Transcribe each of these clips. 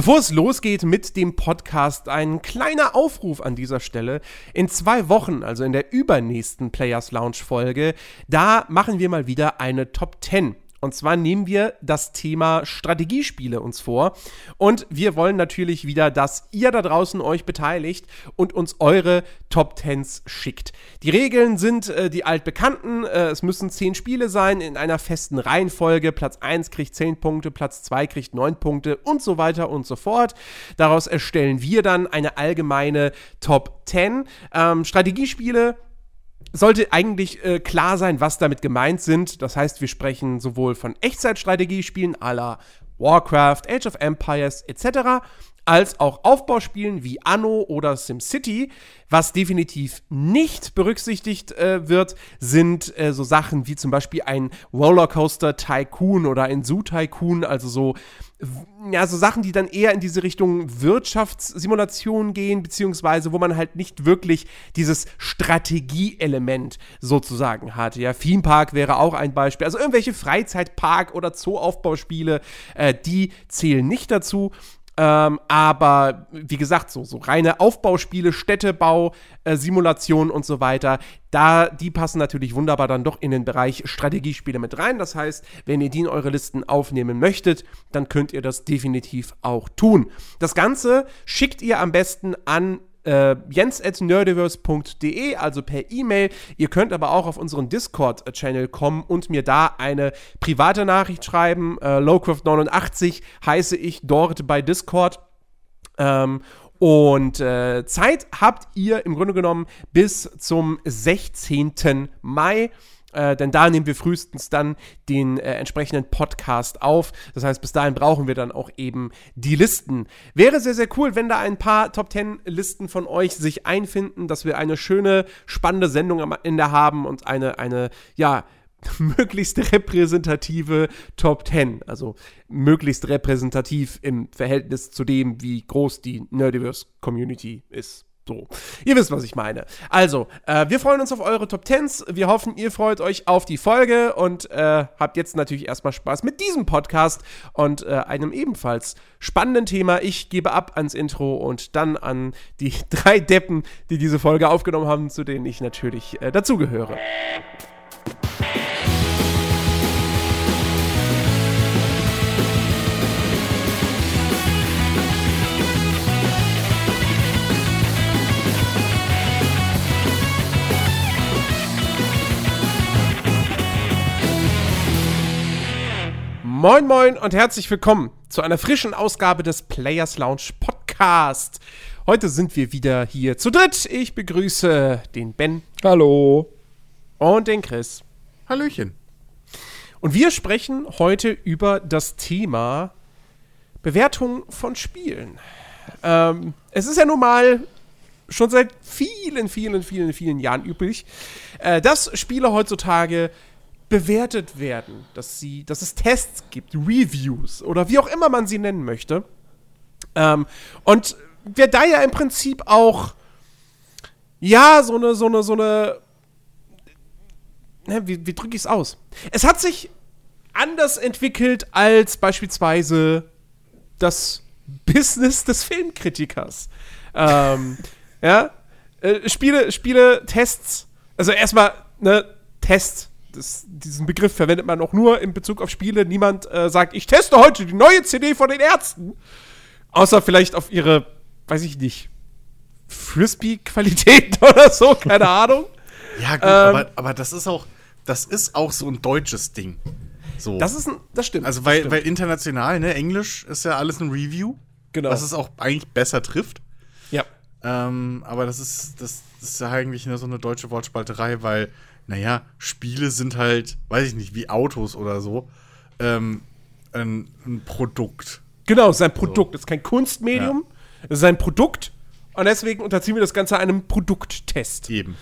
Bevor es losgeht mit dem Podcast, ein kleiner Aufruf an dieser Stelle. In zwei Wochen, also in der übernächsten Players Lounge Folge, da machen wir mal wieder eine Top 10 und zwar nehmen wir das Thema Strategiespiele uns vor. Und wir wollen natürlich wieder, dass ihr da draußen euch beteiligt und uns eure Top Tens schickt. Die Regeln sind äh, die altbekannten. Äh, es müssen zehn Spiele sein in einer festen Reihenfolge. Platz 1 kriegt 10 Punkte, Platz 2 kriegt 9 Punkte und so weiter und so fort. Daraus erstellen wir dann eine allgemeine Top 10. Ähm, Strategiespiele sollte eigentlich äh, klar sein, was damit gemeint sind. Das heißt, wir sprechen sowohl von Echtzeitstrategiespielen à la Warcraft, Age of Empires etc., als auch Aufbauspielen wie Anno oder SimCity. Was definitiv nicht berücksichtigt äh, wird, sind äh, so Sachen wie zum Beispiel ein Rollercoaster Tycoon oder ein Zoo Tycoon, also so ja, so Sachen, die dann eher in diese Richtung Wirtschaftssimulation gehen, beziehungsweise wo man halt nicht wirklich dieses Strategieelement sozusagen hat. Ja, Theme Park wäre auch ein Beispiel. Also irgendwelche Freizeitpark- oder Zooaufbauspiele, äh, die zählen nicht dazu. Ähm, aber wie gesagt, so, so reine Aufbauspiele, Städtebau, äh, Simulationen und so weiter, da, die passen natürlich wunderbar dann doch in den Bereich Strategiespiele mit rein. Das heißt, wenn ihr die in eure Listen aufnehmen möchtet, dann könnt ihr das definitiv auch tun. Das Ganze schickt ihr am besten an äh, jens.nerdiverse.de, also per E-Mail. Ihr könnt aber auch auf unseren Discord-Channel kommen und mir da eine private Nachricht schreiben. Äh, Lowcraft89 heiße ich dort bei Discord. Ähm, und äh, Zeit habt ihr im Grunde genommen bis zum 16. Mai. Äh, denn da nehmen wir frühestens dann den äh, entsprechenden Podcast auf. Das heißt, bis dahin brauchen wir dann auch eben die Listen. Wäre sehr, sehr cool, wenn da ein paar Top 10 Listen von euch sich einfinden, dass wir eine schöne, spannende Sendung am Ende haben und eine, eine, ja, möglichst repräsentative Top 10. Also möglichst repräsentativ im Verhältnis zu dem, wie groß die Nerdiverse Community ist. So, ihr wisst, was ich meine. Also, äh, wir freuen uns auf eure Top Tens. Wir hoffen, ihr freut euch auf die Folge und äh, habt jetzt natürlich erstmal Spaß mit diesem Podcast und äh, einem ebenfalls spannenden Thema. Ich gebe ab ans Intro und dann an die drei Deppen, die diese Folge aufgenommen haben, zu denen ich natürlich äh, dazugehöre. Moin Moin und herzlich willkommen zu einer frischen Ausgabe des Players Lounge Podcast. Heute sind wir wieder hier zu dritt. Ich begrüße den Ben. Hallo. Und den Chris. Hallöchen. Und wir sprechen heute über das Thema Bewertung von Spielen. Ähm, es ist ja nun mal schon seit vielen, vielen, vielen, vielen Jahren üblich, äh, dass Spiele heutzutage bewertet werden, dass, sie, dass es Tests gibt, Reviews oder wie auch immer man sie nennen möchte. Ähm, und wir da ja im Prinzip auch, ja, so eine, so eine, so eine, ne, wie, wie drücke ich es aus? Es hat sich anders entwickelt als beispielsweise das Business des Filmkritikers. ähm, ja, äh, Spiele, Spiele, Tests, also erstmal, ne, Tests das, diesen Begriff verwendet man auch nur in Bezug auf Spiele. Niemand äh, sagt, ich teste heute die neue CD von den Ärzten. Außer vielleicht auf ihre, weiß ich nicht, Frisbee-Qualität oder so, keine Ahnung. Ja, gut, ähm, aber, aber das ist auch, das ist auch so ein deutsches Ding. So. Das ist ein, das stimmt. Also, weil, stimmt. weil international, ne, Englisch ist ja alles ein Review. Genau. Was es auch eigentlich besser trifft. Ja. Ähm, aber das ist, das, das ist ja eigentlich nur so eine deutsche Wortspalterei, weil naja, Spiele sind halt, weiß ich nicht, wie Autos oder so, ähm, ein, ein, Produkt. Genau, es ist ein Produkt. Es ist kein Kunstmedium, ja. es ist ein Produkt. Und deswegen unterziehen wir das Ganze einem Produkttest. Eben.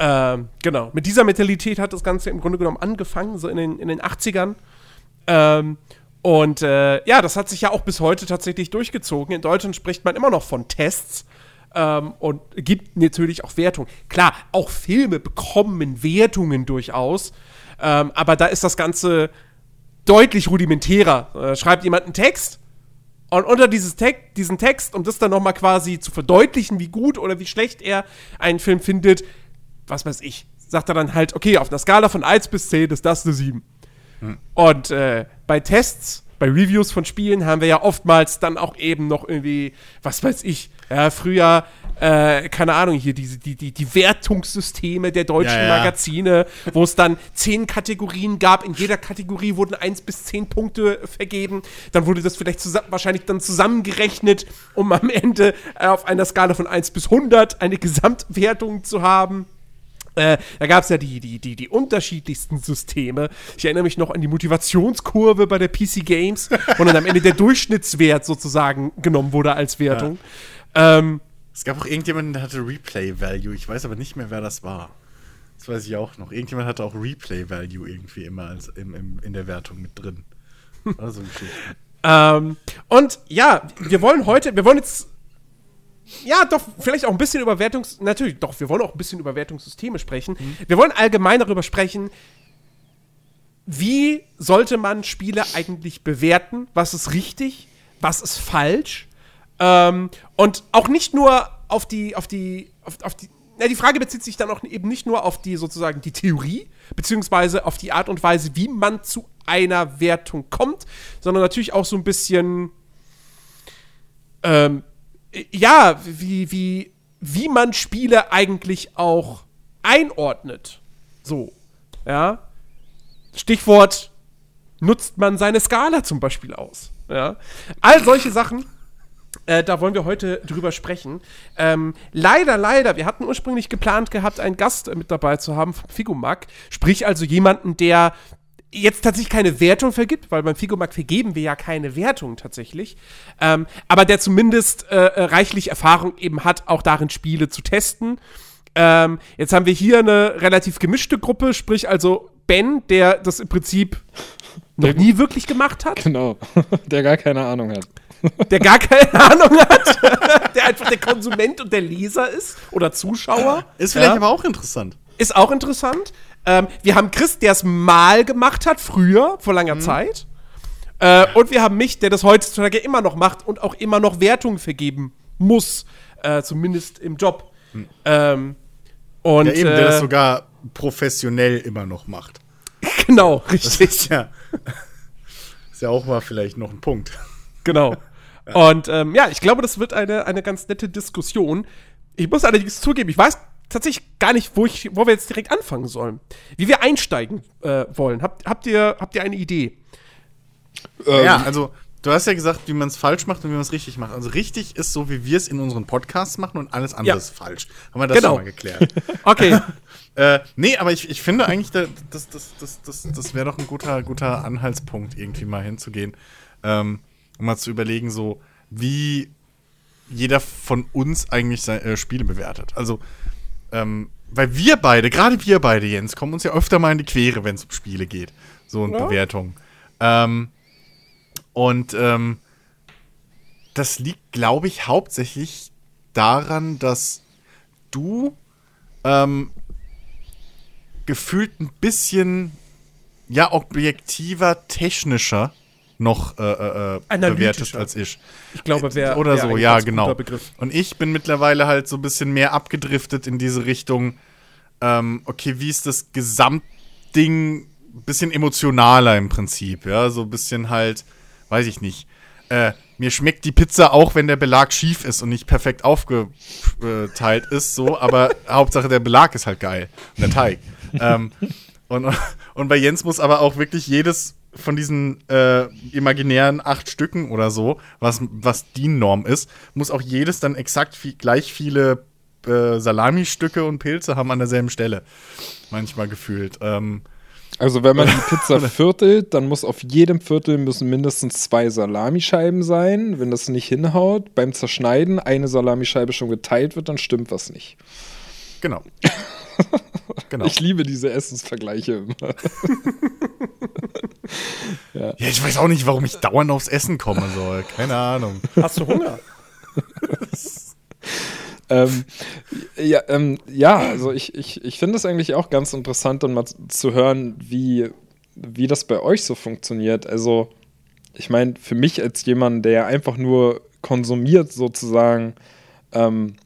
Ähm, genau. Mit dieser Mentalität hat das Ganze im Grunde genommen angefangen, so in den, in den 80ern. Ähm, und äh, ja, das hat sich ja auch bis heute tatsächlich durchgezogen. In Deutschland spricht man immer noch von Tests ähm, und gibt natürlich auch Wertungen. Klar, auch Filme bekommen Wertungen durchaus, ähm, aber da ist das Ganze deutlich rudimentärer. Äh, schreibt jemand einen Text Und unter dieses Teg diesen Text, um das dann nochmal quasi zu verdeutlichen, wie gut oder wie schlecht er einen Film findet, was weiß ich, sagt er dann halt, okay, auf einer Skala von 1 bis 10 ist das eine 7. Hm. Und äh, bei Tests, bei Reviews von Spielen haben wir ja oftmals dann auch eben noch irgendwie, was weiß ich, ja, früher äh, keine Ahnung, hier diese, die, die, die Wertungssysteme der deutschen ja, ja. Magazine, wo es dann zehn Kategorien gab. In jeder Kategorie wurden eins bis zehn Punkte vergeben. Dann wurde das vielleicht wahrscheinlich dann zusammengerechnet, um am Ende äh, auf einer Skala von 1 bis 100 eine Gesamtwertung zu haben. Äh, da gab es ja die, die, die, die unterschiedlichsten Systeme. Ich erinnere mich noch an die Motivationskurve bei der PC Games, wo dann am Ende der Durchschnittswert sozusagen genommen wurde als Wertung. Ja. Ähm, es gab auch irgendjemanden, der hatte Replay-Value. Ich weiß aber nicht mehr, wer das war. Das weiß ich auch noch. Irgendjemand hatte auch Replay-Value irgendwie immer als im, im, in der Wertung mit drin. Also ähm, und ja, wir wollen heute, wir wollen jetzt ja, doch, vielleicht auch ein bisschen über Wertungs... Natürlich, doch, wir wollen auch ein bisschen über Wertungssysteme sprechen. Mhm. Wir wollen allgemein darüber sprechen, wie sollte man Spiele eigentlich bewerten? Was ist richtig? Was ist falsch? Ähm, und auch nicht nur auf die, auf die, auf, auf die, na, die Frage bezieht sich dann auch eben nicht nur auf die sozusagen die Theorie, beziehungsweise auf die Art und Weise, wie man zu einer Wertung kommt, sondern natürlich auch so ein bisschen, ähm, ja, wie, wie, wie man Spiele eigentlich auch einordnet. So, ja. Stichwort, nutzt man seine Skala zum Beispiel aus. Ja. All solche Sachen äh, da wollen wir heute drüber sprechen. Ähm, leider, leider, wir hatten ursprünglich geplant gehabt, einen Gast äh, mit dabei zu haben vom Figumac. Sprich also jemanden, der jetzt tatsächlich keine Wertung vergibt, weil beim Figumac vergeben wir ja keine Wertung tatsächlich. Ähm, aber der zumindest äh, äh, reichlich Erfahrung eben hat, auch darin Spiele zu testen. Ähm, jetzt haben wir hier eine relativ gemischte Gruppe, sprich also Ben, der das im Prinzip noch nie wirklich gemacht hat. Genau, der gar keine Ahnung hat der gar keine Ahnung hat, der einfach der Konsument und der Leser ist oder Zuschauer. Ist vielleicht ja. aber auch interessant. Ist auch interessant. Ähm, wir haben Chris, der es mal gemacht hat, früher, vor langer mhm. Zeit. Äh, und wir haben mich, der das heutzutage immer noch macht und auch immer noch Wertungen vergeben muss. Äh, zumindest im Job. Mhm. Ähm, und, ja, eben, der das äh, sogar professionell immer noch macht. Genau, richtig. Das ist ja, ist ja auch mal vielleicht noch ein Punkt. Genau. Und ähm, ja, ich glaube, das wird eine, eine ganz nette Diskussion. Ich muss allerdings zugeben, ich weiß tatsächlich gar nicht, wo, ich, wo wir jetzt direkt anfangen sollen. Wie wir einsteigen äh, wollen. Habt, habt, ihr, habt ihr eine Idee? Ähm, ja, also du hast ja gesagt, wie man es falsch macht und wie man es richtig macht. Also richtig ist so, wie wir es in unseren Podcasts machen und alles andere ja. ist falsch. Haben wir das genau. schon mal geklärt. okay. Äh, nee, aber ich, ich finde eigentlich, das, das, das, das, das wäre doch ein guter, guter Anhaltspunkt, irgendwie mal hinzugehen. Ähm, um mal zu überlegen, so wie jeder von uns eigentlich seine äh, Spiele bewertet. Also, ähm, weil wir beide, gerade wir beide, Jens, kommen uns ja öfter mal in die Quere, wenn es um Spiele geht. So und ja. Bewertungen. Ähm, und ähm, das liegt, glaube ich, hauptsächlich daran, dass du ähm, gefühlt ein bisschen ja objektiver, technischer noch äh, äh, äh bewertet als ich. Ich glaube, wer oder so, ja, genau. Und ich bin mittlerweile halt so ein bisschen mehr abgedriftet in diese Richtung. Ähm, okay, wie ist das Gesamtding? Bisschen emotionaler im Prinzip, ja, so ein bisschen halt, weiß ich nicht. Äh, mir schmeckt die Pizza auch, wenn der Belag schief ist und nicht perfekt aufgeteilt ist, so, aber Hauptsache der Belag ist halt geil und der Teig. Ähm, und, und bei Jens muss aber auch wirklich jedes von diesen äh, imaginären acht Stücken oder so, was, was DIN-Norm ist, muss auch jedes dann exakt viel, gleich viele äh, Salami-Stücke und Pilze haben an derselben Stelle. Manchmal gefühlt. Ähm, also wenn man die Pizza viertelt, dann muss auf jedem Viertel müssen mindestens zwei Salamischeiben sein. Wenn das nicht hinhaut, beim Zerschneiden eine Salamischeibe schon geteilt wird, dann stimmt was nicht. Genau. genau. Ich liebe diese Essensvergleiche immer. ja. ja. ich weiß auch nicht, warum ich dauernd aufs Essen komme soll. Keine Ahnung. Hast du Hunger? ähm, ja, ähm, ja, also ich, ich, ich finde es eigentlich auch ganz interessant, dann mal zu hören, wie, wie das bei euch so funktioniert. Also, ich meine, für mich als jemand, der einfach nur konsumiert sozusagen, ähm,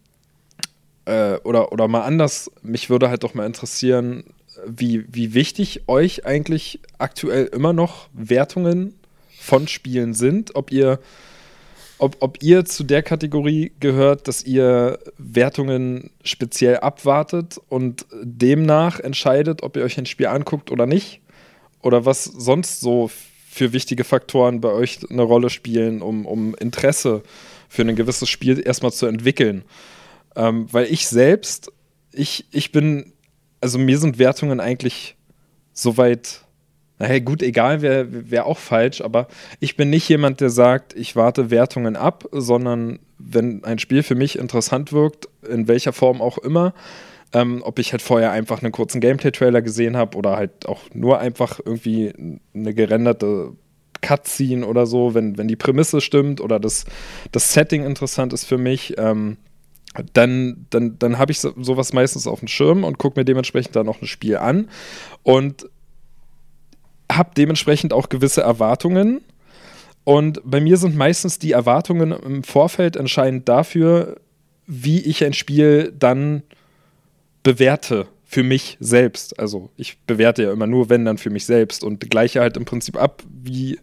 äh, oder, oder mal anders, mich würde halt doch mal interessieren, wie, wie wichtig euch eigentlich aktuell immer noch Wertungen von Spielen sind, ob ihr ob, ob ihr zu der Kategorie gehört, dass ihr Wertungen speziell abwartet und demnach entscheidet, ob ihr euch ein Spiel anguckt oder nicht. Oder was sonst so für wichtige Faktoren bei euch eine Rolle spielen, um, um Interesse für ein gewisses Spiel erstmal zu entwickeln. Ähm, weil ich selbst, ich, ich bin, also mir sind Wertungen eigentlich soweit naja, gut, egal, wäre wär auch falsch, aber ich bin nicht jemand, der sagt, ich warte Wertungen ab, sondern wenn ein Spiel für mich interessant wirkt, in welcher Form auch immer, ähm, ob ich halt vorher einfach einen kurzen Gameplay-Trailer gesehen habe oder halt auch nur einfach irgendwie eine gerenderte Cutscene oder so, wenn, wenn die Prämisse stimmt oder das, das Setting interessant ist für mich, ähm, dann, dann, dann habe ich so, sowas meistens auf dem Schirm und gucke mir dementsprechend dann noch ein Spiel an. Und habe dementsprechend auch gewisse Erwartungen. Und bei mir sind meistens die Erwartungen im Vorfeld entscheidend dafür, wie ich ein Spiel dann bewerte für mich selbst. Also ich bewerte ja immer nur, wenn dann für mich selbst und gleiche halt im Prinzip ab, wie,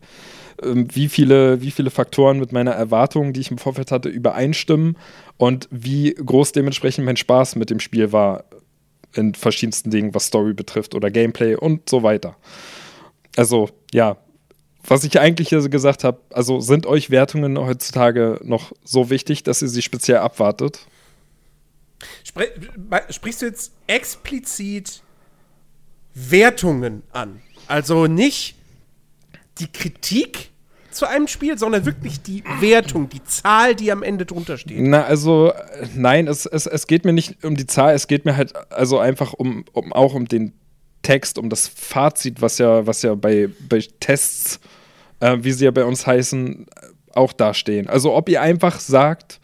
wie, viele, wie viele Faktoren mit meiner Erwartung, die ich im Vorfeld hatte, übereinstimmen und wie groß dementsprechend mein Spaß mit dem Spiel war in verschiedensten Dingen, was Story betrifft oder Gameplay und so weiter. Also, ja, was ich eigentlich hier gesagt habe, also sind euch Wertungen heutzutage noch so wichtig, dass ihr sie speziell abwartet? Sprichst du jetzt explizit Wertungen an? Also nicht die Kritik zu einem Spiel, sondern wirklich die Wertung, die Zahl, die am Ende drunter steht. Na, also nein, es, es, es geht mir nicht um die Zahl, es geht mir halt also einfach um, um auch um den Text, um das Fazit, was ja, was ja bei, bei Tests, äh, wie sie ja bei uns heißen, auch dastehen. Also ob ihr einfach sagt,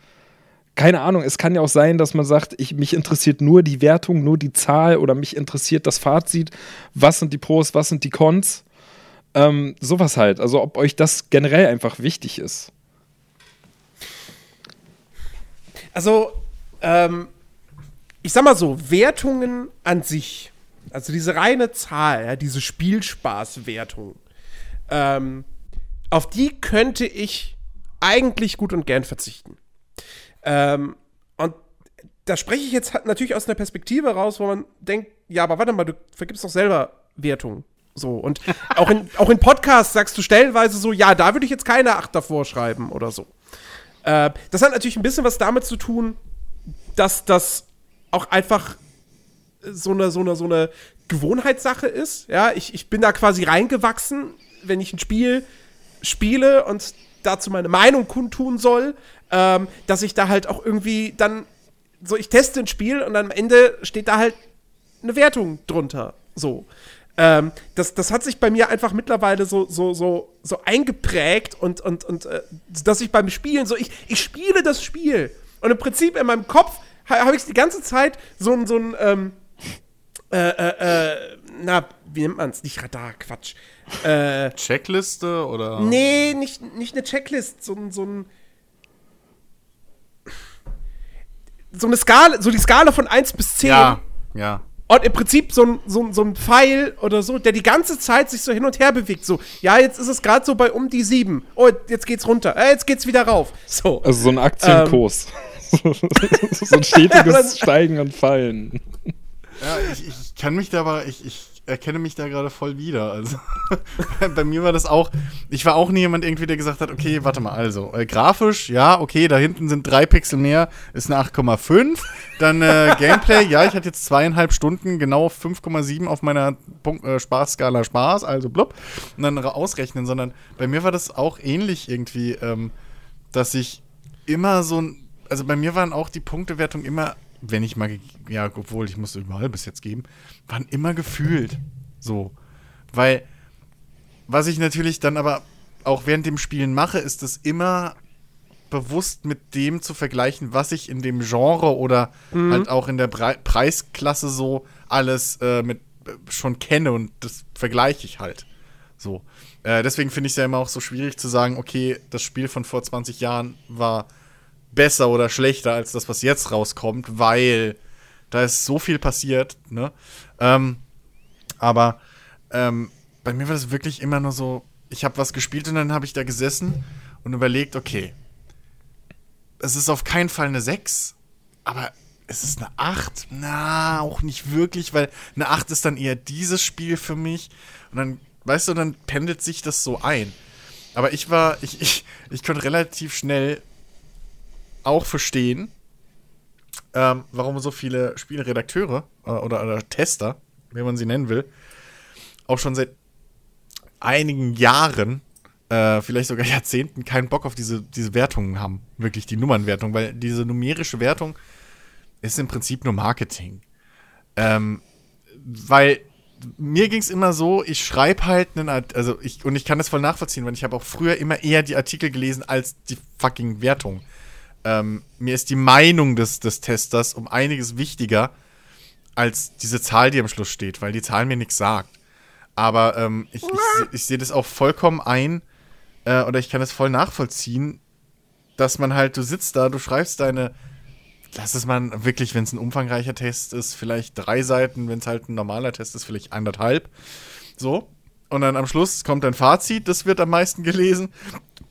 keine Ahnung, es kann ja auch sein, dass man sagt, ich, mich interessiert nur die Wertung, nur die Zahl oder mich interessiert das Fazit, was sind die Pros, was sind die Cons. Ähm, sowas halt. Also ob euch das generell einfach wichtig ist. Also, ähm, ich sag mal so, Wertungen an sich also diese reine Zahl, ja, diese Spielspaßwertung, ähm, auf die könnte ich eigentlich gut und gern verzichten. Ähm, und da spreche ich jetzt halt natürlich aus einer Perspektive raus, wo man denkt, ja, aber warte mal, du vergibst doch selber Wertung. So, und auch in, auch in Podcasts sagst du stellenweise so, ja, da würde ich jetzt keine Acht davor schreiben oder so. Äh, das hat natürlich ein bisschen was damit zu tun, dass das auch einfach so eine, so eine, so eine Gewohnheitssache ist. Ja, ich, ich bin da quasi reingewachsen, wenn ich ein Spiel spiele und dazu meine Meinung kundtun soll, ähm, dass ich da halt auch irgendwie dann so, ich teste ein Spiel und am Ende steht da halt eine Wertung drunter. So. Ähm, das, das hat sich bei mir einfach mittlerweile so, so, so, so eingeprägt und, und, und äh, dass ich beim Spielen so, ich, ich spiele das Spiel. Und im Prinzip in meinem Kopf habe ich die ganze Zeit so ein, so ein, ähm, äh, äh, äh, na, wie nennt man es? Nicht Radar, Quatsch. Äh, Checkliste oder? Nee, nicht, nicht eine Checklist, so, so ein. So eine Skala, so die Skala von 1 bis 10. Ja, ja. Und im Prinzip so ein, so, so ein Pfeil oder so, der die ganze Zeit sich so hin und her bewegt. So, ja, jetzt ist es gerade so bei um die 7. Oh, jetzt geht's runter. Äh, jetzt geht's wieder rauf. So. Also so ein Aktienkurs. Ähm. so ein stetiges Steigen und Fallen. Ja, ich, ich kann mich da aber, ich, ich erkenne mich da gerade voll wieder. Also bei mir war das auch, ich war auch nie jemand irgendwie, der gesagt hat, okay, warte mal, also äh, grafisch, ja, okay, da hinten sind drei Pixel mehr, ist eine 8,5. Dann äh, Gameplay, ja, ich hatte jetzt zweieinhalb Stunden, genau 5,7 auf meiner Punkt, äh, Spaßskala Spaß, also blub, und dann ausrechnen, sondern bei mir war das auch ähnlich irgendwie, ähm, dass ich immer so ein, also bei mir waren auch die Punktewertung immer wenn ich mal, ja, obwohl ich musste überall bis jetzt geben, waren immer gefühlt so. Weil, was ich natürlich dann aber auch während dem Spielen mache, ist es immer bewusst mit dem zu vergleichen, was ich in dem Genre oder mhm. halt auch in der Pre Preisklasse so alles äh, mit äh, schon kenne und das vergleiche ich halt. So. Äh, deswegen finde ich es ja immer auch so schwierig zu sagen, okay, das Spiel von vor 20 Jahren war besser oder schlechter als das, was jetzt rauskommt, weil da ist so viel passiert, ne? Ähm, aber ähm, bei mir war das wirklich immer nur so, ich habe was gespielt und dann habe ich da gesessen und überlegt, okay, es ist auf keinen Fall eine 6, aber es ist eine 8. Na, auch nicht wirklich, weil eine 8 ist dann eher dieses Spiel für mich. Und dann, weißt du, dann pendelt sich das so ein. Aber ich war, ich, ich, ich konnte relativ schnell auch verstehen, ähm, warum so viele Spielredakteure äh, oder, oder Tester, wie man sie nennen will, auch schon seit einigen Jahren, äh, vielleicht sogar Jahrzehnten, keinen Bock auf diese, diese Wertungen haben. Wirklich die Nummernwertung, weil diese numerische Wertung ist im Prinzip nur Marketing. Ähm, weil mir ging es immer so, ich schreibe halt einen, Art- also ich, und ich kann das voll nachvollziehen, weil ich habe auch früher immer eher die Artikel gelesen als die fucking Wertung. Ähm, mir ist die Meinung des, des Testers um einiges wichtiger als diese Zahl, die am Schluss steht, weil die Zahl mir nichts sagt. Aber ähm, ich, ich, ich sehe das auch vollkommen ein, äh, oder ich kann es voll nachvollziehen, dass man halt, du sitzt da, du schreibst deine, lass es mal wirklich, wenn es ein umfangreicher Test ist, vielleicht drei Seiten, wenn es halt ein normaler Test ist, vielleicht anderthalb. So. Und dann am Schluss kommt ein Fazit, das wird am meisten gelesen,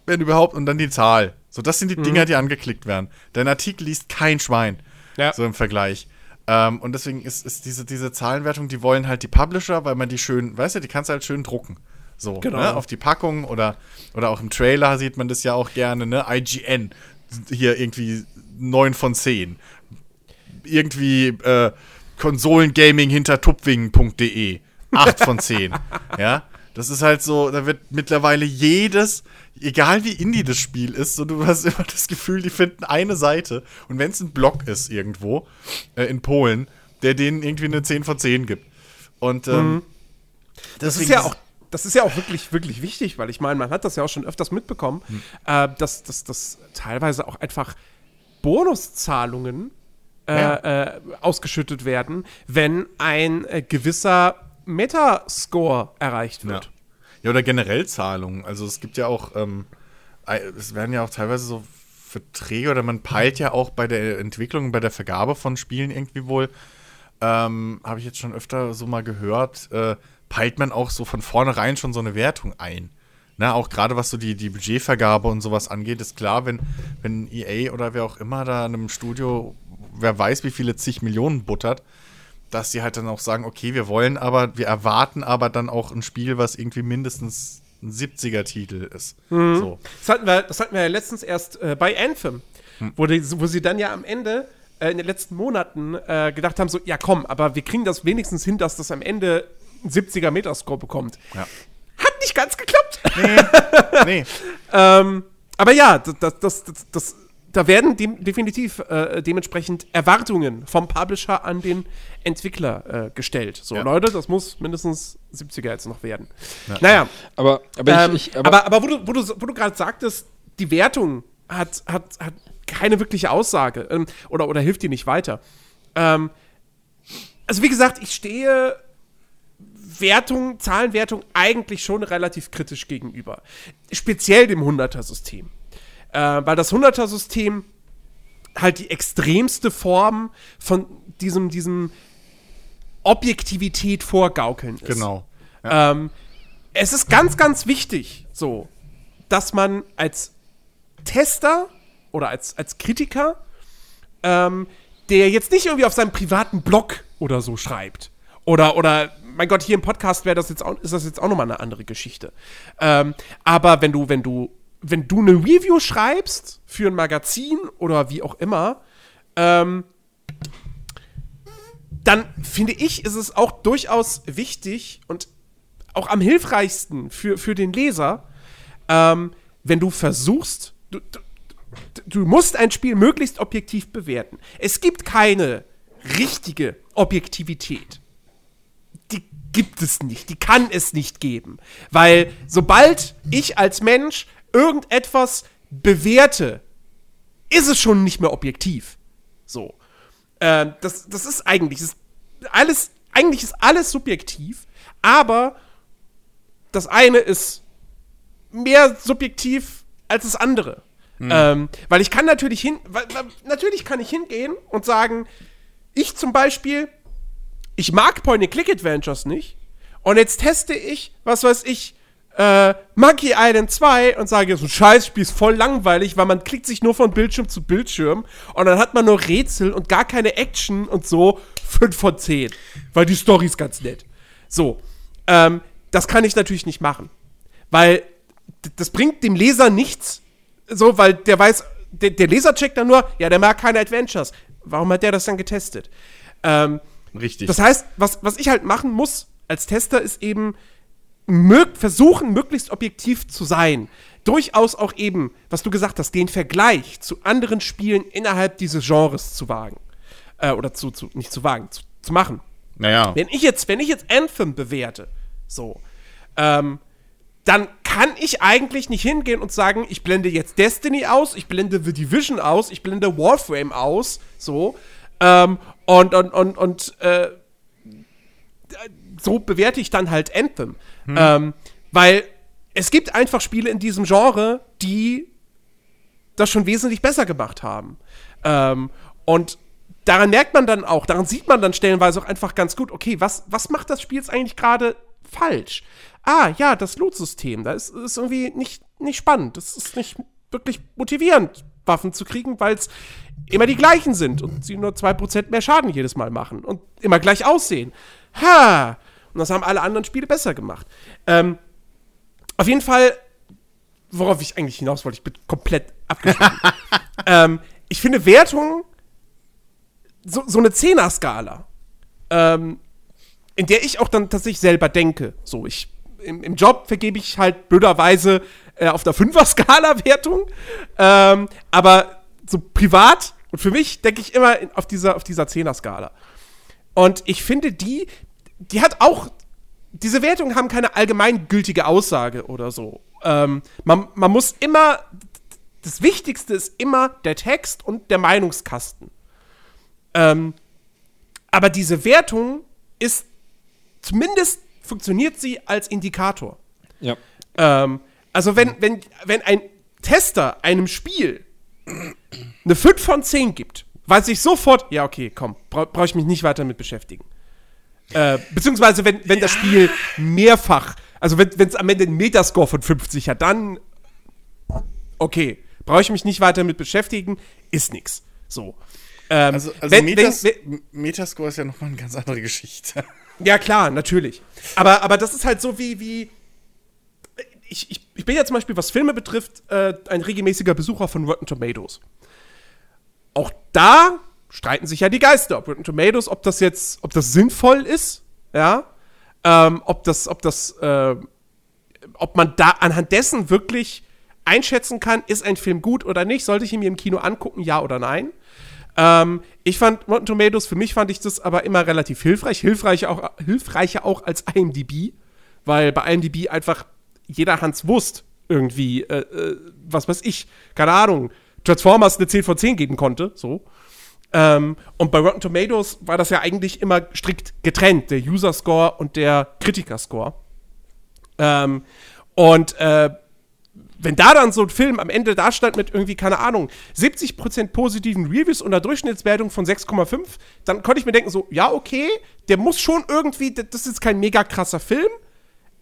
wenn überhaupt, und dann die Zahl. So, das sind die Dinger, die angeklickt werden. Dein Artikel liest kein Schwein. Ja. So im Vergleich. Ähm, und deswegen ist, ist diese, diese Zahlenwertung, die wollen halt die Publisher, weil man die schön, weißt du, die kannst du halt schön drucken. So, Genau. ne, auf die Packung oder, oder auch im Trailer sieht man das ja auch gerne, ne? IGN, hier irgendwie 9 von 10. Irgendwie äh, Konsolengaming hinter tupwingen.de, 8 von 10. ja, das ist halt so, da wird mittlerweile jedes, egal wie indie das Spiel ist, so du hast immer das Gefühl, die finden eine Seite und wenn es ein Blog ist irgendwo äh, in Polen, der denen irgendwie eine 10 von 10 gibt. Und ähm, Das ist ja auch, das ist ja auch wirklich, wirklich wichtig, weil ich meine, man hat das ja auch schon öfters mitbekommen, Hm. äh, dass, dass, dass teilweise auch einfach Bonuszahlungen äh, Ja. äh, ausgeschüttet werden, wenn ein äh, gewisser Metascore erreicht wird. Ja, oder generell Zahlungen. Also es gibt ja auch, ähm, es werden ja auch teilweise so Verträge oder man peilt ja auch bei der Entwicklung, bei der Vergabe von Spielen irgendwie wohl, ähm, habe ich jetzt schon öfter so mal gehört, äh, peilt man auch so von vornherein schon so eine Wertung ein. Na, auch gerade was so die, die Budgetvergabe und sowas angeht, ist klar, wenn, wenn EA oder wer auch immer da in einem Studio, wer weiß, wie viele zig Millionen buttert, dass sie halt dann auch sagen, okay, wir wollen aber, wir erwarten aber dann auch ein Spiel, was irgendwie mindestens ein 70er-Titel ist. So. Das hatten wir, das hatten wir ja letztens erst äh, bei Anthem, Hm. wo, die, wo sie dann ja am Ende äh, in den letzten Monaten äh, gedacht haben, so, ja komm, aber wir kriegen das wenigstens hin, dass das am Ende einen 70er Metascore bekommt. Ja. Hat nicht ganz geklappt. Nee, ähm, aber ja, das, das, das, das da werden dem, definitiv äh, dementsprechend Erwartungen vom Publisher an den Entwickler äh, gestellt. So, Ja. Leute, das muss mindestens 70er jetzt noch werden. Naja, Aber, aber, ähm, ich, ich, aber, aber, wo du, wo du, wo du gerade sagtest, die Wertung hat, hat, hat keine wirkliche Aussage ähm, oder, oder hilft dir nicht weiter. Ähm, also wie gesagt, ich stehe Wertung, Zahlenwertung eigentlich schon relativ kritisch gegenüber. Speziell dem 100er-System. Äh, weil das 100er-System halt die extremste Form von diesem, diesem Objektivität vorgaukeln ist. genau. Ähm, es ist ganz, ganz wichtig, so, dass man als Tester oder als, als Kritiker, ähm, der jetzt nicht irgendwie auf seinem privaten Blog oder so schreibt. Oder, oder, mein Gott, hier im Podcast wäre das jetzt auch, ist das jetzt auch nochmal eine andere Geschichte. Ähm, aber wenn du, wenn du, wenn du eine Review schreibst für ein Magazin oder wie auch immer, ähm, dann finde ich, ist es auch durchaus wichtig und auch am hilfreichsten für, für den Leser, ähm, wenn du versuchst, du, du, du musst ein Spiel möglichst objektiv bewerten. Es gibt keine richtige Objektivität. Die gibt es nicht, die kann es nicht geben. Weil sobald ich als Mensch irgendetwas bewerte, ist es schon nicht mehr objektiv. So. Ähm, das, das ist eigentlich, das ist alles, eigentlich ist alles subjektiv, aber das eine ist mehr subjektiv als das andere. Ähm, weil ich kann natürlich hin, weil, weil, natürlich kann ich hingehen und sagen, ich zum Beispiel, ich mag Point-and-Click-Adventures nicht. Und jetzt teste ich, was weiß ich, äh, Monkey Island 2 und sage, so ein Scheißspiel ist voll langweilig, weil man klickt sich nur von Bildschirm zu Bildschirm und dann hat man nur Rätsel und gar keine Action und so 5 von 10. Weil die Story ist ganz nett. So, ähm, das kann ich natürlich nicht machen. Weil das bringt dem Leser nichts, so, weil der weiß, der, der Leser checkt dann nur, ja, der mag keine Adventures. Warum hat der das dann getestet? Ähm, Richtig. das heißt, was, was ich halt machen muss als Tester, ist eben mög versuchen, möglichst objektiv zu sein. Durchaus auch eben, was du gesagt hast, den Vergleich zu anderen Spielen innerhalb dieses Genres zu wagen. Äh, oder zu, zu, nicht zu wagen, zu, zu machen. naja. Wenn ich jetzt, wenn ich jetzt Anthem bewerte, so, ähm, dann kann ich eigentlich nicht hingehen und sagen, ich blende jetzt Destiny aus, ich blende The Division aus, ich blende Warframe aus, so, ähm, und, und, und, und, äh, so bewerte ich dann halt Anthem. Ähm, weil es gibt einfach Spiele in diesem Genre, die das schon wesentlich besser gemacht haben. Ähm, und daran merkt man dann auch, daran sieht man dann stellenweise auch einfach ganz gut, okay, was, was macht das Spiel jetzt eigentlich gerade falsch? Ah, ja, das Loot-System, da ist, ist irgendwie nicht, nicht spannend. Das ist nicht wirklich motivierend, Waffen zu kriegen, weil es immer die gleichen sind und sie nur 2% mehr Schaden jedes Mal machen und immer gleich aussehen. Ha! Und das haben alle anderen Spiele besser gemacht. Ähm, auf jeden Fall, worauf ich eigentlich hinaus wollte, ich bin komplett abgeschlossen. ähm, ich finde Wertungen so, so eine Zehner-Skala, ähm, in der ich auch dann tatsächlich selber denke. So, ich im, im Job vergebe ich halt blöderweise äh, auf der Fünfer-Skala Wertung, ähm, aber so privat und für mich denke ich immer auf dieser, auf dieser Zehner-Skala. Und ich finde die, die hat auch, diese Wertungen haben keine allgemeingültige Aussage oder so. Ähm, man, man muss immer, das Wichtigste ist immer der Text und der Meinungskasten. Ähm, aber diese Wertung ist, zumindest funktioniert sie als Indikator. Ja. Ähm, also wenn, wenn, wenn ein Tester einem Spiel eine 5 von 10 gibt, weiß ich sofort, ja, okay, komm, bra brauche ich mich nicht weiter mit beschäftigen. Äh, beziehungsweise, wenn, wenn das Spiel mehrfach, also wenn es am Ende einen Metascore von 50 hat, dann okay, brauche ich mich nicht weiter mit beschäftigen, ist nix. So. Ähm, Also, also wenn- Metas wenn- Metascore ist ja nochmal eine ganz andere Geschichte. ja, klar, natürlich. Aber, aber das ist halt so wie, wie ich, ich, ich bin ja zum Beispiel, was Filme betrifft, äh, ein regelmäßiger Besucher von Rotten Tomatoes. Auch da streiten sich ja die Geister, ob Rotten Tomatoes, ob das jetzt, ob das sinnvoll ist, ja, ähm, ob das, ob das, äh, ob man da anhand dessen wirklich einschätzen kann, ist ein Film gut oder nicht, sollte ich ihn mir im Kino angucken, ja oder nein. Ähm, ich fand Rotten Tomatoes, für mich fand ich das aber immer relativ hilfreich, hilfreicher auch, hilfreicher auch als IMDb, weil bei IMDb einfach jeder Hans Wurst irgendwie, äh, äh, was weiß ich, keine Ahnung, Transformers eine 10 von 10 geben konnte, so. Ähm, und bei Rotten Tomatoes war das ja eigentlich immer strikt getrennt, der User-Score und der Kritiker-Score. Ähm, und äh, wenn da dann so ein Film am Ende da stand mit irgendwie, keine Ahnung, 70% positiven Reviews und einer Durchschnittswertung von 6,5, dann konnte ich mir denken, so, ja, okay, der muss schon irgendwie, das ist kein mega krasser Film,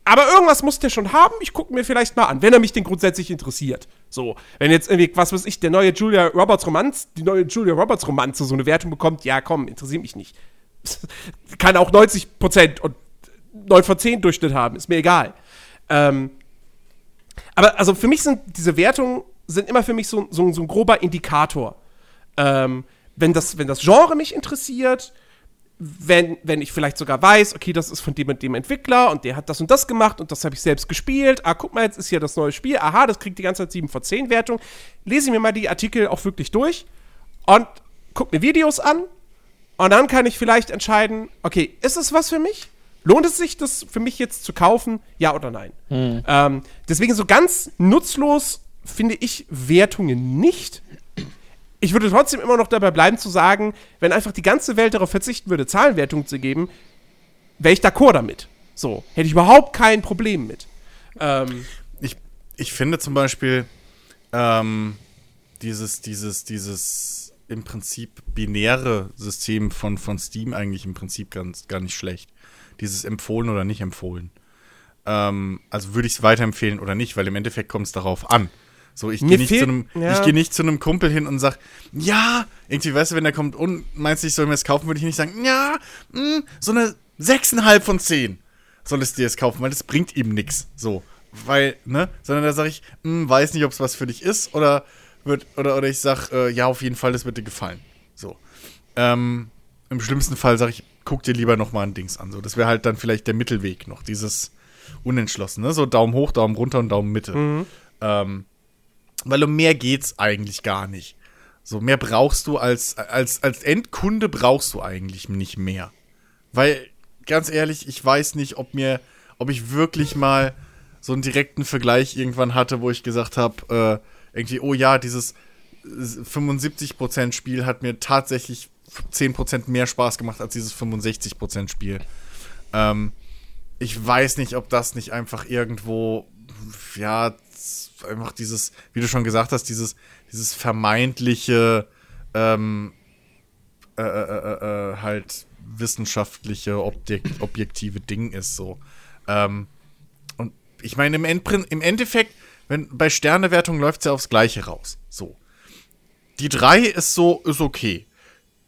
aber irgendwas muss der schon haben, ich gucke mir vielleicht mal an, wenn er mich denn grundsätzlich interessiert. So, wenn jetzt irgendwie, was weiß ich, der neue Julia Roberts Romanz, die neue Julia Roberts Romanze so eine Wertung bekommt, ja, komm, interessiert mich nicht. Kann auch 90% und 9 von 10 Durchschnitt haben, ist mir egal. Ähm, aber also für mich sind diese Wertungen sind immer für mich so, so, so ein grober Indikator. Ähm, wenn, das, wenn das Genre mich interessiert, wenn, wenn ich vielleicht sogar weiß, okay, das ist von dem und dem Entwickler und der hat das und das gemacht und das habe ich selbst gespielt. Ah, guck mal, jetzt ist hier das neue Spiel. Aha, das kriegt die ganze Zeit 7 von 10 Wertung. Lese ich mir mal die Artikel auch wirklich durch und guck mir Videos an. Und dann kann ich vielleicht entscheiden, okay, ist es was für mich? Lohnt es sich, das für mich jetzt zu kaufen? Ja oder nein? Ähm, deswegen so ganz nutzlos finde ich Wertungen nicht. Ich würde trotzdem immer noch dabei bleiben zu sagen, wenn einfach die ganze Welt darauf verzichten würde, Zahlenwertungen zu geben, wäre ich d'accord damit. So, hätte ich überhaupt kein Problem mit. Ähm, ich, ich finde zum Beispiel ähm, dieses, dieses, dieses im Prinzip binäre System von, von Steam eigentlich im Prinzip ganz, gar nicht schlecht. Dieses empfohlen oder nicht empfohlen. Ähm, also würde ich es weiterempfehlen oder nicht, weil im Endeffekt kommt es darauf an. So, ich gehe nicht, zu einem, ja. ich geh nicht zu einem Kumpel hin und sag, ja, irgendwie, weißt du, wenn der kommt und meinst, ich soll mir das kaufen, würde ich nicht sagen, ja, mh, hm, so eine 6,5 von 10 soll es dir jetzt kaufen, weil das bringt ihm nichts. So, weil, ne, sondern da sage ich, mh, hm, weiß nicht, ob es was für dich ist oder wird, oder, oder ich sag, äh, ja, auf jeden Fall, das wird dir gefallen. So. Ähm, Im schlimmsten Fall sage ich, guck dir lieber noch mal ein Dings an. So, das wäre halt dann vielleicht der Mittelweg noch, dieses Unentschlossene, so Daumen hoch, Daumen runter und Daumen Mitte. Mhm. Ähm, weil um mehr geht's eigentlich gar nicht. So, mehr brauchst du als, als, als Endkunde brauchst du eigentlich nicht mehr. Weil, ganz ehrlich, ich weiß nicht, ob mir, ob ich wirklich mal so einen direkten Vergleich irgendwann hatte, wo ich gesagt habe, äh, irgendwie, oh ja, dieses 75% Spiel hat mir tatsächlich 10% mehr Spaß gemacht als dieses 65% Spiel. Ähm, ich weiß nicht, ob das nicht einfach irgendwo, ja, einfach dieses, wie du schon gesagt hast, dieses, dieses vermeintliche, ähm, äh, äh, äh, äh halt wissenschaftliche, objekt, objektive Ding ist so. Ähm, und ich meine, im, im Endeffekt, wenn bei Sternewertung läuft es ja aufs Gleiche raus. So. Die 3 ist so, ist okay.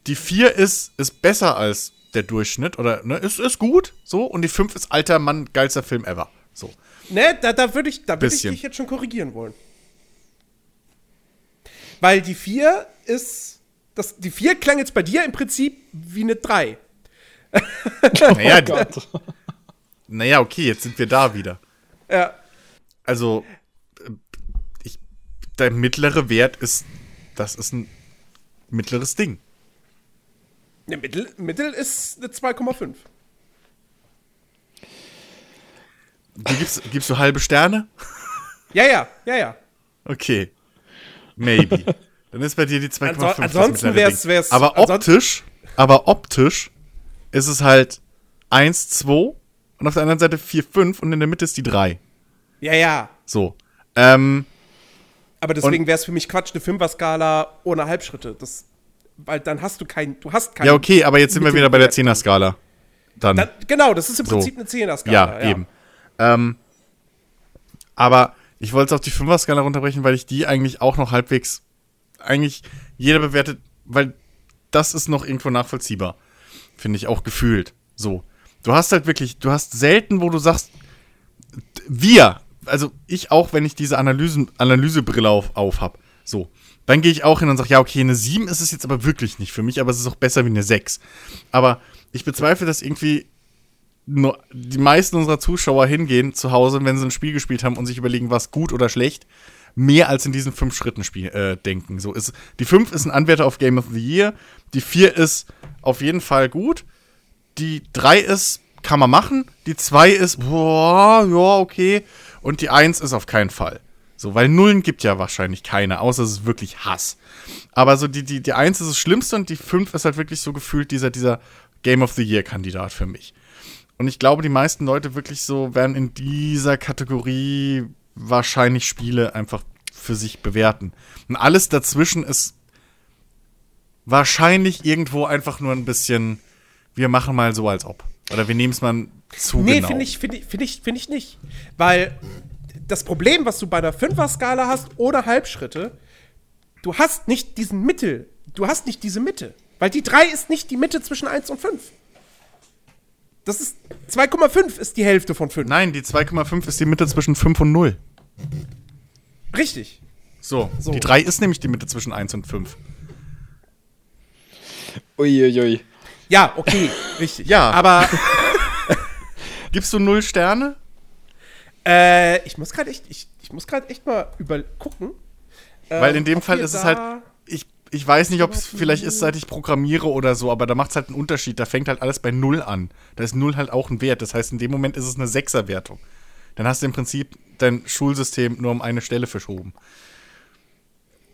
Die 4 ist, ist besser als der Durchschnitt oder ne, ist, ist gut, so. Und die 5 ist alter Mann, geilster Film ever. So. Ne, da, da würde ich, würd ich dich jetzt schon korrigieren wollen. Weil die 4 ist. Das, die 4 klang jetzt bei dir im Prinzip wie eine 3. naja, oh naja, okay, jetzt sind wir da wieder. Ja. Also, ich, der mittlere Wert ist. Das ist ein mittleres Ding. Ne, Mittel, Mittel ist eine 2,5. Du gibst, gibst du halbe Sterne? Ja, ja, ja, ja. Okay. Maybe. Dann ist bei dir die 2,5. Anso ansonsten wäre es. Aber optisch, aber optisch ist es halt 1, 2 und auf der anderen Seite 4, 5 und in der Mitte ist die 3. Ja, ja. So. Ähm, aber deswegen wäre es für mich Quatsch, eine Fünfer-Skala ohne Halbschritte. Das, weil dann hast du kein, du hast keinen. Ja, okay, aber jetzt sind wir wieder bei der Zehner-Skala. Dann. dann. Genau, das ist im Prinzip so. eine Zehner-Skala. Ja, ja, eben. Ähm, aber ich wollte es auf die Fünfer-Skala runterbrechen, weil ich die eigentlich auch noch halbwegs, eigentlich jeder bewertet, weil das ist noch irgendwo nachvollziehbar. Finde ich auch gefühlt. So. Du hast halt wirklich, du hast selten, wo du sagst, wir, also ich auch, wenn ich diese Analysen, Analysebrille auf, auf habe, so, dann gehe ich auch hin und sage, ja, okay, eine 7 ist es jetzt aber wirklich nicht für mich, aber es ist auch besser wie eine 6. Aber ich bezweifle, dass irgendwie die meisten unserer Zuschauer hingehen zu Hause, wenn sie ein Spiel gespielt haben und sich überlegen, was gut oder schlecht, mehr als in diesen fünf Schritten Spiel, äh, denken. So ist die fünf ist ein Anwärter auf Game of the Year, die vier ist auf jeden Fall gut, die drei ist kann man machen, die zwei ist boah, ja okay und die eins ist auf keinen Fall. So, weil Nullen gibt ja wahrscheinlich keine, außer es ist wirklich Hass. Aber so die, die, die Eins ist das Schlimmste und die fünf ist halt wirklich so gefühlt dieser, dieser Game of the Year-Kandidat für mich. Und ich glaube, die meisten Leute wirklich so werden in dieser Kategorie wahrscheinlich Spiele einfach für sich bewerten. Und alles dazwischen ist wahrscheinlich irgendwo einfach nur ein bisschen, wir machen mal so, als ob. Oder wir nehmen es mal zu nee, genau. Finde ich, find ich, find ich, find ich nicht. Weil das Problem, was du bei der Fünfer-Skala hast oder Halbschritte, du hast nicht diesen Mittel. Du hast nicht diese Mitte. Weil die 3 ist nicht die Mitte zwischen 1 und 5. Das ist 2,5 ist die Hälfte von 5. Nein, die 2,5 ist die Mitte zwischen 5 und 0. Richtig. So, so. die 3 ist nämlich die Mitte zwischen 1 und 5. Uiuiui. Ja, okay, richtig. Ja. Aber. Gibst du 0 Sterne? Äh, ich muss gerade echt, ich, ich muss gerade echt mal übergucken. Weil in dem ähm, Fall ist es halt, ich ich weiß nicht, ob es vielleicht ist, seit ich programmiere oder so, aber da macht es halt einen Unterschied. Da fängt halt alles bei Null an. Da ist Null halt auch ein Wert. Das heißt, in dem Moment ist es eine Sechserwertung. Dann hast du im Prinzip dein Schulsystem nur um eine Stelle verschoben.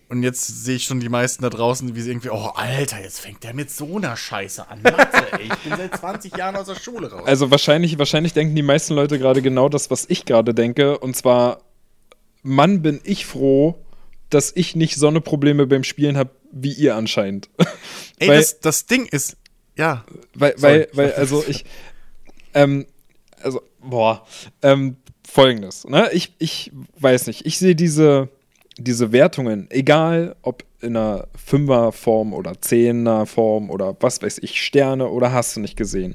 Und jetzt sehe ich schon die meisten da draußen, wie sie irgendwie, oh, Alter, jetzt fängt der mit so einer Scheiße an. Mathe, ey, ich bin seit 20 Jahren aus der Schule raus. Also wahrscheinlich, wahrscheinlich denken die meisten Leute gerade genau das, was ich gerade denke. Und zwar, Mann, bin ich froh, dass ich nicht so eine Probleme beim Spielen habe, wie ihr anscheinend. ey, weil, das, das Ding ist, ja. Weil, weil, weil, also ich, ähm, also, boah, ähm, folgendes, ne? Ich, ich weiß nicht, ich sehe diese diese Wertungen, egal ob in einer Fünfer-Form oder Zehner-Form oder was weiß ich, Sterne oder hast du nicht gesehen,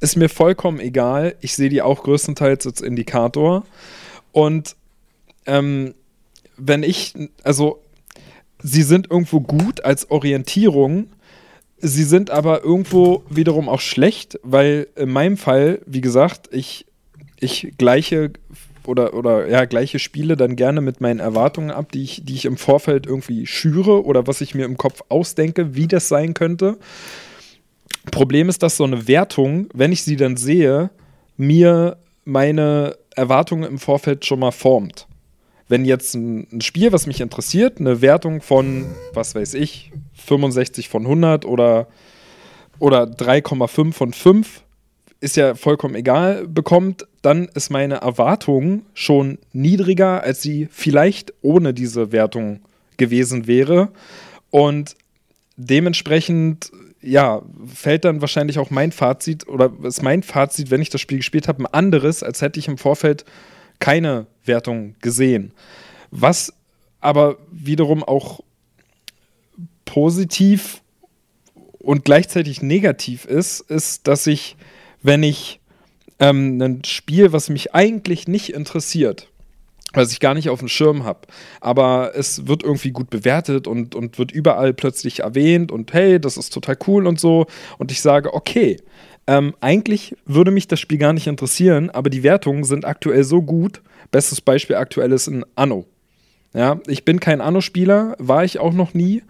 ist mir vollkommen egal. Ich sehe die auch größtenteils als Indikator. Und ähm, wenn ich, also sie sind irgendwo gut als Orientierung, sie sind aber irgendwo wiederum auch schlecht, weil in meinem Fall, wie gesagt, ich, ich gleiche oder, oder ja, gleiche Spiele dann gerne mit meinen Erwartungen ab, die ich, die ich im Vorfeld irgendwie schüre oder was ich mir im Kopf ausdenke, wie das sein könnte. Problem ist, dass so eine Wertung, wenn ich sie dann sehe, mir meine Erwartungen im Vorfeld schon mal formt. Wenn jetzt ein, Spiel, was mich interessiert, eine Wertung von, was weiß ich, 65 von 100 oder, oder 3,5 von 5 ist ja vollkommen egal, bekommt, dann ist meine Erwartung schon niedriger, als sie vielleicht ohne diese Wertung gewesen wäre. Und dementsprechend, ja, fällt dann wahrscheinlich auch mein Fazit oder ist mein Fazit, wenn ich das Spiel gespielt habe, ein anderes, als hätte ich im Vorfeld keine Wertung gesehen. Was aber wiederum auch positiv und gleichzeitig negativ ist, ist, dass ich wenn ich ähm, ein Spiel, was mich eigentlich nicht interessiert, was ich gar nicht auf dem Schirm habe, aber es wird irgendwie gut bewertet und, und wird überall plötzlich erwähnt und hey, das ist total cool und so. Und ich sage, okay, ähm, eigentlich würde mich das Spiel gar nicht interessieren, aber die Wertungen sind aktuell so gut. Bestes Beispiel aktuell ist ein Anno. Ja, ich bin kein Anno-Spieler, war ich auch noch nie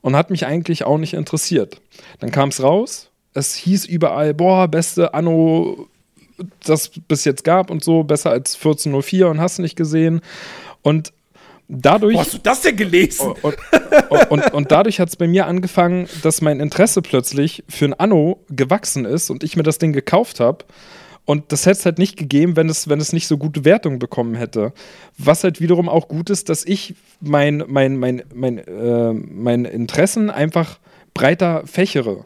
und hat mich eigentlich auch nicht interessiert. Dann kam es raus, es hieß überall, boah, beste Anno, das bis jetzt gab und so, besser als 1404 und hast nicht gesehen. Und dadurch. Wo hast du das denn gelesen? Und, und, und, und dadurch hat es bei mir angefangen, dass mein Interesse plötzlich für ein Anno gewachsen ist und ich mir das Ding gekauft habe. Und das hätte es halt nicht gegeben, wenn es, wenn es nicht so gute Wertungen bekommen hätte. Was halt wiederum auch gut ist, dass ich mein, mein, mein, mein, äh, mein Interessen einfach breiter fächere.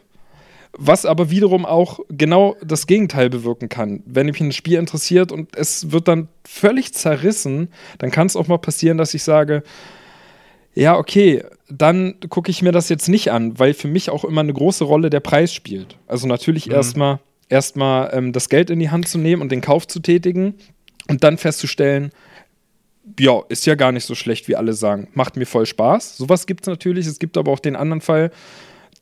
Was aber wiederum auch genau das Gegenteil bewirken kann. Wenn mich ein Spiel interessiert und es wird dann völlig zerrissen, dann kann es auch mal passieren, dass ich sage, ja, okay, dann gucke ich mir das jetzt nicht an, weil für mich auch immer eine große Rolle der Preis spielt. Also natürlich mhm. erstmal erstmal ähm, das Geld in die Hand zu nehmen und den Kauf zu tätigen und dann festzustellen, ja, ist ja gar nicht so schlecht, wie alle sagen. Macht mir voll Spaß. Sowas gibt es natürlich. Es gibt aber auch den anderen Fall,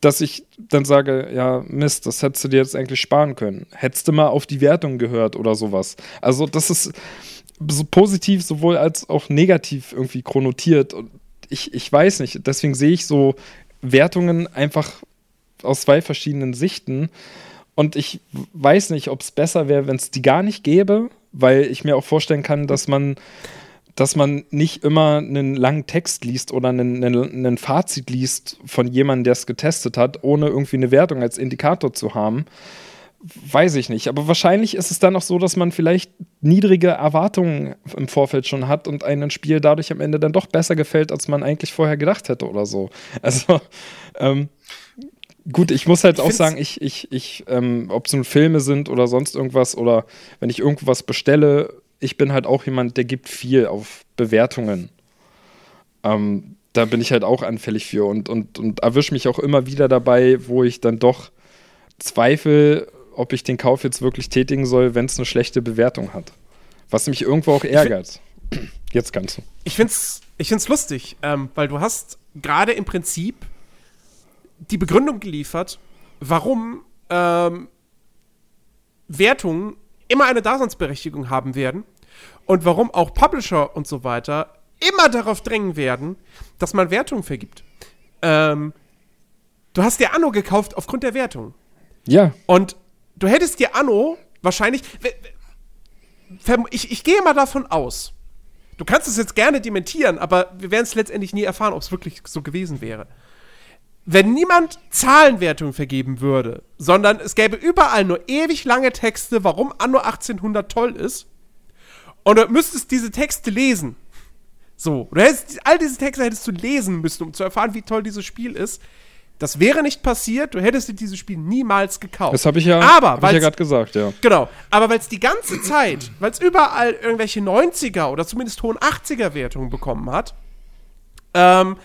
dass ich dann sage, ja, Mist, das hättest du dir jetzt eigentlich sparen können. Hättest du mal auf die Wertung gehört oder sowas. Also das ist so positiv sowohl als auch negativ irgendwie chronotiert. Und ich, ich weiß nicht, deswegen sehe ich so Wertungen einfach aus zwei verschiedenen Sichten. Und ich weiß nicht, ob es besser wäre, wenn es die gar nicht gäbe, weil ich mir auch vorstellen kann, dass man dass man nicht immer einen langen Text liest oder einen, einen, einen Fazit liest von jemandem, der es getestet hat, ohne irgendwie eine Wertung als Indikator zu haben. Weiß ich nicht. Aber wahrscheinlich ist es dann auch so, dass man vielleicht niedrige Erwartungen im Vorfeld schon hat und einem Spiel dadurch am Ende dann doch besser gefällt, als man eigentlich vorher gedacht hätte oder so. Also, ähm, gut, ich muss halt ich auch sagen, ich, ich, ich, ähm, ob es nun Filme sind oder sonst irgendwas oder wenn ich irgendwas bestelle, ich bin halt auch jemand, der gibt viel auf Bewertungen. Ähm, da bin ich halt auch anfällig für und, und, und erwische mich auch immer wieder dabei, wo ich dann doch zweifle, ob ich den Kauf jetzt wirklich tätigen soll, wenn es eine schlechte Bewertung hat. Was mich irgendwo auch ärgert. Jetzt kannst du. Ich find's, ich find's lustig, ähm, weil du hast gerade im Prinzip die Begründung geliefert, warum ähm, Wertungen immer eine Daseinsberechtigung haben werden und warum auch Publisher und so weiter immer darauf drängen werden, dass man Wertungen vergibt. Ähm, du hast dir Anno gekauft aufgrund der Wertung. Ja. Und du hättest dir Anno wahrscheinlich. Ich, ich gehe mal davon aus, Du kannst es jetzt gerne dementieren, aber wir werden es letztendlich nie erfahren, ob es wirklich so gewesen wäre. Wenn niemand Zahlenwertungen vergeben würde, sondern es gäbe überall nur ewig lange Texte, warum Anno 1800 toll ist, und du müsstest diese Texte lesen. So, du hättest, all diese Texte hättest du lesen müssen, um zu erfahren, wie toll dieses Spiel ist. Das wäre nicht passiert, du hättest dir dieses Spiel niemals gekauft. Das habe ich ja, aber, hab ich ja gerade gesagt, ja. Genau, aber weil es die ganze Zeit, weil es überall irgendwelche 90er oder zumindest hohen 80er Wertungen bekommen hat, ähm,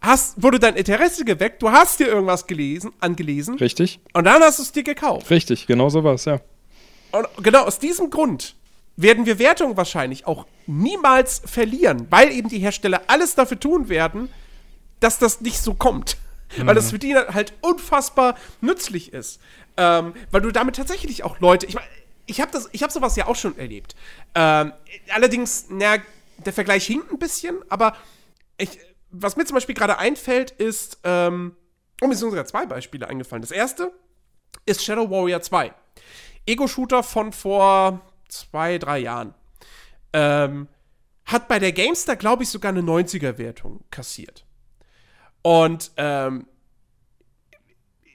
hast, wurde dein Interesse geweckt, du hast dir irgendwas gelesen, angelesen Richtig, und dann hast du es dir gekauft. richtig, genau so war's, ja. Und genau aus diesem Grund werden wir Wertungen wahrscheinlich auch niemals verlieren, weil eben die Hersteller alles dafür tun werden, dass das nicht so kommt. Weil das für die halt unfassbar nützlich ist. Ähm, weil du damit tatsächlich auch Leute, ich meine, ich habe habe sowas ja auch schon erlebt. Ähm, allerdings, na, der Vergleich hinkt ein bisschen, aber ich, was mir zum Beispiel gerade einfällt, ist, ähm, oh, mir sind sogar zwei Beispiele eingefallen. Das erste ist Shadow Warrior 2. Ego-Shooter von vor zwei, drei Jahren. Ähm, hat bei der Gamestar, glaube ich, sogar eine 90er-Wertung kassiert. Und ähm,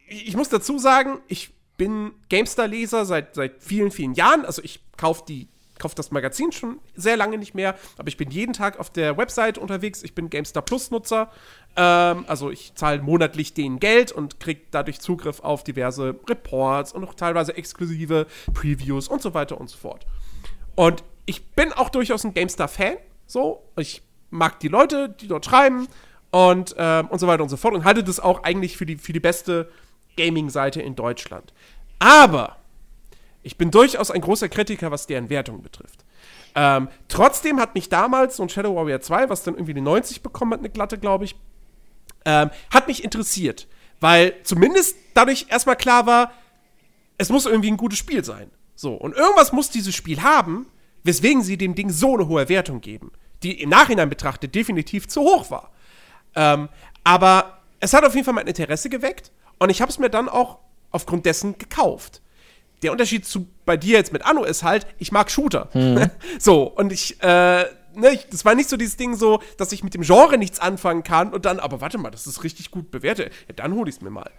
ich muss dazu sagen, ich bin GameStar-Leser seit, seit vielen, vielen Jahren. Also ich kaufe die kauf das Magazin schon sehr lange nicht mehr, aber ich bin jeden Tag auf der Website unterwegs. Ich bin GameStar Plus-Nutzer. Ähm, also ich zahle monatlich denen Geld und kriege dadurch Zugriff auf diverse Reports und auch teilweise exklusive Previews und so weiter und so fort. Und ich bin auch durchaus ein GameStar-Fan. So, ich mag die Leute, die dort schreiben und, ähm, und so weiter und so fort und halte das auch eigentlich für die, für die beste Gaming-Seite in Deutschland. Aber ich bin durchaus ein großer Kritiker, was deren Wertung betrifft. Ähm, trotzdem hat mich damals so ein Shadow Warrior 2, was dann irgendwie eine 90 bekommen hat, eine glatte, glaube ich, ähm, hat mich interessiert. Weil zumindest dadurch erstmal klar war, es muss irgendwie ein gutes Spiel sein. So, und irgendwas muss dieses Spiel haben, weswegen sie dem Ding so eine hohe Wertung geben, die im Nachhinein betrachtet definitiv zu hoch war. Ähm, aber es hat auf jeden Fall mein Interesse geweckt und ich habe es mir dann auch aufgrund dessen gekauft der Unterschied zu bei dir jetzt mit Anno ist halt, ich mag Shooter. Mhm. so, und ich, äh, ne, ich, das war nicht so dieses Ding so, dass ich mit dem Genre nichts anfangen kann und dann, aber warte mal, das ist richtig gut bewertet. Ja, dann hole ich es mir mal.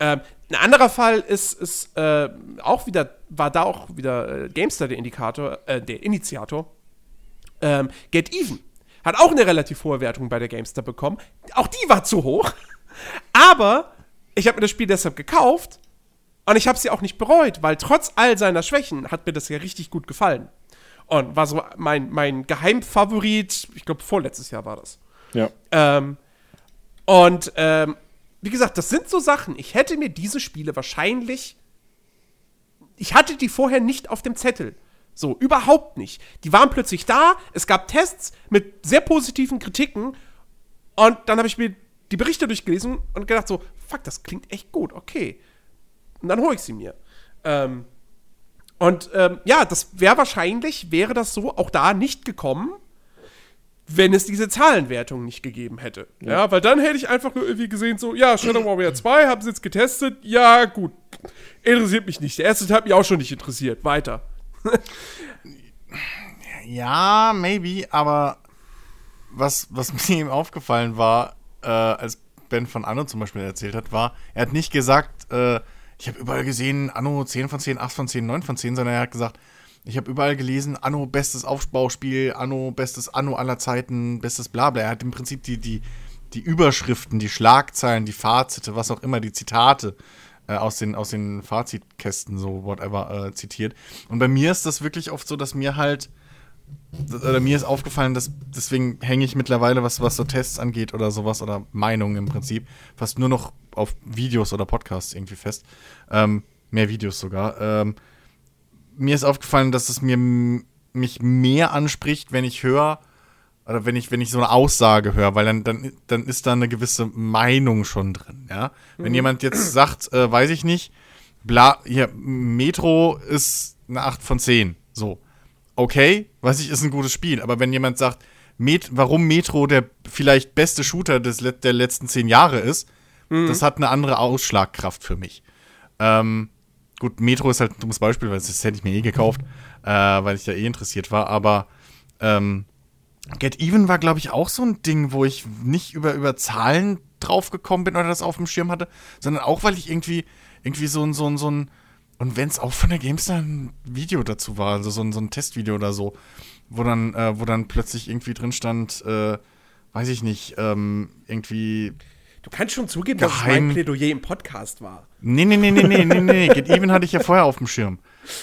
Ähm, ein anderer Fall ist, ist äh, auch wieder, war da auch wieder äh, Gamestar der Indikator, äh, der Initiator. Ähm, Get Even hat auch eine relativ hohe Wertung bei der Gamestar bekommen. Auch die war zu hoch. Aber ich habe mir das Spiel deshalb gekauft, und ich habe sie auch nicht bereut, weil trotz all seiner Schwächen hat mir das ja richtig gut gefallen. Und war so mein, mein Geheimfavorit, ich glaube, vorletztes Jahr war das. Ja. Ähm, und ähm, wie gesagt, das sind so Sachen. Ich hätte mir diese Spiele wahrscheinlich. Ich hatte die vorher nicht auf dem Zettel. So, überhaupt nicht. Die waren plötzlich da, es gab Tests mit sehr positiven Kritiken und dann habe ich mir die Berichte durchgelesen und gedacht so, fuck, das klingt echt gut, okay. Und dann hole ich sie mir. Ähm, und ähm, ja, das wäre wahrscheinlich, wäre das so auch da nicht gekommen, wenn es diese Zahlenwertung nicht gegeben hätte. Ja. ja, weil dann hätte ich einfach nur irgendwie gesehen, so, ja, Shadow Warrior 2, haben sie jetzt getestet, ja, gut. Interessiert mich nicht. Der erste Teil hat mich auch schon nicht interessiert. Weiter. ja, maybe, aber was, was mir eben aufgefallen war, äh, als Ben von Anno zum Beispiel erzählt hat, war, er hat nicht gesagt, äh, ich habe überall gesehen, Anno 10 von 10, 8 von 10, 9 von 10, sondern er hat gesagt, ich habe überall gelesen, Anno bestes Aufbauspiel, Anno bestes Anno aller Zeiten, bestes Blabla. Er hat im Prinzip die, die, die Überschriften, die Schlagzeilen, die Fazite, was auch immer, die Zitate äh, aus, den, aus den Fazitkästen, so whatever, äh, zitiert. Und bei mir ist das wirklich oft so, dass mir halt oder mir ist aufgefallen, dass deswegen hänge ich mittlerweile, was, was so Tests angeht oder sowas oder Meinungen im Prinzip, fast nur noch auf Videos oder Podcasts irgendwie fest. Ähm, mehr Videos sogar. Ähm, mir ist aufgefallen, dass es mir mich mehr anspricht, wenn ich höre, oder wenn ich, wenn ich so eine Aussage höre, weil dann, dann, dann ist da eine gewisse Meinung schon drin, ja. Mhm. Wenn jemand jetzt sagt, äh, weiß ich nicht, bla, hier, Metro ist eine 8 von 10, so okay, weiß ich, ist ein gutes Spiel. Aber wenn jemand sagt, Met warum Metro der vielleicht beste Shooter des, der letzten zehn Jahre ist, mhm. das hat eine andere Ausschlagkraft für mich. Ähm, gut, Metro ist halt ein dummes Beispiel, weil das hätte ich mir eh gekauft, äh, weil ich da eh interessiert war. Aber ähm, Get Even war, glaube ich, auch so ein Ding, wo ich nicht über, über Zahlen draufgekommen bin oder das auf dem Schirm hatte, sondern auch, weil ich irgendwie, irgendwie so ein, so ein, so ein, und wenn es auch von der GameStar ein Video dazu war, also so ein, so ein Testvideo oder so, wo dann, äh, wo dann plötzlich irgendwie drin stand, äh, weiß ich nicht, ähm, irgendwie. Du kannst schon zugeben, dass Geheim- mein Plädoyer im Podcast war. Nee, nee, nee, nee, nee, nee, nee. Get Even hatte ich ja vorher auf dem Schirm.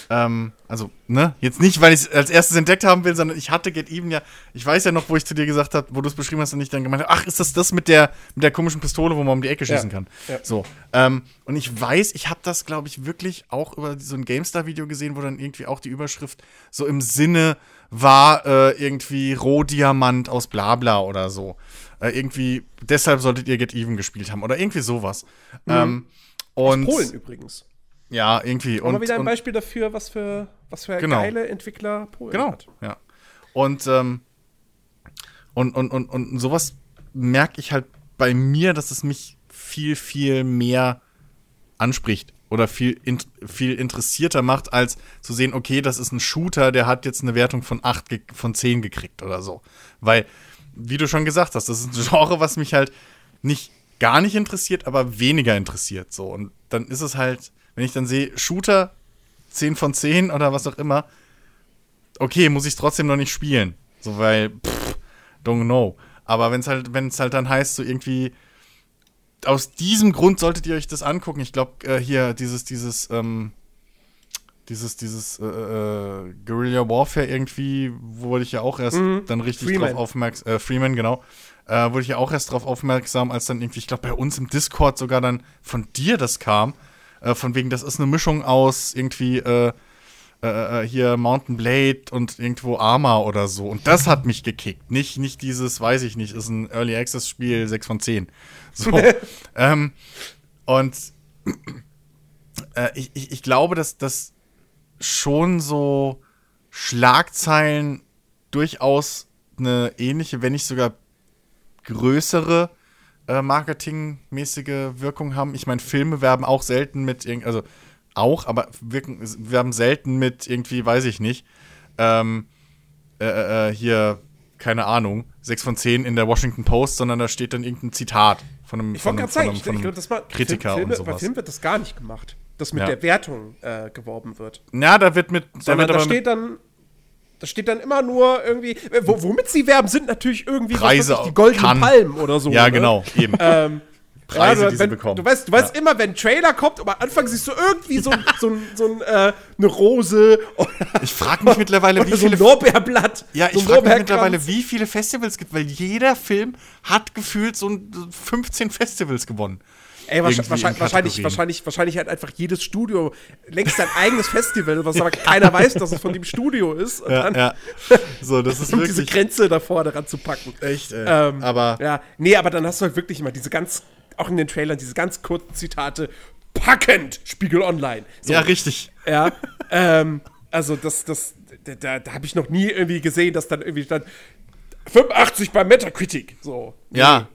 Ähm, also, ne, jetzt nicht, weil ich es als erstes entdeckt haben will, sondern ich hatte Get Even ja, ich weiß ja noch, wo ich zu dir gesagt habe, wo du es beschrieben hast und ich dann gemeint habe, ach, ist das das mit der, mit der komischen Pistole, wo man um die Ecke schießen Ja, kann? ja. So, ähm, und ich weiß, ich habe das, glaube ich, wirklich auch über so ein GameStar-Video gesehen, wo dann irgendwie auch die Überschrift so im Sinne war, äh, irgendwie Rohdiamant aus Blabla oder so. Äh, irgendwie, deshalb solltet ihr Get Even gespielt haben oder irgendwie sowas. Ähm, und Mhm. Polen übrigens. Ja, irgendwie. Und, Und, wieder ein und, Beispiel dafür, was für, was für Genau. geile Entwickler Polen Genau, hat. ja. Und, ähm, und, und, und, und sowas merke ich halt bei mir, dass es mich viel, viel mehr anspricht oder viel, in, viel interessierter macht, als zu sehen, okay, das ist ein Shooter, der hat jetzt eine Wertung von 8 ge- von 10 gekriegt oder so. Weil, wie du schon gesagt hast, das ist ein Genre, was mich halt nicht gar nicht interessiert, aber weniger interessiert. So. Und dann ist es halt, wenn ich dann sehe, Shooter 10 von 10 oder was auch immer, okay, muss ich trotzdem noch nicht spielen. So, weil, pff, don't know. Aber wenn es halt, wenn es halt dann heißt, so irgendwie, aus diesem Grund solltet ihr euch das angucken. Ich glaube, äh, hier, dieses, dieses, ähm, dieses, dieses äh, äh, Guerilla Warfare irgendwie, wurde ich ja auch erst dann richtig Freeman. drauf aufmerksam, äh, Freeman, genau, äh, wurde ich ja auch erst drauf aufmerksam, als dann irgendwie, ich glaube, bei uns im Discord sogar dann von dir das kam, äh, von wegen, das ist eine Mischung aus irgendwie, äh, äh, äh, hier Mountain Blade und irgendwo Arma oder so. Und das hat mich gekickt. Nicht, nicht dieses, weiß ich nicht, ist ein Early Access Spiel 6 von 10. So. ähm, und äh, ich, ich, ich glaube, dass das schon so Schlagzeilen durchaus eine ähnliche, wenn nicht sogar größere äh, marketingmäßige Wirkung haben. Ich meine, Filme werben auch selten mit also auch, aber wirken, werben selten mit irgendwie, weiß ich nicht, ähm, äh, äh, hier, keine Ahnung, 6 von 10 in der Washington Post, sondern da steht dann irgendein Zitat von einem, Ich von wollte einem, von einem, ich, von ich einem glaube, das war Kritiker Film, Filme, und Bei sowas. Film wird das gar nicht gemacht, dass mit Ja. der Wertung äh, geworben wird. Ja, da wird mit, da wird da steht dann. Da steht dann immer nur irgendwie, äh, wo, womit sie werben, sind natürlich irgendwie was Preise weiß ich, die goldenen kann. Palmen oder so. ja, ne? genau, eben. Ähm, Preise, ja, die sie wenn, bekommen. Du weißt, du weißt immer, wenn ein Trailer kommt am Anfang siehst du irgendwie so, so, ein- so ein, äh, eine Rose oder, Ich frage mich mittlerweile, wie oder so ein viele Lorbeerblatt. Ja, so ich ein frage mich mittlerweile, wie viele Festivals es gibt, weil jeder Film hat gefühlt so ein 15 Festivals gewonnen. Ey, wahrscheinlich, wahrscheinlich, wahrscheinlich, wahrscheinlich, hat einfach jedes Studio längst sein eigenes Festival, was aber keiner weiß, dass es von dem Studio ist. Ja, ja. So, das ist um diese wirklich Grenze da vorne ranzupacken. echt, ey. Ähm, aber Ja, nee, aber dann hast du halt wirklich immer diese ganz, auch in den Trailern, diese ganz kurzen Zitate. Packend, Spiegel Online. So, ja, richtig. Ja, ähm, also das, das, da, da, da habe ich noch nie irgendwie gesehen, dass dann irgendwie stand 85 bei Metacritic. So. Ja,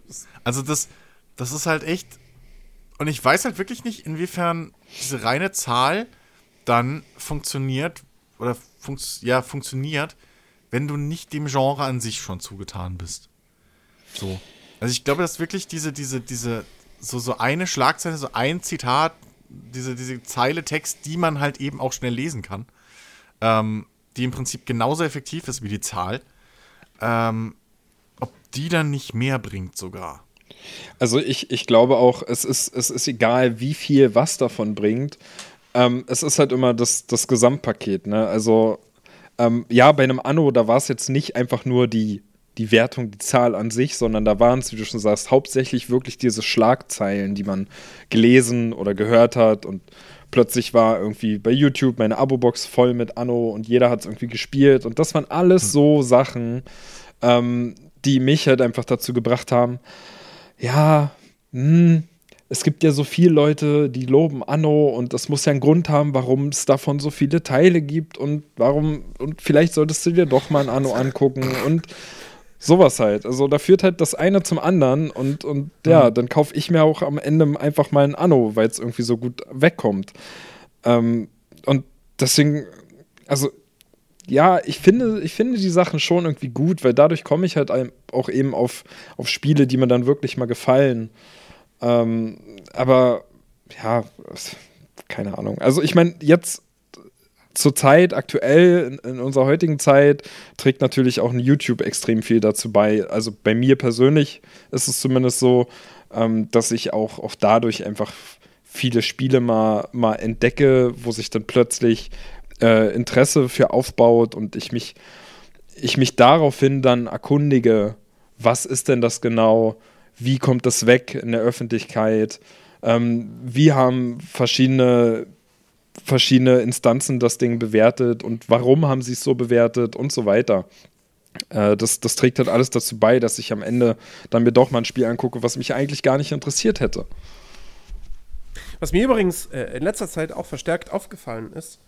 also das, das ist halt echt. Und ich weiß halt wirklich nicht, inwiefern diese reine Zahl dann funktioniert oder funks ja, funktioniert, wenn du nicht dem Genre an sich schon zugetan bist. So. Also ich glaube, dass wirklich diese, diese, diese, so, so eine Schlagzeile, so ein Zitat, diese, diese Zeile Text, die man halt eben auch schnell lesen kann, ähm, die im Prinzip genauso effektiv ist wie die Zahl, ähm, ob die dann nicht mehr bringt sogar. Also ich, ich glaube auch, es ist, es ist egal, wie viel was davon bringt. Ähm, es ist halt immer das, das Gesamtpaket. Ne? Also ähm, ja, bei einem Anno, da war es jetzt nicht einfach nur die, die Wertung, die Zahl an sich, sondern da waren es, wie du schon sagst, hauptsächlich wirklich diese Schlagzeilen, die man gelesen oder gehört hat und plötzlich war irgendwie bei YouTube meine Abo-Box voll mit Anno und jeder hat es irgendwie gespielt und das waren alles so Sachen, ähm, die mich halt einfach dazu gebracht haben, ja, hm, es gibt ja so viele Leute, die loben Anno und das muss ja einen Grund haben, warum es davon so viele Teile gibt und warum, und vielleicht solltest du dir doch mal ein Anno angucken und sowas halt. Also da führt halt das eine zum anderen und, und ja, dann kaufe ich mir auch am Ende einfach mal ein Anno, weil es irgendwie so gut wegkommt. Ähm, und deswegen, also ja, ich finde, ich finde die Sachen schon irgendwie gut, weil dadurch komme ich halt auch eben auf, auf Spiele, die mir dann wirklich mal gefallen. Ähm, aber ja, keine Ahnung. Also ich meine, jetzt zur Zeit, aktuell, in, in, unserer heutigen Zeit, trägt natürlich auch ein YouTube extrem viel dazu bei. Also bei mir persönlich ist es zumindest so, ähm, dass ich auch, auch dadurch einfach viele Spiele mal, mal entdecke, wo sich dann plötzlich äh, Interesse für aufbaut und ich mich, ich mich daraufhin dann erkundige, was ist denn das genau, wie kommt das weg in der Öffentlichkeit, ähm, wie haben verschiedene verschiedene Instanzen das Ding bewertet und warum haben sie es so bewertet und so weiter. Äh, das, das trägt halt alles dazu bei, dass ich am Ende dann mir doch mal ein Spiel angucke, was mich eigentlich gar nicht interessiert hätte. Was mir übrigens äh, in letzter Zeit auch verstärkt aufgefallen ist,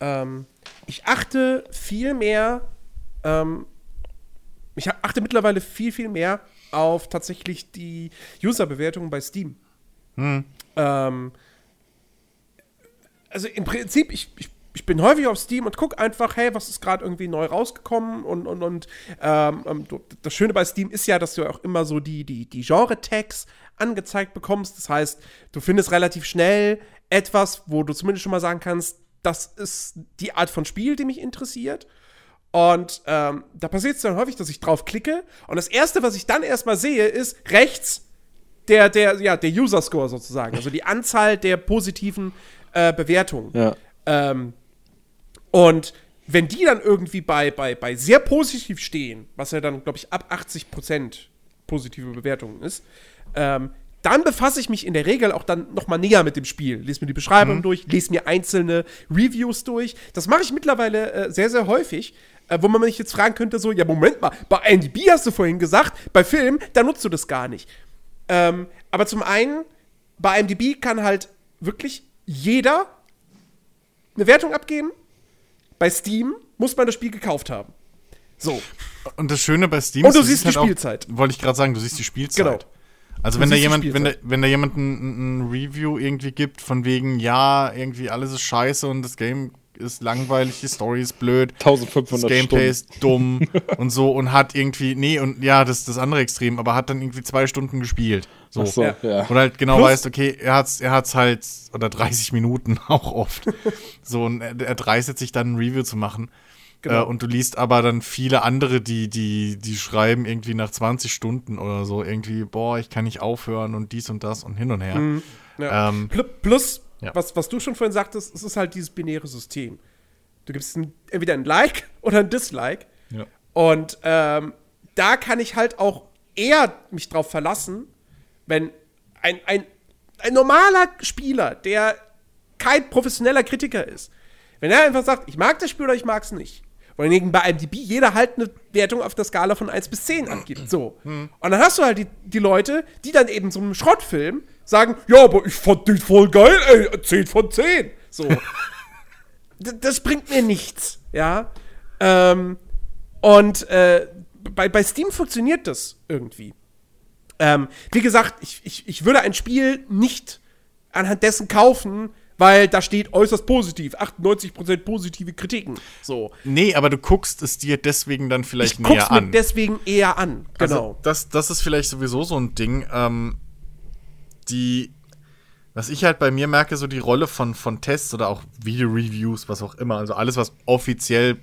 ähm, ich achte viel mehr, ähm, ich achte mittlerweile viel, viel mehr auf tatsächlich die User-Bewertungen bei Steam. Hm. Ähm, also im Prinzip, ich, ich, ich bin häufig auf Steam und gucke einfach, hey, was ist gerade irgendwie neu rausgekommen und, und, und ähm, ähm das Schöne bei Steam ist ja, dass du auch immer so die, die, die Genre-Tags angezeigt bekommst. Das heißt, du findest relativ schnell etwas, wo du zumindest schon mal sagen kannst, das ist die Art von Spiel, die mich interessiert. Und ähm, da passiert es dann häufig, dass ich drauf klicke und das erste, was ich dann erstmal sehe, ist rechts der, der, ja, der User-Score sozusagen, also die Anzahl der positiven äh, Bewertungen. Ja. Ähm, und wenn die dann irgendwie bei, bei, bei sehr positiv stehen, was ja dann, glaube ich, ab 80% positive Bewertungen ist, ähm, dann befasse ich mich in der Regel auch dann noch mal näher mit dem Spiel. Lese mir die Beschreibung mhm. durch, lese mir einzelne Reviews durch. Das mache ich mittlerweile äh, sehr, sehr häufig, äh, wo man mich jetzt fragen könnte, so, ja, Moment mal, bei IMDb hast du vorhin gesagt, bei Filmen, da nutzt du das gar nicht. Ähm, aber zum einen, bei IMDb kann halt wirklich jeder eine Wertung abgeben. Bei Steam muss man das Spiel gekauft haben. So. Und das Schöne bei Steam ist, Und du siehst die halt Spielzeit. Wollte ich gerade sagen, du siehst die Spielzeit. Genau. Also wenn da jemand, wenn da, wenn da jemand ein, ein, Review irgendwie gibt, von wegen, ja, irgendwie alles ist scheiße und das Game ist langweilig, die Story ist blöd, 1500 das Gameplay Stunden. ist dumm und so und hat irgendwie, nee, und ja, das ist das andere Extrem, aber hat dann irgendwie zwei Stunden gespielt. So. so ja. Und halt genau Plus, weißt, okay, er hat's, er hat's halt, oder 30 Minuten auch oft. so, und er, er dreistet sich dann ein Review zu machen. Genau. Äh, und du liest aber dann viele andere, die, die, die schreiben irgendwie nach 20 Stunden oder so, irgendwie, boah, ich kann nicht aufhören und dies und das und hin und her. Mhm. Ja. Ähm, Plus, ja. was, was du schon vorhin sagtest, es ist halt dieses binäre System. Du gibst ein, entweder ein Like oder ein Dislike. Ja. Und ähm, da kann ich halt auch eher mich drauf verlassen, wenn ein, ein, ein normaler Spieler, der kein professioneller Kritiker ist, wenn er einfach sagt, ich mag das Spiel oder ich mag es nicht. Weil bei IMDb jeder halt eine Wertung auf der Skala von 1 bis 10 angibt. So. Und dann hast du halt die, die Leute, die dann eben so einem Schrottfilm sagen, ja, aber ich fand den voll geil, ey, 10 von 10. So. das bringt mir nichts, ja. Ähm, und äh, bei, bei Steam funktioniert das irgendwie. Ähm, wie gesagt, ich, ich, ich würde ein Spiel nicht anhand dessen kaufen, weil da steht äußerst positiv, 98% positive Kritiken. So. Nee, aber du guckst es dir deswegen dann vielleicht ich näher an. Deswegen eher an, also genau. Also das, das ist vielleicht sowieso so ein Ding, ähm, die, was ich halt bei mir merke, so die Rolle von, von Tests oder auch Video-Reviews, was auch immer, also alles, was offiziell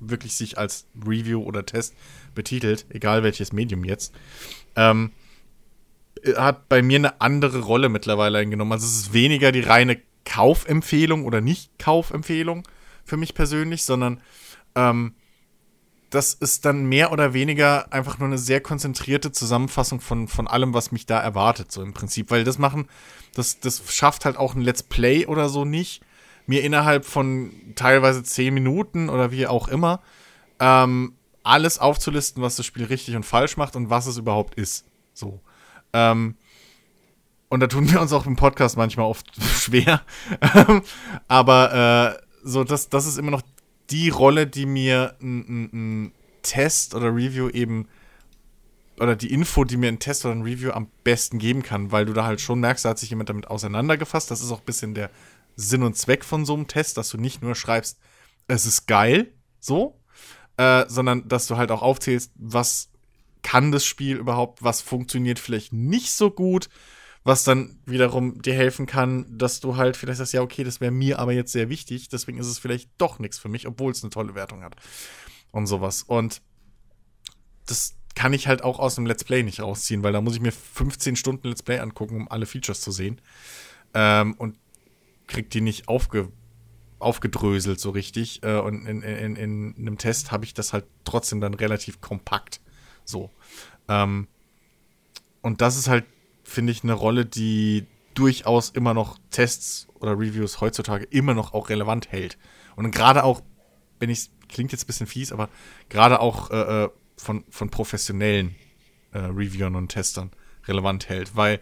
wirklich sich als Review oder Test betitelt, egal welches Medium jetzt, ähm, hat bei mir eine andere Rolle mittlerweile eingenommen. Also es ist weniger die reine Kaufempfehlung oder Nicht-Kaufempfehlung für mich persönlich, sondern ähm, das ist dann mehr oder weniger einfach nur eine sehr konzentrierte Zusammenfassung von, von allem, was mich da erwartet, so im Prinzip. Weil das machen, das, das schafft halt auch ein Let's Play oder so nicht, mir innerhalb von teilweise zehn Minuten oder wie auch immer ähm, alles aufzulisten, was das Spiel richtig und falsch macht und was es überhaupt ist. So. Ähm, und da tun wir uns auch im Podcast manchmal oft schwer. Aber äh, so, das, das ist immer noch die Rolle, die mir ein, ein, ein Test oder Review eben oder die Info, die mir ein Test oder ein Review am besten geben kann, weil du da halt schon merkst, da hat sich jemand damit auseinandergefasst. Das ist auch ein bisschen der Sinn und Zweck von so einem Test, dass du nicht nur schreibst, es ist geil, so, äh, sondern dass du halt auch aufzählst, was kann das Spiel überhaupt, was funktioniert vielleicht nicht so gut, was dann wiederum dir helfen kann, dass du halt vielleicht sagst, ja, okay, das wäre mir aber jetzt sehr wichtig, deswegen ist es vielleicht doch nichts für mich, obwohl es eine tolle Wertung hat. Und sowas. Und das kann ich halt auch aus einem Let's Play nicht rausziehen, weil da muss ich mir 15 Stunden Let's Play angucken, um alle Features zu sehen. Ähm, und krieg die nicht aufge aufgedröselt so richtig. Äh, und in, in, in, einem Test habe ich das halt trotzdem dann relativ kompakt. So. Ähm, und das ist halt, finde ich, eine Rolle, die durchaus immer noch Tests oder Reviews heutzutage immer noch auch relevant hält. Und gerade auch, wenn ich klingt jetzt ein bisschen fies, aber gerade auch äh, äh, von, von professionellen äh, Reviewern und Testern relevant hält, weil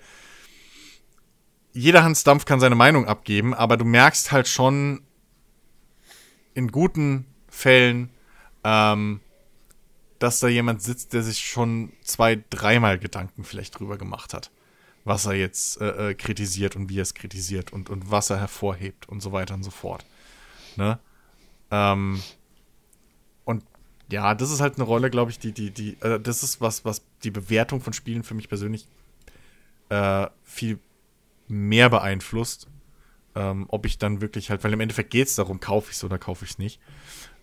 jeder Hans Dampf kann seine Meinung abgeben, aber du merkst halt schon in guten Fällen, ähm, dass da jemand sitzt, der sich schon zwei, dreimal Gedanken vielleicht drüber gemacht hat, was er jetzt äh, äh, kritisiert und wie er es kritisiert und, und was er hervorhebt und so weiter und so fort. Ne? Ähm, und ja, das ist halt eine Rolle, glaube ich, die, die, die, äh, das ist was, was die Bewertung von Spielen für mich persönlich äh, viel mehr beeinflusst, ähm, ob ich dann wirklich halt, weil im Endeffekt geht es darum, kaufe ich es oder kaufe ich es nicht,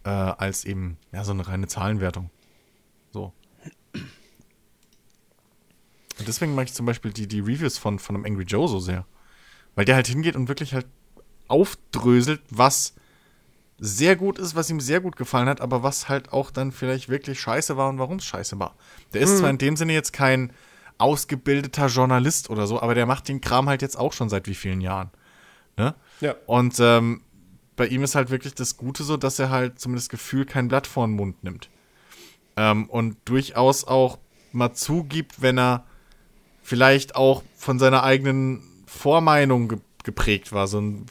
äh, als eben ja so eine reine Zahlenwertung. So. Und deswegen mag ich zum Beispiel die, die Reviews von, von einem Angry Joe so sehr. Weil der halt hingeht und wirklich halt aufdröselt, was sehr gut ist, was ihm sehr gut gefallen hat, aber was halt auch dann vielleicht wirklich scheiße war und warum es scheiße war. Der ist mhm. zwar in dem Sinne jetzt kein ausgebildeter Journalist oder so, aber der macht den Kram halt jetzt auch schon seit wie vielen Jahren. Ne? Ja. Und ähm, bei ihm ist halt wirklich das Gute so, dass er halt zumindest Gefühl kein Blatt vor den Mund nimmt. Ähm, und durchaus auch mal zugibt, wenn er vielleicht auch von seiner eigenen Vormeinung ge geprägt war. So ein,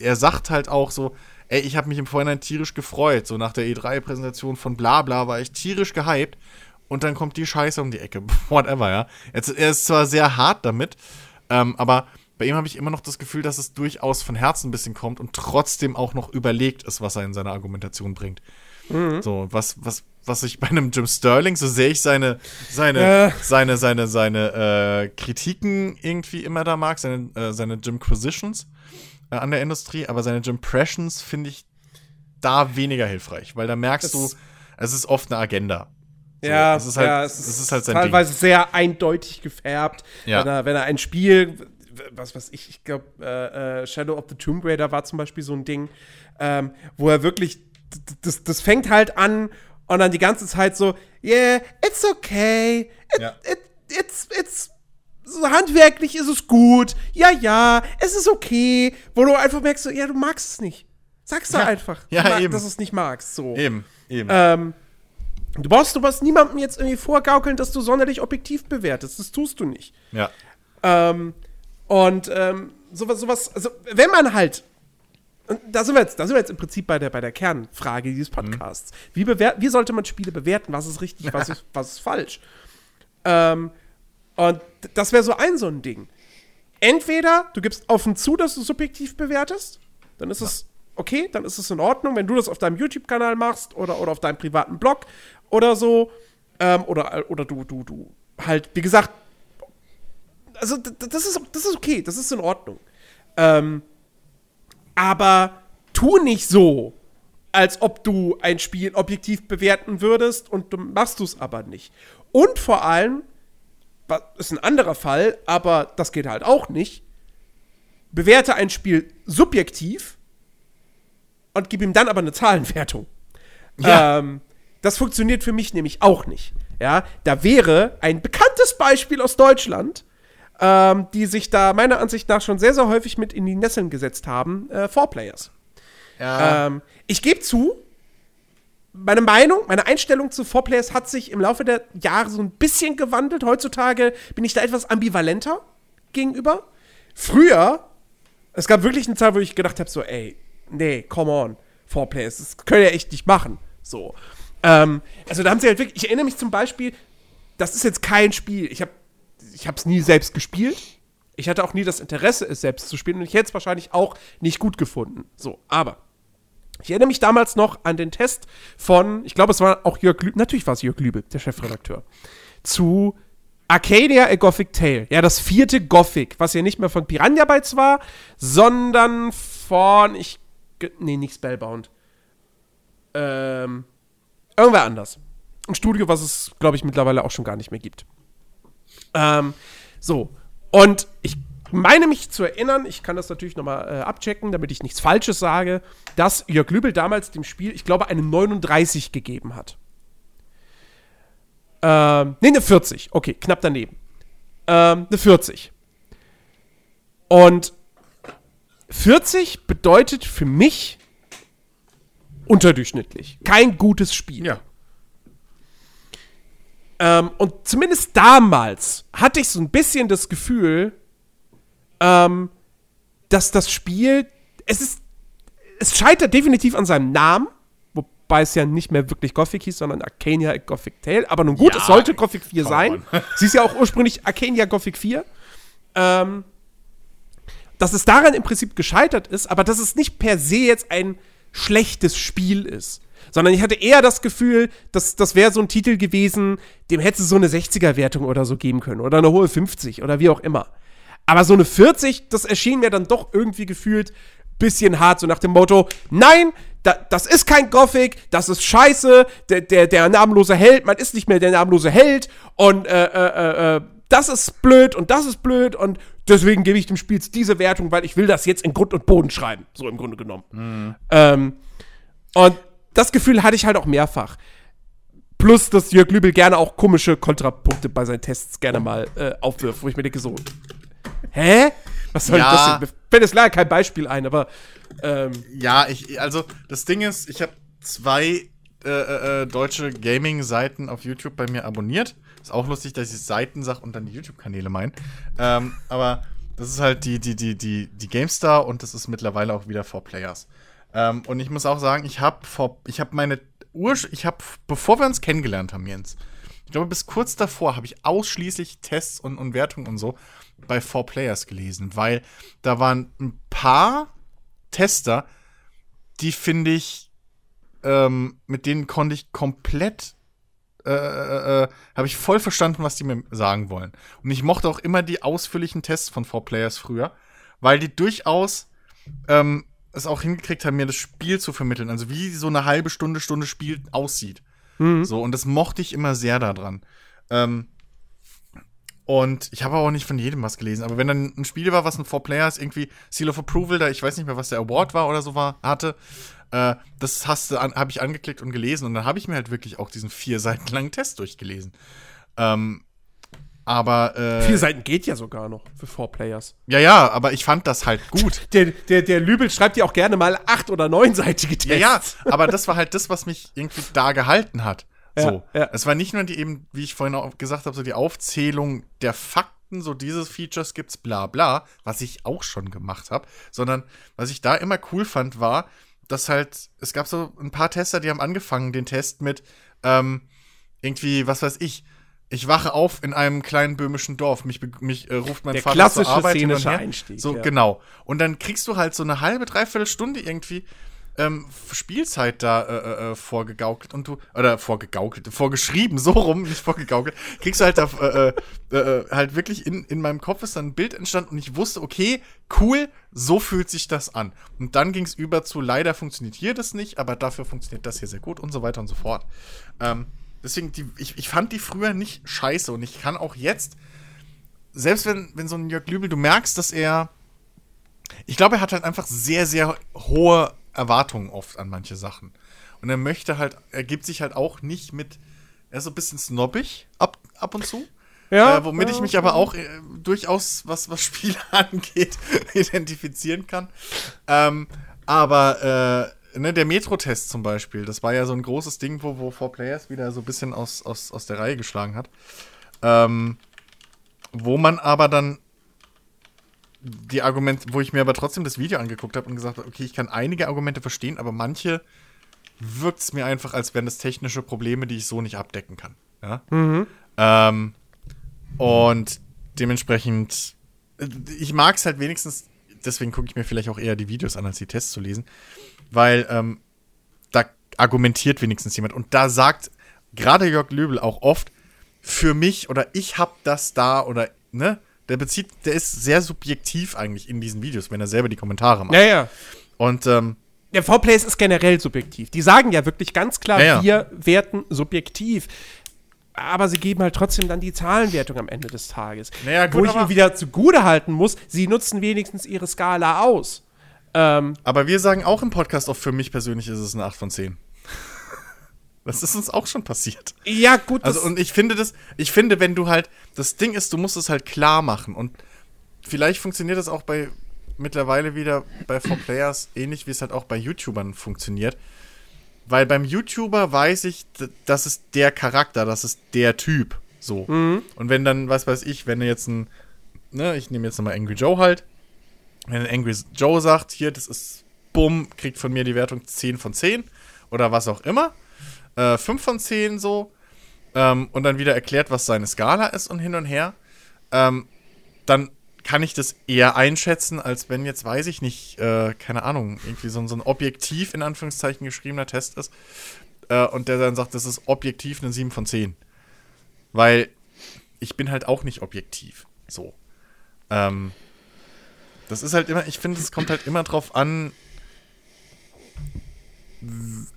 er sagt halt auch so, ey, ich habe mich im Vorhinein tierisch gefreut. So nach der E3-Präsentation von Blabla war ich tierisch gehypt. Und dann kommt die Scheiße um die Ecke. Whatever, ja. Er ist zwar sehr hart damit, ähm, aber bei ihm habe ich immer noch das Gefühl, dass es durchaus von Herzen ein bisschen kommt und trotzdem auch noch überlegt ist, was er in seiner Argumentation bringt. Mhm. So, was, was, was ich bei einem Jim Sterling, so sehe ich seine, seine, äh. seine, seine, seine, äh, Kritiken irgendwie immer da mag, seine, äh, seine Jimquisitions äh, an der Industrie, aber seine Jimpressions finde ich da weniger hilfreich, weil da merkst du, es ist oft eine Agenda. So, ja, es ist halt, ja, es ist, es ist halt teilweise Ding. sehr eindeutig gefärbt. Ja. Wenn, er, wenn er ein Spiel, was weiß ich, ich glaube, äh, äh, Shadow of the Tomb Raider war zum Beispiel so ein Ding, ähm, wo er wirklich, das, das fängt halt an und dann die ganze Zeit so, yeah, it's okay, it, ja. it, it's, it's so handwerklich ist es gut. Ja, ja, es ist okay. Wo du einfach merkst, so, ja, du magst es nicht. Sag's doch ja, einfach, ja, mag, eben. dass du es nicht magst. So. Eben, eben. Ähm, du brauchst du was niemandem jetzt irgendwie vorgaukeln, dass du sonderlich objektiv bewertest. Das tust du nicht. Ja. Ähm, und ähm, sowas, sowas, also wenn man halt und da sind wir jetzt, da sind wir jetzt im Prinzip bei der, bei der Kernfrage dieses Podcasts. Mhm. Wie, bewert, wie sollte man Spiele bewerten? Was ist richtig, was ist, was ist falsch? Ähm, und das wäre so ein so ein Ding. Entweder du gibst offen zu, dass du subjektiv bewertest, dann ist ja. es okay, dann ist es in Ordnung, wenn du das auf deinem YouTube-Kanal machst oder, oder auf deinem privaten Blog oder so. Ähm, oder, oder du, du, du halt, wie gesagt, also das ist, das ist okay, das ist in Ordnung. Ähm, aber tu nicht so, als ob du ein Spiel objektiv bewerten würdest und du machst du es aber nicht. Und vor allem, ist ein anderer Fall, aber das geht halt auch nicht. Bewerte ein Spiel subjektiv und gib ihm dann aber eine Zahlenwertung. Ja. Ähm, das funktioniert für mich nämlich auch nicht. Ja, da wäre ein bekanntes Beispiel aus Deutschland, ähm, die sich da meiner Ansicht nach schon sehr, sehr häufig mit in die Nesseln gesetzt haben, äh, Four Players. Ja. Ähm, ich gebe zu, meine Meinung, meine Einstellung zu Four Players hat sich im Laufe der Jahre so ein bisschen gewandelt. Heutzutage bin ich da etwas ambivalenter gegenüber. Früher, es gab wirklich eine Zeit, wo ich gedacht habe, so, ey, nee, come on, Four Players, das können ja echt nicht machen. So. Ähm, also da haben sie halt wirklich, ich erinnere mich zum Beispiel, das ist jetzt kein Spiel, ich habe ich es nie selbst gespielt. Ich hatte auch nie das Interesse, es selbst zu spielen und ich hätte es wahrscheinlich auch nicht gut gefunden. So, aber Ich erinnere mich damals noch an den Test von, ich glaube, es war auch Jörg Lübel, natürlich war es Jörg Lübel, der Chefredakteur, zu Arcadia A Gothic Tale. Ja, das vierte Gothic, was ja nicht mehr von Piranha Bytes war, sondern von, ich, nee, nicht Spellbound. Ähm, irgendwer anders. Ein Studio, was es, glaube ich, mittlerweile auch schon gar nicht mehr gibt. Ähm, so. Und ich meine mich zu erinnern, ich kann das natürlich nochmal äh, abchecken, damit ich nichts Falsches sage, dass Jörg Lübel damals dem Spiel, ich glaube, eine 39 gegeben hat. Ähm, nee, eine 40. Okay, knapp daneben. Ähm, eine 40. Und 40 bedeutet für mich unterdurchschnittlich. Kein gutes Spiel. Ja. Ähm, und zumindest damals hatte ich so ein bisschen das Gefühl, ähm, dass das Spiel, es ist, es scheitert definitiv an seinem Namen, wobei es ja nicht mehr wirklich Gothic hieß, sondern Arcania Gothic Tale. Aber nun gut, Ja, es sollte Gothic 4 come sein. Sie ist ja auch ursprünglich Arcania Gothic 4. Ähm, dass es daran im Prinzip gescheitert ist, aber dass es nicht per se jetzt ein schlechtes Spiel ist. Sondern ich hatte eher das Gefühl, dass das wäre so ein Titel gewesen, dem hätte so eine 60er-Wertung oder so geben können. Oder eine hohe 50 oder wie auch immer. Aber so eine 40, das erschien mir dann doch irgendwie gefühlt bisschen hart, so nach dem Motto, nein, da, das ist kein Gothic, das ist scheiße, der, der, der namenlose Held, man ist nicht mehr der namenlose Held und äh, äh, äh, das ist blöd und das ist blöd und deswegen gebe ich dem Spiel diese Wertung, weil ich will das jetzt in Grund und Boden schreiben, so im Grunde genommen. Ähm, und das Gefühl hatte ich halt auch mehrfach. Plus, dass Jörg Lübel gerne auch komische Kontrapunkte bei seinen Tests gerne mal äh, aufwirft, wo ich mir denke, so, hä? Was soll Ja. das denn? Mir fällt jetzt leider kein Beispiel ein, aber ähm, Ja, ich, also das Ding ist, ich habe zwei äh, äh, deutsche Gaming-Seiten auf YouTube bei mir abonniert. Ist auch lustig, dass ich Seiten sag und dann die YouTube-Kanäle meine. Ähm, aber das ist halt die, die, die, die, die GameStar und das ist mittlerweile auch wieder 4Players. Ähm, und ich muss auch sagen, ich habe vor, ich habe meine Ur, ich habe, bevor wir uns kennengelernt haben, Jens, ich glaube, bis kurz davor habe ich ausschließlich Tests und, und Wertungen und so bei 4Players gelesen, weil da waren ein paar Tester, die finde ich, ähm, mit denen konnte ich komplett, äh, äh, äh, habe ich voll verstanden, was die mir sagen wollen. Und ich mochte auch immer die ausführlichen Tests von 4Players früher, weil die durchaus ähm, es auch hingekriegt haben, mir das Spiel zu vermitteln. Also wie so eine halbe Stunde, Stunde Spiel aussieht. So, und das mochte ich immer sehr daran. Ähm, und ich habe auch nicht von jedem was gelesen, aber wenn dann ein Spiel war, was ein Four Players irgendwie Seal of Approval, da ich weiß nicht mehr, was der Award war oder so war, hatte, äh, das hast du an, habe ich angeklickt und gelesen und dann habe ich mir halt wirklich auch diesen vier Seiten langen Test durchgelesen. Ähm, aber äh, vier Seiten geht ja sogar noch für Four Players. ja, ja, aber ich fand das halt gut. Der, der, der Lübel schreibt ja auch gerne mal acht- oder neunseitige Tests. Ja, ja, aber das war halt das, was mich irgendwie da gehalten hat. So. Ja, ja. Es war nicht nur die eben, wie ich vorhin auch gesagt habe, so die Aufzählung der Fakten, so diese Features gibt's, bla bla, was ich auch schon gemacht habe, sondern was ich da immer cool fand, war, dass halt, es gab so ein paar Tester, die haben angefangen, den Test mit, ähm, irgendwie, was weiß ich, ich wache auf in einem kleinen böhmischen Dorf. Mich, mich äh, ruft mein Der Vater klassische zur Arbeit hin und szenische her. Einstieg, So, ja. genau. Und dann kriegst du halt so eine halbe, dreiviertel Stunde irgendwie ähm, Spielzeit da äh, äh, vorgegaukelt und du, oder vorgegaukelt, vorgeschrieben, so rum, nicht vorgegaukelt, kriegst du halt da, äh, äh, äh, halt wirklich in, in meinem Kopf ist dann ein Bild entstanden und ich wusste, okay, cool, so fühlt sich das an. Und dann ging es über zu, leider funktioniert hier das nicht, aber dafür funktioniert das hier sehr gut und so weiter und so fort. Ähm, deswegen, die, ich, ich fand die früher nicht scheiße und ich kann auch jetzt, selbst wenn, wenn so ein Jörg Lübel, du merkst, dass er, ich glaube, er hat halt einfach sehr, sehr hohe Erwartungen oft an manche Sachen. Und er möchte halt, er gibt sich halt auch nicht mit, er ist so ein bisschen snobbig ab, ab und zu. Ja, äh, womit ja, ich mich aber auch äh, durchaus, was, was Spiele angeht, identifizieren kann. Ähm, aber äh, ne, der Metro-Test zum Beispiel, das war ja so ein großes Ding, wo, wo 4Players wieder so ein bisschen aus, aus, aus der Reihe geschlagen hat. Ähm, wo man aber dann die Argumente, wo ich mir aber trotzdem das Video angeguckt habe und gesagt habe, okay, ich kann einige Argumente verstehen, aber manche wirkt es mir einfach, als wären das technische Probleme, die ich so nicht abdecken kann. Ja? Ähm, und dementsprechend, ich mag es halt wenigstens, deswegen gucke ich mir vielleicht auch eher die Videos an, als die Tests zu lesen, weil ähm, argumentiert wenigstens jemand. Und da sagt gerade Jörg Löbel auch oft, für mich oder ich hab das da oder, ne? Der bezieht, der ist sehr subjektiv eigentlich in diesen Videos, wenn er selber die Kommentare macht. Ja, ja. Und ähm, Der V-Plays ist generell subjektiv. Die sagen ja wirklich ganz klar, Ja, ja. wir werten subjektiv. Aber sie geben halt trotzdem dann die Zahlenwertung am Ende des Tages. Naja, gut, Wo ich ihnen wieder zugute halten muss, sie nutzen wenigstens ihre Skala aus. Ähm, Aber wir sagen auch im Podcast oft, für mich persönlich ist es eine 8 von 10. Das ist uns auch schon passiert. ja, gut, Also, und ich finde das, ich finde, wenn du halt, das Ding ist, du musst es halt klar machen. Und vielleicht funktioniert das auch bei mittlerweile wieder bei 4Players ähnlich, wie es halt auch bei YouTubern funktioniert. Weil beim YouTuber weiß ich, das ist der Charakter, das ist der Typ. So. Und wenn dann, was weiß ich, wenn du jetzt ein, ne, ich nehme jetzt nochmal Angry Joe halt, wenn Angry Joe sagt, hier, das ist, bumm, kriegt von mir die Wertung 10 von 10 oder was auch immer, äh, 5 von 10 so, ähm, und dann wieder erklärt, was seine Skala ist und hin und her, ähm, dann kann ich das eher einschätzen, als wenn jetzt, weiß ich nicht, äh, keine Ahnung, irgendwie so, so ein objektiv in Anführungszeichen geschriebener Test ist äh, und der dann sagt, das ist objektiv eine 7 von 10. Weil ich bin halt auch nicht objektiv. So. Ähm, das ist halt immer, ich finde, es kommt halt immer drauf an,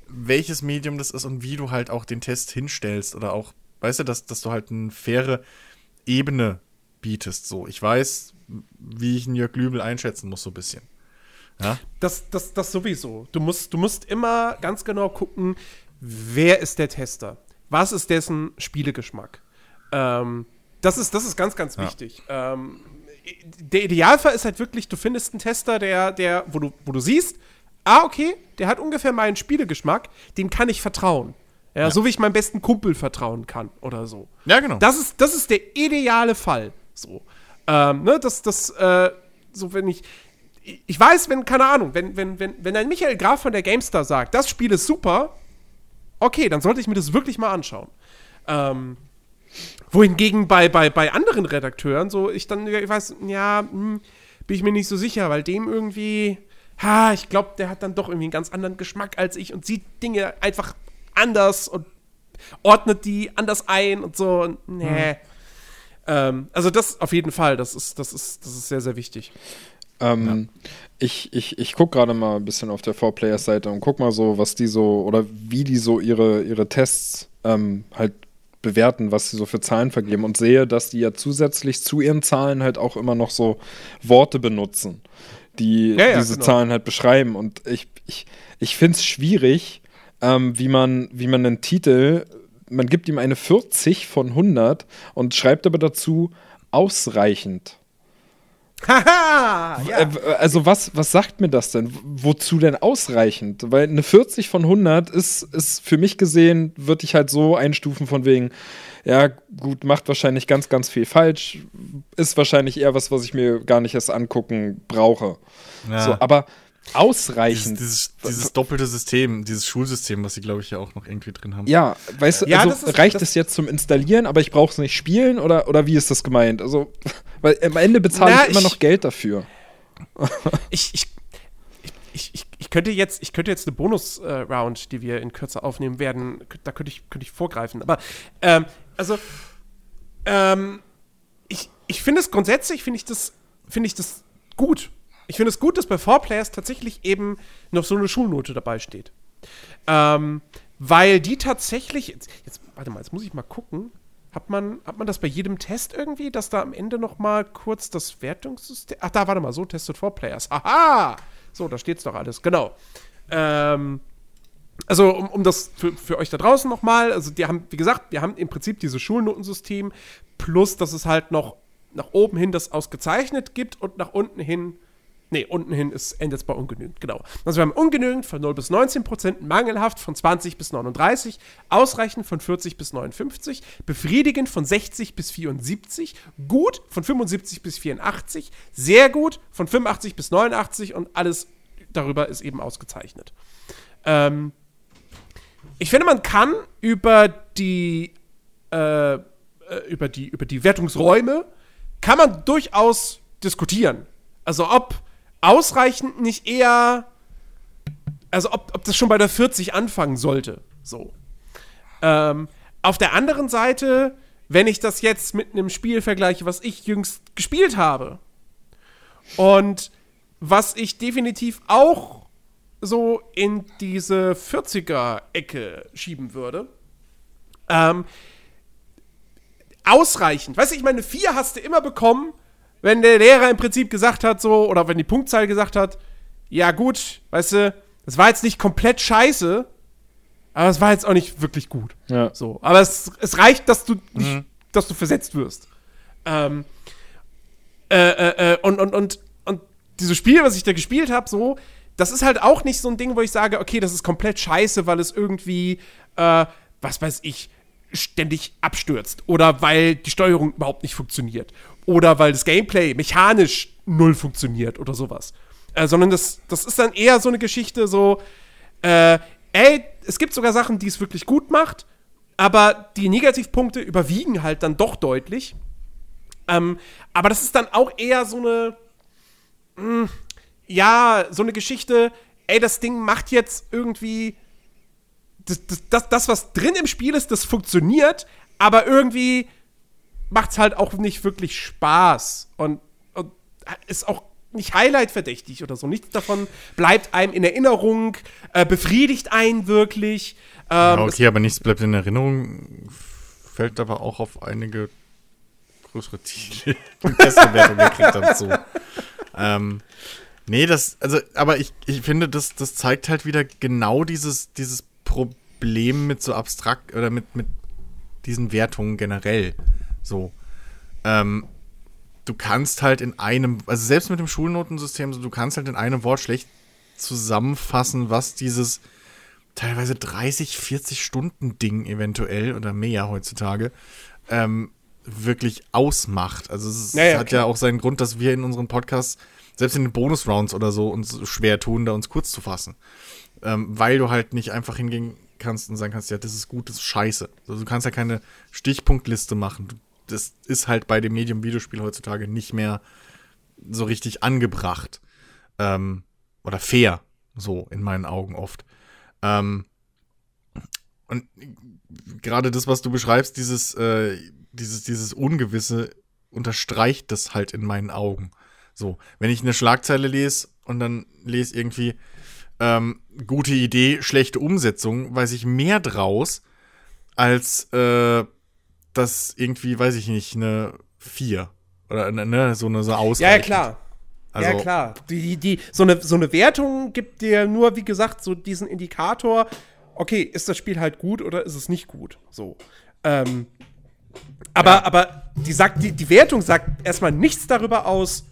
welches Medium das ist und wie du halt auch den Test hinstellst oder auch, weißt du, dass, dass du halt eine faire Ebene bietest. So, ich weiß, wie ich einen Jörg Lübel einschätzen muss, so ein bisschen. Ja? das, das, das sowieso. Du musst, du musst immer ganz genau gucken, wer ist der Tester? Was ist dessen Spielegeschmack? Ähm, das, ist, das ist ganz, ganz Ja. wichtig. Ähm, der Idealfall ist halt wirklich, du findest einen Tester, der, der, wo du, wo du siehst, ah, okay, der hat ungefähr meinen Spielegeschmack, dem kann ich vertrauen. Ja, so wie ich meinem besten Kumpel vertrauen kann oder so. Ja, genau. Das ist, das ist der ideale Fall. So. Ähm, ne, das, das, äh, so wenn ich. Ich weiß, wenn, keine Ahnung, wenn, wenn, wenn, wenn ein Michael Graf von der GameStar sagt, das Spiel ist super, okay, dann sollte ich mir das wirklich mal anschauen. Ähm, wohingegen bei, bei, bei anderen Redakteuren, so ich dann, ich weiß, ja, hm, bin ich mir nicht so sicher, weil dem irgendwie, ha, ich glaube, der hat dann doch irgendwie einen ganz anderen Geschmack als ich und sieht Dinge einfach anders und ordnet die anders ein und so. Und, nee. Ähm, also das auf jeden Fall, das ist, das ist, das ist sehr, sehr wichtig. Ähm, Ich, ich, ich gucke gerade mal ein bisschen auf der 4Players-Seite und guck mal so, was die so oder wie die so ihre, ihre Tests ähm, halt bewerten, was sie so für Zahlen vergeben und sehe, dass die ja zusätzlich zu ihren Zahlen halt auch immer noch so Worte benutzen, die Ja, ja, diese genau. Zahlen halt beschreiben. Und ich, ich, ich finde es schwierig, ähm, wie, man, wie man einen Titel, man gibt ihm eine 40 von 100 und schreibt aber dazu ausreichend. Haha! ja. Äh, Also was, was sagt mir das denn? Wozu denn ausreichend? Weil eine 40 von 100 ist, ist für mich gesehen, würde ich halt so einstufen von wegen, ja gut, macht wahrscheinlich ganz, ganz viel falsch, ist wahrscheinlich eher was, was ich mir gar nicht erst angucken brauche. Ja. So, aber dieses, ausreichend. dieses, dieses doppelte System, dieses Schulsystem, was sie, glaube ich, ja auch noch irgendwie drin haben. ja, weißt du, Ja, also ist- reicht es jetzt zum Installieren, aber ich brauche es nicht spielen oder, oder wie ist das gemeint? Also, weil am Ende bezahle Na, ich immer noch Geld dafür. ich, ich, ich, ich, ich könnte jetzt, ich könnte jetzt eine Bonus-Round, die wir in Kürze aufnehmen werden, da könnte ich, könnte ich vorgreifen. Aber ähm, also ähm, ich, ich finde es grundsätzlich finde ich das finde ich das gut. Ich finde es gut, dass bei 4Players tatsächlich eben noch so eine Schulnote dabei steht. Ähm, weil die tatsächlich, jetzt, jetzt, warte mal, jetzt muss ich mal gucken. Hat man, hat man das bei jedem Test irgendwie, dass da am Ende noch mal kurz das Wertungssystem. Ach, da, warte mal, so testet 4Players. Aha! So, da steht's doch alles, genau. Ähm, also, um, um das für, für euch da draußen nochmal, also die haben, wie gesagt, wir haben im Prinzip dieses Schulnotensystem, plus dass es halt noch nach oben hin das ausgezeichnet gibt und nach unten hin, nee, unten hin ist endet es bei ungenügend, genau. Also wir haben ungenügend von 0 bis 19 Prozent, mangelhaft von 20 bis 39, ausreichend von 40 bis 59, befriedigend von 60 bis 74, gut von 75 bis 84, sehr gut von 85 bis 89 und alles darüber ist eben ausgezeichnet. Ähm, ich finde, man kann über die, äh, äh, über die, über die Wertungsräume kann man durchaus diskutieren. Also ob ausreichend nicht eher Also ob, ob das schon bei der 40 anfangen sollte. So. Ähm, auf der anderen Seite, wenn ich das jetzt mit einem Spiel vergleiche, was ich jüngst gespielt habe und was ich definitiv auch so in diese 40er-Ecke schieben würde, ähm, ausreichend. Weißt du, ich meine, 4 hast du immer bekommen, wenn der Lehrer im Prinzip gesagt hat, so, oder wenn die Punktzahl gesagt hat, ja gut, weißt du, das war jetzt nicht komplett scheiße, aber es war jetzt auch nicht wirklich gut. Ja. So, aber es, es reicht, dass du nicht, dass du versetzt wirst. Ähm, äh, äh, äh, und, und, und, und dieses Spiel, was ich da gespielt habe, so, das ist halt auch nicht so ein Ding, wo ich sage, okay, das ist komplett scheiße, weil es irgendwie, äh, was weiß ich, ständig abstürzt. Oder weil die Steuerung überhaupt nicht funktioniert. Oder weil das Gameplay mechanisch null funktioniert oder sowas. Äh, sondern das, das ist dann eher so eine Geschichte, so, äh, ey, es gibt sogar Sachen, die es wirklich gut macht, aber die Negativpunkte überwiegen halt dann doch deutlich. Ähm, aber das ist dann auch eher so eine, mh, ja, so eine Geschichte, ey, das Ding macht jetzt irgendwie, das, das, das, was drin im Spiel ist, das funktioniert, aber irgendwie macht es halt auch nicht wirklich Spaß und, und ist auch nicht Highlight-verdächtig oder so. Nichts davon bleibt einem in Erinnerung, äh, befriedigt einen wirklich. Ähm, Ja, okay, aber nichts bleibt in Erinnerung. Fällt aber auch auf einige größere Titel, die Testbewertung gekriegt haben, so. Ähm, nee, das, also, aber ich, ich finde, das, das zeigt halt wieder genau dieses, dieses Problem mit so abstrakt oder mit, mit diesen Wertungen generell. So. Ähm, du kannst halt in einem, also selbst mit dem Schulnotensystem, so, du kannst halt in einem Wort schlecht zusammenfassen, was dieses teilweise 30, 40 Stunden Ding eventuell oder mehr heutzutage ähm, wirklich ausmacht. Also es ist, Ja, ja, hat klar. ja auch seinen Grund, dass wir in unseren Podcasts, selbst in den Bonus-Rounds oder so, uns schwer tun, da uns kurz zu fassen. Ähm, weil du halt nicht einfach hingehen kannst und sagen kannst, ja, das ist gut, das ist scheiße. Also du kannst ja keine Stichpunktliste machen. Du, das ist halt bei dem Medium Videospiel heutzutage nicht mehr so richtig angebracht. Ähm, oder fair, so in meinen Augen oft. Ähm, und gerade das, was du beschreibst, dieses, äh, dieses, dieses Ungewisse, unterstreicht das halt in meinen Augen. So, wenn ich eine Schlagzeile lese und dann lese irgendwie ähm, gute Idee, schlechte Umsetzung, weiß ich mehr draus, als äh, das irgendwie, weiß ich nicht, eine 4 oder ne, so eine so ja, ja, ausreichend. klar. Also, ja, klar. Die, die, so, eine, so eine Wertung gibt dir nur, wie gesagt, so diesen Indikator, okay, ist das Spiel halt gut oder ist es nicht gut? So. Ähm, aber, aber die, sagt, die, die Wertung sagt erstmal nichts darüber aus,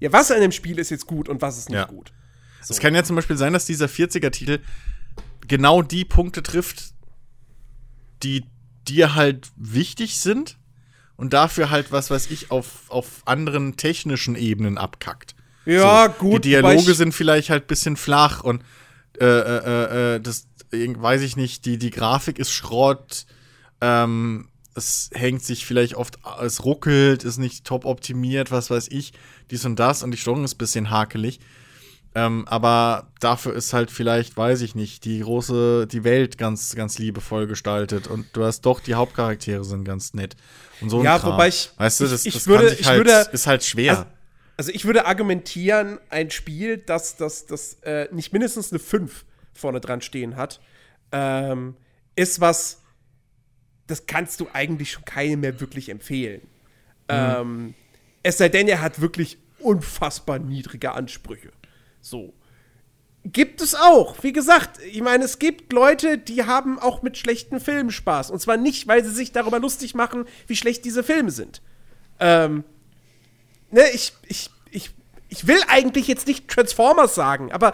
ja, was an dem Spiel ist jetzt gut und was ist nicht Ja. gut. Es kann ja zum Beispiel sein, dass dieser 40er-Titel genau die Punkte trifft, die dir halt wichtig sind und dafür halt, was weiß ich, auf, auf anderen technischen Ebenen abkackt. Ja, So, gut. Die Dialoge sind vielleicht halt bisschen flach und äh, äh, äh, das, irgend- weiß ich nicht, die, die Grafik ist Schrott, ähm, es hängt sich vielleicht oft, es ruckelt, ist nicht top optimiert, was weiß ich, dies und das und die Steuerung ist ein bisschen hakelig. Ähm, aber dafür ist halt vielleicht, weiß ich nicht, die große, die Welt ganz, ganz liebevoll gestaltet und du hast doch, die Hauptcharaktere sind ganz nett. Und so ein Ja, Kram. wobei ich- weißt du, das, ich das würde- ich halt, würde- ist halt schwer. Also, also ich würde argumentieren, ein Spiel, das, das, das äh, nicht mindestens eine 5 vorne dran stehen hat, ähm, ist was, das kannst du eigentlich schon keinem mehr wirklich empfehlen. Ähm, es sei denn, er hat wirklich unfassbar niedrige Ansprüche. So. Gibt es auch. Wie gesagt, ich meine, es gibt Leute, die haben auch mit schlechten Filmen Spaß. Und zwar nicht, weil sie sich darüber lustig machen, wie schlecht diese Filme sind. Ähm, ne, ich, ich, ich, ich will eigentlich jetzt nicht Transformers sagen, aber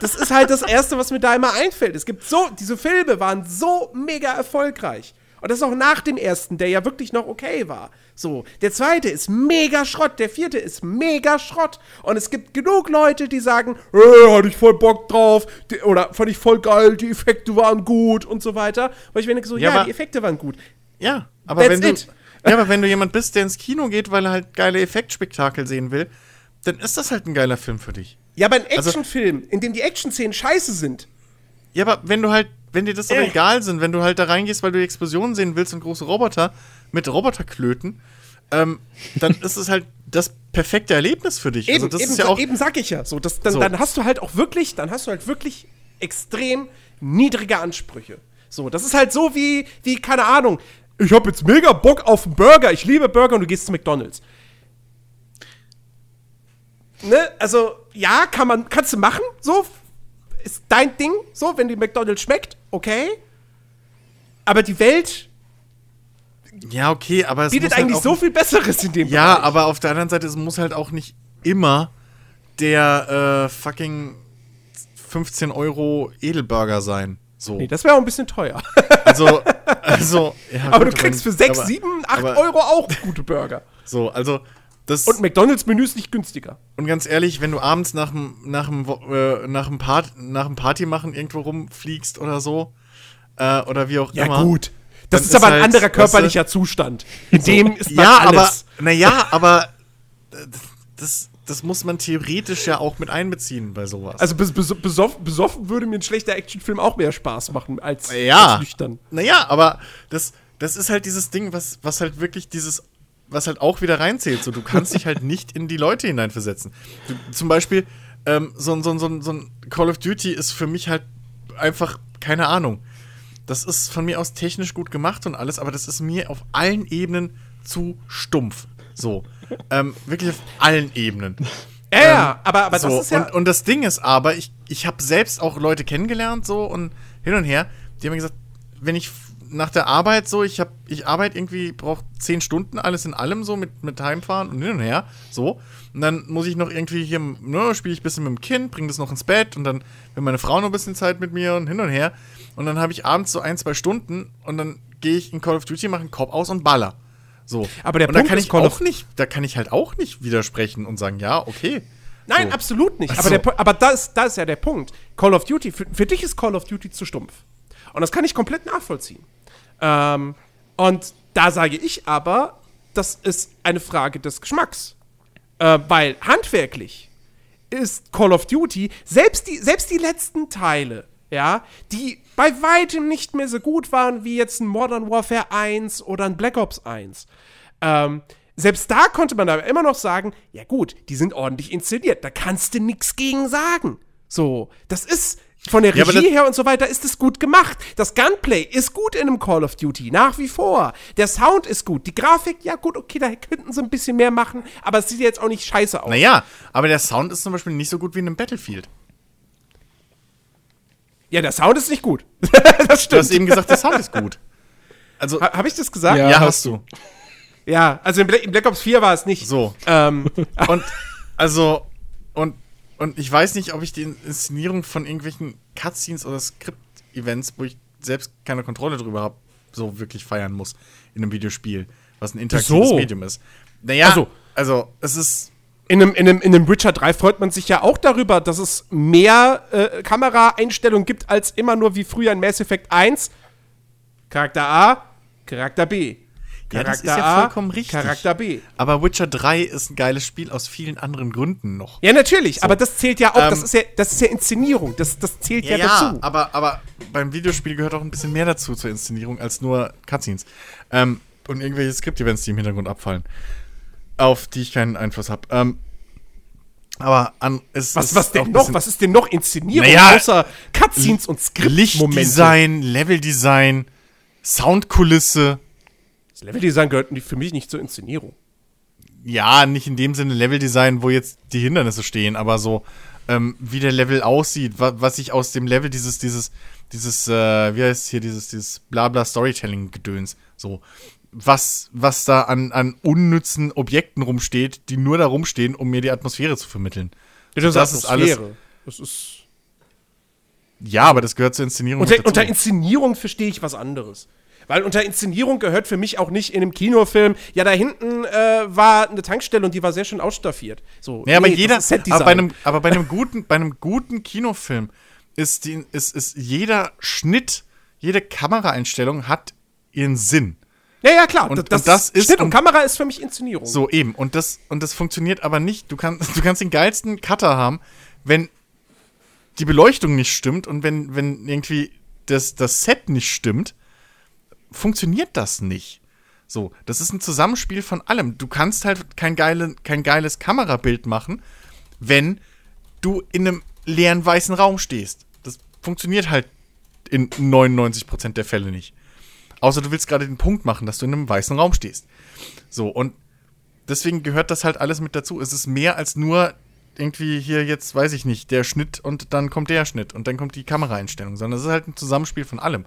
das ist halt das Erste, was mir da immer einfällt. Es gibt so, diese Filme waren so mega erfolgreich. Und das auch nach dem ersten, der ja wirklich noch okay war. So, der zweite ist mega Schrott, der vierte ist mega Schrott. Und es gibt genug Leute, die sagen, äh, hatte ich voll Bock drauf, die, oder fand ich voll geil, die Effekte waren gut und so weiter. Weil ich mir denke so, Ja, ja, aber- die Effekte waren gut. Ja, aber That's wenn du, it. ja, aber wenn du jemand bist, der ins Kino geht, weil er halt geile Effektspektakel sehen will, dann ist das halt ein geiler Film für dich. Ja, aber ein Also- Actionfilm, in dem die Action-Szenen scheiße sind. Ja, aber wenn du halt, wenn dir das aber Äh. egal sind, wenn du halt da reingehst, weil du die Explosionen sehen willst und große Roboter mit Roboterklöten, ähm, dann ist es halt das perfekte Erlebnis für dich. Eben, also das eben, ist ja auch. eben sag ich ja. So, das, dann, So. dann hast du halt auch wirklich, dann hast du halt wirklich extrem niedrige Ansprüche. So, das ist halt so wie, wie keine Ahnung. Ich habe jetzt mega Bock auf einen Burger. Ich liebe Burger und du gehst zu McDonald's. Ne? Also, ja, kann man, kannst du machen, so. Ist dein Ding, so, wenn die McDonald's schmeckt, okay. Aber die Welt Ja, okay, aber es bietet halt eigentlich auch, so viel Besseres in dem Ja, Bereich. aber auf der anderen Seite, es muss halt auch nicht immer der äh, fucking 15 Euro Edelburger sein. So. Nee, das wäre auch ein bisschen teuer. also, also, ja, aber gut, du kriegst für 6, aber- 7, 8 aber- Euro auch gute Burger. So, also, das. Und McDonalds-Menü ist nicht günstiger. Und ganz ehrlich, wenn du abends nach dem nach dem äh, nach dem Part nach dem Party machen irgendwo rumfliegst oder so äh, oder wie auch immer. Das Dann ist, ist aber ein halt, anderer weißt du- körperlicher Zustand. In dem ist man Ja, aber alles. naja, aber äh, das das muss man theoretisch ja auch mit einbeziehen bei sowas. Also bes bes besoffen, besoffen würde mir ein schlechter Actionfilm auch mehr Spaß machen als, ja. als nüchtern. Naja, aber das das ist halt dieses Ding, was was halt wirklich dieses was halt auch wieder reinzählt. So, du kannst dich halt nicht in die Leute hineinversetzen. Du, zum Beispiel, ähm, so, ein- so, so, so ein Call of Duty ist für mich halt einfach, keine Ahnung. Das ist von mir aus technisch gut gemacht und alles, aber das ist mir auf allen Ebenen zu stumpf. So. ähm, wirklich auf allen Ebenen. Ja, ja, aber, aber so, das ist ja. und, und das Ding ist aber, ich, ich habe selbst auch Leute kennengelernt, so und hin und her, die haben mir gesagt, wenn ich nach der Arbeit so, ich habe, ich arbeite irgendwie, brauche zehn Stunden, alles in allem so mit, mit Heimfahren und hin und her, so. Und dann muss ich noch irgendwie hier, ne, spiele ich ein bisschen mit dem Kind, bringe das noch ins Bett und dann will meine Frau noch ein bisschen Zeit mit mir und hin und her. Und dann habe ich abends so ein, zwei Stunden und dann gehe ich in Call of Duty, mache einen Kopf aus und baller. So. Aber der und da Punkt kann ist, ich Call auch of- nicht, da kann ich halt auch nicht widersprechen und sagen, ja, okay. Nein, so. absolut nicht. Ach Aber, so. der, aber da, ist, da ist ja der Punkt. Call of Duty, für, für dich ist Call of Duty zu stumpf. Und das kann ich komplett nachvollziehen. Ähm, und da sage ich aber, das ist eine Frage des Geschmacks. Äh, weil handwerklich ist Call of Duty, selbst die, selbst die letzten Teile, ja, die bei weitem nicht mehr so gut waren wie jetzt ein Modern Warfare 1 oder ein Black Ops 1. Ähm, selbst da konnte man aber immer noch sagen, ja gut, die sind ordentlich inszeniert, da kannst du nichts gegen sagen. So, das ist von der Ja, Regie das- her und so weiter ist es gut gemacht. Das Gunplay ist gut in einem Call of Duty, nach wie vor. Der Sound ist gut. Die Grafik, ja gut, okay, da könnten sie ein bisschen mehr machen, aber es sieht jetzt auch nicht scheiße aus. Naja, aber der Sound ist zum Beispiel nicht so gut wie in einem Battlefield. Ja, der Sound ist nicht gut. das Du hast stimmt. eben gesagt, der Sound ist gut. Also, Ha- Habe ich das gesagt? Ja. ja, hast hast du. Ja, also in Black, in Black Ops 4 war es nicht. So. Ähm, Und, also, und, und ich weiß nicht, ob ich die Inszenierung von irgendwelchen Cutscenes oder Skript-Events, wo ich selbst keine Kontrolle drüber habe, so wirklich feiern muss in einem Videospiel, was ein interaktives So. Medium ist. Naja, Ach so. also, es ist. in, einem, in, einem, in einem Witcher 3 freut man sich ja auch darüber, dass es mehr äh, Kameraeinstellungen gibt als immer nur wie früher in Mass Effect 1. Charakter A, Charakter B. Ja, Charakter das ist ja A, vollkommen richtig. Charakter B. Aber Witcher 3 ist ein geiles Spiel aus vielen anderen Gründen noch. Ja, natürlich, aber das zählt ja auch, das, Ähm, ist ja, das ist ja Inszenierung, das, das zählt ja, dazu. aber, aber beim Videospiel gehört auch ein bisschen mehr dazu zur Inszenierung als nur Cutscenes. Ähm, und irgendwelche Skript-Events, die im Hintergrund abfallen. Auf die ich keinen Einfluss habe. Ähm, aber an, es Was, ist was auch denn noch? Was ist denn noch Inszenierung Naja, außer Cutscenes und Skriptmomente? Lichtdesign, Leveldesign, Soundkulisse. Das Leveldesign gehört für mich nicht zur Inszenierung. Ja, nicht in dem Sinne Leveldesign, wo jetzt die Hindernisse stehen, aber so, ähm, wie der Level aussieht, wa was ich aus dem Level dieses, dieses, dieses, äh, wie heißt hier, dieses, dieses Blabla Storytelling-Gedöns, so, was, was da an, an unnützen Objekten rumsteht, die nur da rumstehen, um mir die Atmosphäre zu vermitteln. Das, Das ist alles-. Das ist Ja, aber das gehört zur Inszenierung. Unter, unter Inszenierung verstehe ich was anderes. Weil unter Inszenierung gehört für mich auch nicht in einem Kinofilm, ja, da hinten äh, war eine Tankstelle und die war sehr schön ausstaffiert. So, Ja, aber nee, das jeder, aber bei einem, aber bei einem guten, bei einem guten Kinofilm ist die, ist, ist jeder Schnitt, jede Kameraeinstellung hat ihren Sinn. Ja, ja, klar. Und- das, und das ist- Schnitt und und- Kamera ist für mich Inszenierung. So, eben. Und das, und das funktioniert aber nicht. Du, kannst du kannst den geilsten Cutter haben, wenn die Beleuchtung nicht stimmt und wenn, wenn irgendwie das, das Set nicht stimmt, funktioniert das nicht. So, das ist ein Zusammenspiel von allem. Du kannst halt kein, geile, kein geiles Kamerabild machen, wenn du in einem leeren weißen Raum stehst. Das funktioniert halt in 99% der Fälle nicht. Außer du willst gerade den Punkt machen, dass du in einem weißen Raum stehst. So, und deswegen gehört das halt alles mit dazu. Es ist mehr als nur irgendwie hier jetzt, weiß ich nicht, der Schnitt und dann kommt der Schnitt und dann kommt die Kameraeinstellung, sondern es ist halt ein Zusammenspiel von allem.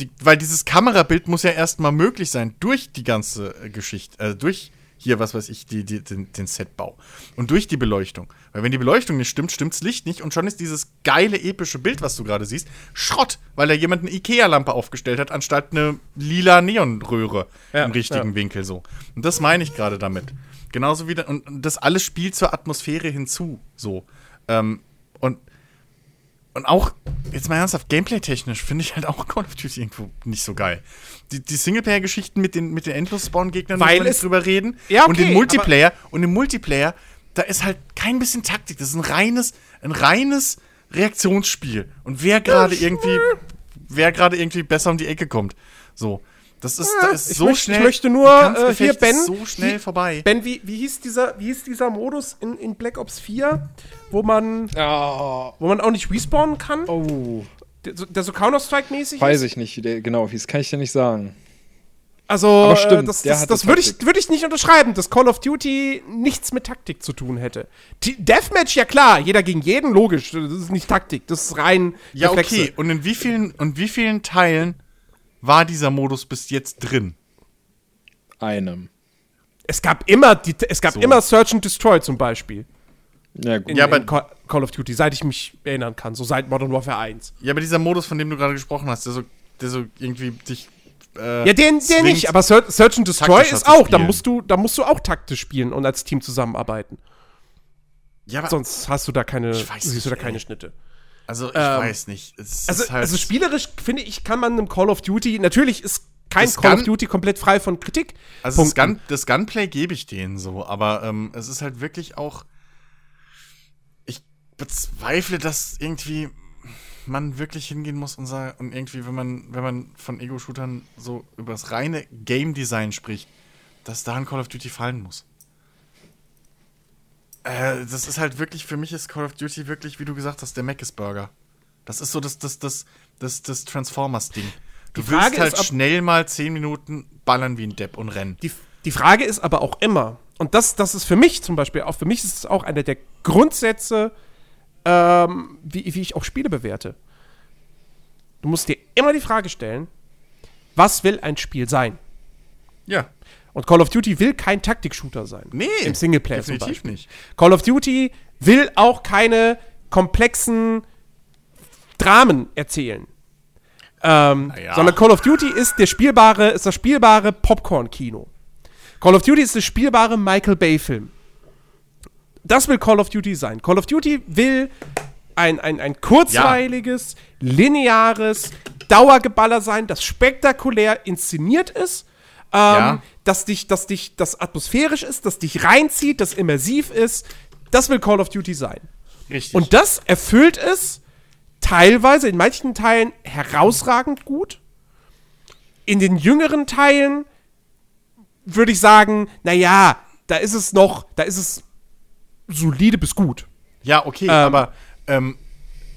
Die, weil dieses Kamerabild muss ja erstmal möglich sein durch die ganze äh, Geschichte, äh, durch hier, was weiß ich, die, die, den, den Setbau und durch die Beleuchtung. Weil wenn die Beleuchtung nicht stimmt, stimmt's Licht nicht und schon ist dieses geile, epische Bild, was du gerade siehst, Schrott, weil da jemand eine Ikea-Lampe aufgestellt hat, anstatt eine lila Neonröhre Ja, im richtigen ja. Winkel so. Und das meine ich gerade damit. Genauso wie, da, und und das alles spielt zur Atmosphäre hinzu, so. Ähm, und, und auch, jetzt mal ernsthaft, gameplay-technisch finde ich halt auch Call of Duty irgendwo nicht so geil. Die, die Singleplayer-Geschichten mit den, mit den Endlos-Spawn-Gegnern Weil es- nicht drüber reden. Ja, und okay, den Multiplayer, und im Multiplayer, da ist halt kein bisschen Taktik. Das ist ein reines, ein reines Reaktionsspiel. Und wer gerade irgendwie, wer gerade irgendwie besser um die Ecke kommt. So. Das ist, da ist ich so möchte- ich schnell. möchte nur, äh, hier, ist Ben, so schnell wie- vorbei. Ben, wie, wie, hieß dieser, wie hieß dieser Modus in, in Black Ops 4, wo man, Ja. wo man auch nicht respawnen kann? Oh. Der, so- der so Counter-Strike-mäßig Weiß ist? ich nicht, wie der genau hieß. Kann ich dir nicht sagen. Also, Aber stimmt, äh, das, das, das würde ich, würd ich nicht unterschreiben, dass Call of Duty nichts mit Taktik zu tun hätte. Die Deathmatch, ja klar, jeder gegen jeden, logisch. Das ist nicht Taktik, das ist rein Ja, Reflexe. okay. Und in wie vielen, und wie vielen Teilen war dieser Modus bis jetzt drin? Einem. Es gab immer, die, es gab So. immer Search and Destroy zum Beispiel. Ja, gut. In, Ja, aber- in Call, Call of Duty, seit ich mich erinnern kann, so seit Modern Warfare 1. Ja, aber dieser Modus, von dem du gerade gesprochen hast, der so, der so irgendwie dich. Äh, Ja, den, der nicht, aber Search, and Destroy ist auch, da musst du, da musst du auch taktisch spielen und als Team zusammenarbeiten. Ja, aber, Sonst hast du da keine, Ich weiß siehst du da keine. Schnitte. Also ich ähm, weiß nicht. Also, halt, also spielerisch finde ich, kann man einem Call of Duty, natürlich ist kein Call of Gun- Duty komplett frei von Kritik. also das. Gun, das Gunplay gebe ich denen so, aber ähm, es ist halt wirklich auch. Ich bezweifle, dass irgendwie man wirklich hingehen muss und, sa- und irgendwie, wenn man, wenn man von Ego-Shootern so über das reine Game-Design spricht, dass da ein Call of Duty fallen muss. Äh, das ist halt wirklich, für mich ist Call of Duty wirklich, wie du gesagt hast, der Mc's Burger. Das ist so das, das, das, das, das Transformers-Ding. Du willst halt ist, schnell mal 10 Minuten ballern wie ein Depp und rennen. Die, die Frage ist aber auch immer, und das, das ist für mich zum Beispiel, auch für mich ist es auch einer der Grundsätze, ähm, wie, wie ich auch Spiele bewerte. Du musst dir immer die Frage stellen, was will ein Spiel sein? Ja. Und Call of Duty will kein Taktik-Shooter sein. Nee, Im Singleplayer definitiv nicht. Call of Duty will auch keine komplexen Dramen erzählen. Ähm, Naja. Sondern Call of Duty ist der spielbare, ist das spielbare Popcorn-Kino. Call of Duty ist der spielbare Michael Bay-Film. Das will Call of Duty sein. Call of Duty will ein, ein, ein kurzweiliges, lineares Dauergeballer sein, das spektakulär inszeniert ist, ähm, Ja. dass dich, dass dich, das atmosphärisch ist, das dich reinzieht, das immersiv ist. Das will Call of Duty sein. Richtig. Und das erfüllt es teilweise, in manchen Teilen herausragend gut. In den jüngeren Teilen würde ich sagen, naja, da ist es noch, da ist es solide bis gut. ja, okay, Ähm, aber ähm,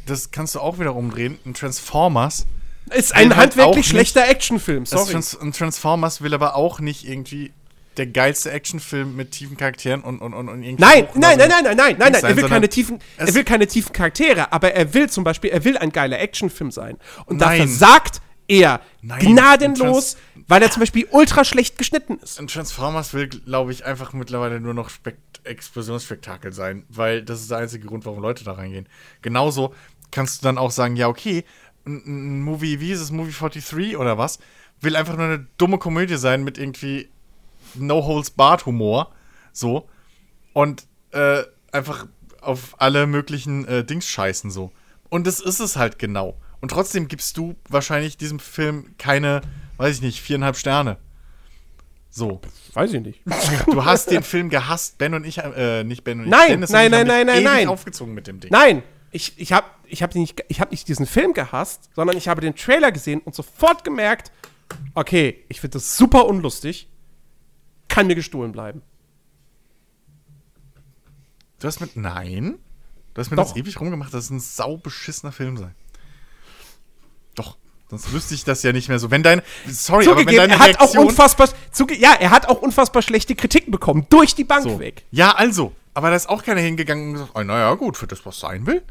das kannst du auch wieder umdrehen. Ein Transformers. Ist ein halt handwerklich nicht- schlechter Actionfilm, Das sorry. Ein Transformers will aber auch nicht irgendwie der geilste Actionfilm mit tiefen Charakteren und, und, und, und irgendwie. Nein, nein, nein, nein, nein, nein, nein, nein. Er will keine tiefen, er will keine tiefen Charaktere, aber er will zum Beispiel, er will ein geiler Actionfilm sein. Und da Nein. versagt er Nein, gnadenlos, weil er zum Beispiel ultra schlecht geschnitten ist. Ein Transformers will, glaube ich, einfach mittlerweile nur noch Spekt Explosionsspektakel sein, weil das ist der einzige Grund, warum Leute da reingehen. Genauso kannst du dann auch sagen, ja, okay, ein, Movie, wie ist es, Movie 43 oder was, will einfach nur eine dumme Komödie sein mit irgendwie No-Holds-Barred-Humor, so, und äh, einfach auf alle möglichen äh, Dings scheißen, so. Und das ist es halt genau. Und trotzdem gibst du wahrscheinlich diesem Film keine, weiß ich nicht, viereinhalb Sterne. So. Weiß ich nicht. Du hast den Film gehasst, Ben und ich, äh, nicht Ben und ich. Nein, Dennis und nein, ich nein, nein, nein, nein. aufgezogen mit dem Ding. Nein, ich, ich habe ich hab nicht, ich hab nicht diesen Film gehasst, sondern ich habe den Trailer gesehen und sofort gemerkt, okay, ich finde das super unlustig, kann mir gestohlen bleiben. Du hast mit, nein. Du hast mir Doch. das ewig rumgemacht, dass es ein saubeschissener Film sei. Doch. Sonst wüsste ich das ja nicht mehr so. Wenn dein, sorry, aber wenn Zugegeben, deine er hat auch Reaktion, unfassbar, zuge ja, er hat auch unfassbar schlechte Kritiken bekommen, durch die Bank so. weg. Ja, also. Aber da ist auch keiner hingegangen und gesagt, oh, naja, gut, für das, was sein will.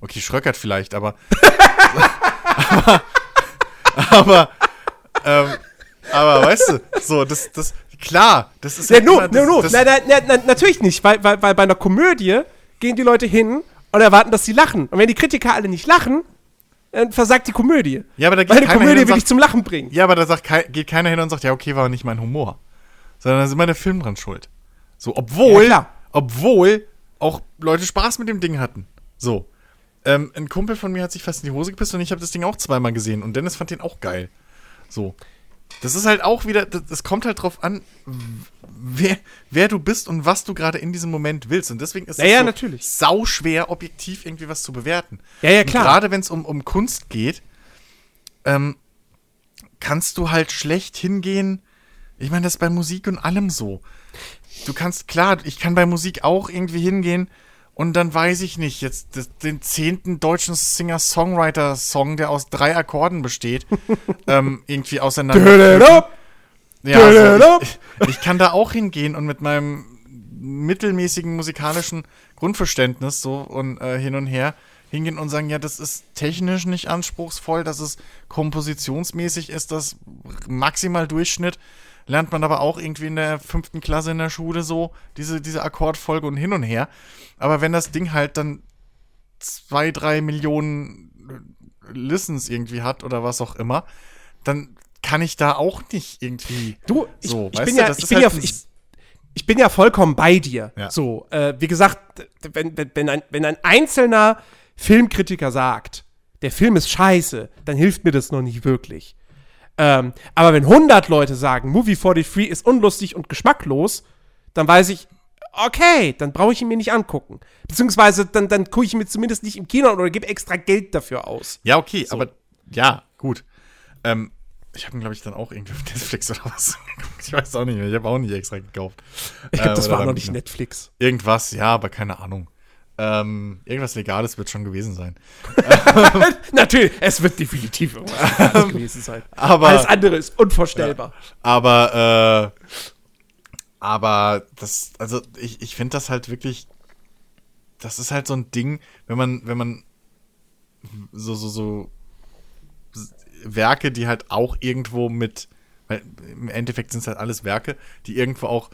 Okay, Schröckert vielleicht, aber. aber. Aber. Ähm, aber weißt du, so, das, das, klar, das ist Ja, no, no, no, na, na, na, natürlich nicht, weil, weil, weil bei einer Komödie gehen die Leute hin und erwarten, dass sie lachen. Und wenn die Kritiker alle nicht lachen, dann versagt die Komödie. Ja, aber da geht weil eine keiner hin Komödie und will sagt- dich zum Lachen bringen. Ja, aber da sagt, geht keiner hin und sagt, ja, okay, war nicht mein Humor. Sondern da ist immer der Film dran schuld. So, obwohl, Ja, klar. obwohl auch Leute Spaß mit dem Ding hatten. So. Ähm, ein Kumpel von mir hat sich fast in die Hose gepisst und ich habe das Ding auch zweimal gesehen und Dennis fand den auch geil. So. Das ist halt auch wieder, das, das kommt halt drauf an, wer, wer du bist und was du gerade in diesem Moment willst. Und deswegen ist Ja, es ja, so natürlich. sau schwer, objektiv irgendwie was zu bewerten. Ja, ja, klar. Gerade wenn es um, um Kunst geht, ähm, kannst du halt schlecht hingehen. Ich meine, das ist bei Musik und allem so. Du kannst, klar, ich kann bei Musik auch irgendwie hingehen und dann weiß ich nicht, jetzt das, den zehnten deutschen Singer-Songwriter-Song, der aus drei Akkorden besteht, ähm, irgendwie auseinander. Ja, also ich, ich kann da auch hingehen und mit meinem mittelmäßigen musikalischen Grundverständnis so und äh, hin und her hingehen und sagen, ja, das ist technisch nicht anspruchsvoll, dass es kompositionsmäßig ist, das maximal Durchschnitt. Lernt man aber auch irgendwie in der fünften Klasse in der Schule so, diese, diese Akkordfolge und hin und her. Aber wenn das Ding halt dann zwei, drei Millionen Listens irgendwie hat oder was auch immer, dann kann ich da auch nicht irgendwie. Du, ich, so, ich weißt bin du, ja, ich bin halt ja, ich, ich bin ja vollkommen bei dir. Ja. So, äh, wie gesagt, wenn, wenn, wenn, ein, wenn ein einzelner Filmkritiker sagt, der Film ist scheiße, dann hilft mir das noch nicht wirklich. Ähm, aber wenn 100 Leute sagen, Movie 43 ist unlustig und geschmacklos, dann weiß ich, okay, dann brauche ich ihn mir nicht angucken. Beziehungsweise dann, dann gucke ich ihn mir zumindest nicht im Kino an oder gebe extra Geld dafür aus. Ja, okay, aber ja, gut. Ähm, ich habe ihn, glaube ich, dann auch irgendwie auf Netflix oder was. ich weiß auch nicht mehr. Ich habe auch nicht extra gekauft. Ich glaube, Äh, das oder war noch nicht Netflix. Irgendwas, ja, aber keine Ahnung. Ähm, irgendwas Legales wird schon gewesen sein. Natürlich, es wird definitiv irgendwas gewesen sein. Aber- Alles andere ist unvorstellbar. Aber, äh, aber das, also ich, ich finde das halt wirklich, das ist halt so ein Ding, wenn man, wenn man so, so, so Werke, die halt auch irgendwo mit, weil im Endeffekt sind es halt alles Werke, die irgendwo auch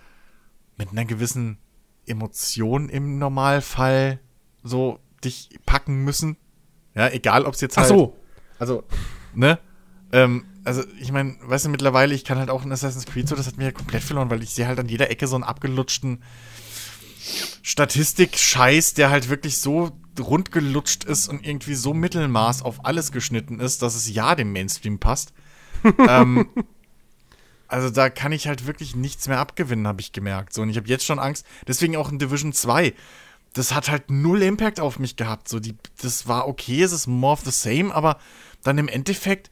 mit einer gewissen Emotion im Normalfall so dich packen müssen. Ja, egal ob es jetzt Ach halt. so. Also, ne? Ähm, also, ich meine, weißt du, mittlerweile, ich kann halt auch in Assassin's Creed so, das hat mir ja komplett verloren, weil ich sehe halt an jeder Ecke so einen abgelutschten Statistik-Scheiß, der halt wirklich so rundgelutscht ist und irgendwie so Mittelmaß auf alles geschnitten ist, dass es ja dem Mainstream passt. ähm, also da kann ich halt wirklich nichts mehr abgewinnen, habe ich gemerkt. So, und ich habe jetzt schon Angst, deswegen auch in Division 2. Das hat halt null Impact auf mich gehabt. So, die, das war okay, es ist more of the same, aber dann im Endeffekt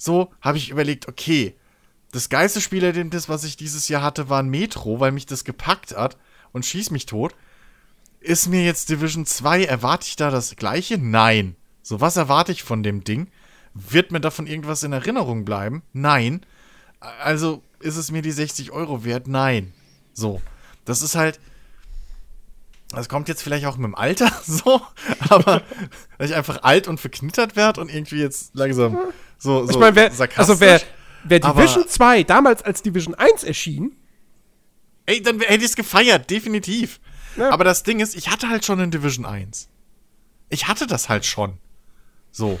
so habe ich überlegt, okay, das geilste Spielerlebnis, was ich dieses Jahr hatte, war ein Metro, weil mich das gepackt hat und schieß mich tot. Ist mir jetzt Division 2, erwarte ich da das gleiche? Nein. So, was erwarte ich von dem Ding? Wird mir davon irgendwas in Erinnerung bleiben? Nein. Also ist es mir die 60 Euro wert? Nein. So. Das ist halt. Das kommt jetzt vielleicht auch mit dem Alter so, aber dass ich einfach alt und verknittert werde und irgendwie jetzt langsam so, so Ich meine, wer, sarkastisch. also wer, wer aber- Division 2 damals als Division 1 erschien, Ey, dann hätte ich es gefeiert, definitiv. Ja. Aber das Ding ist, ich hatte halt schon in Division 1. Ich hatte das halt schon. So.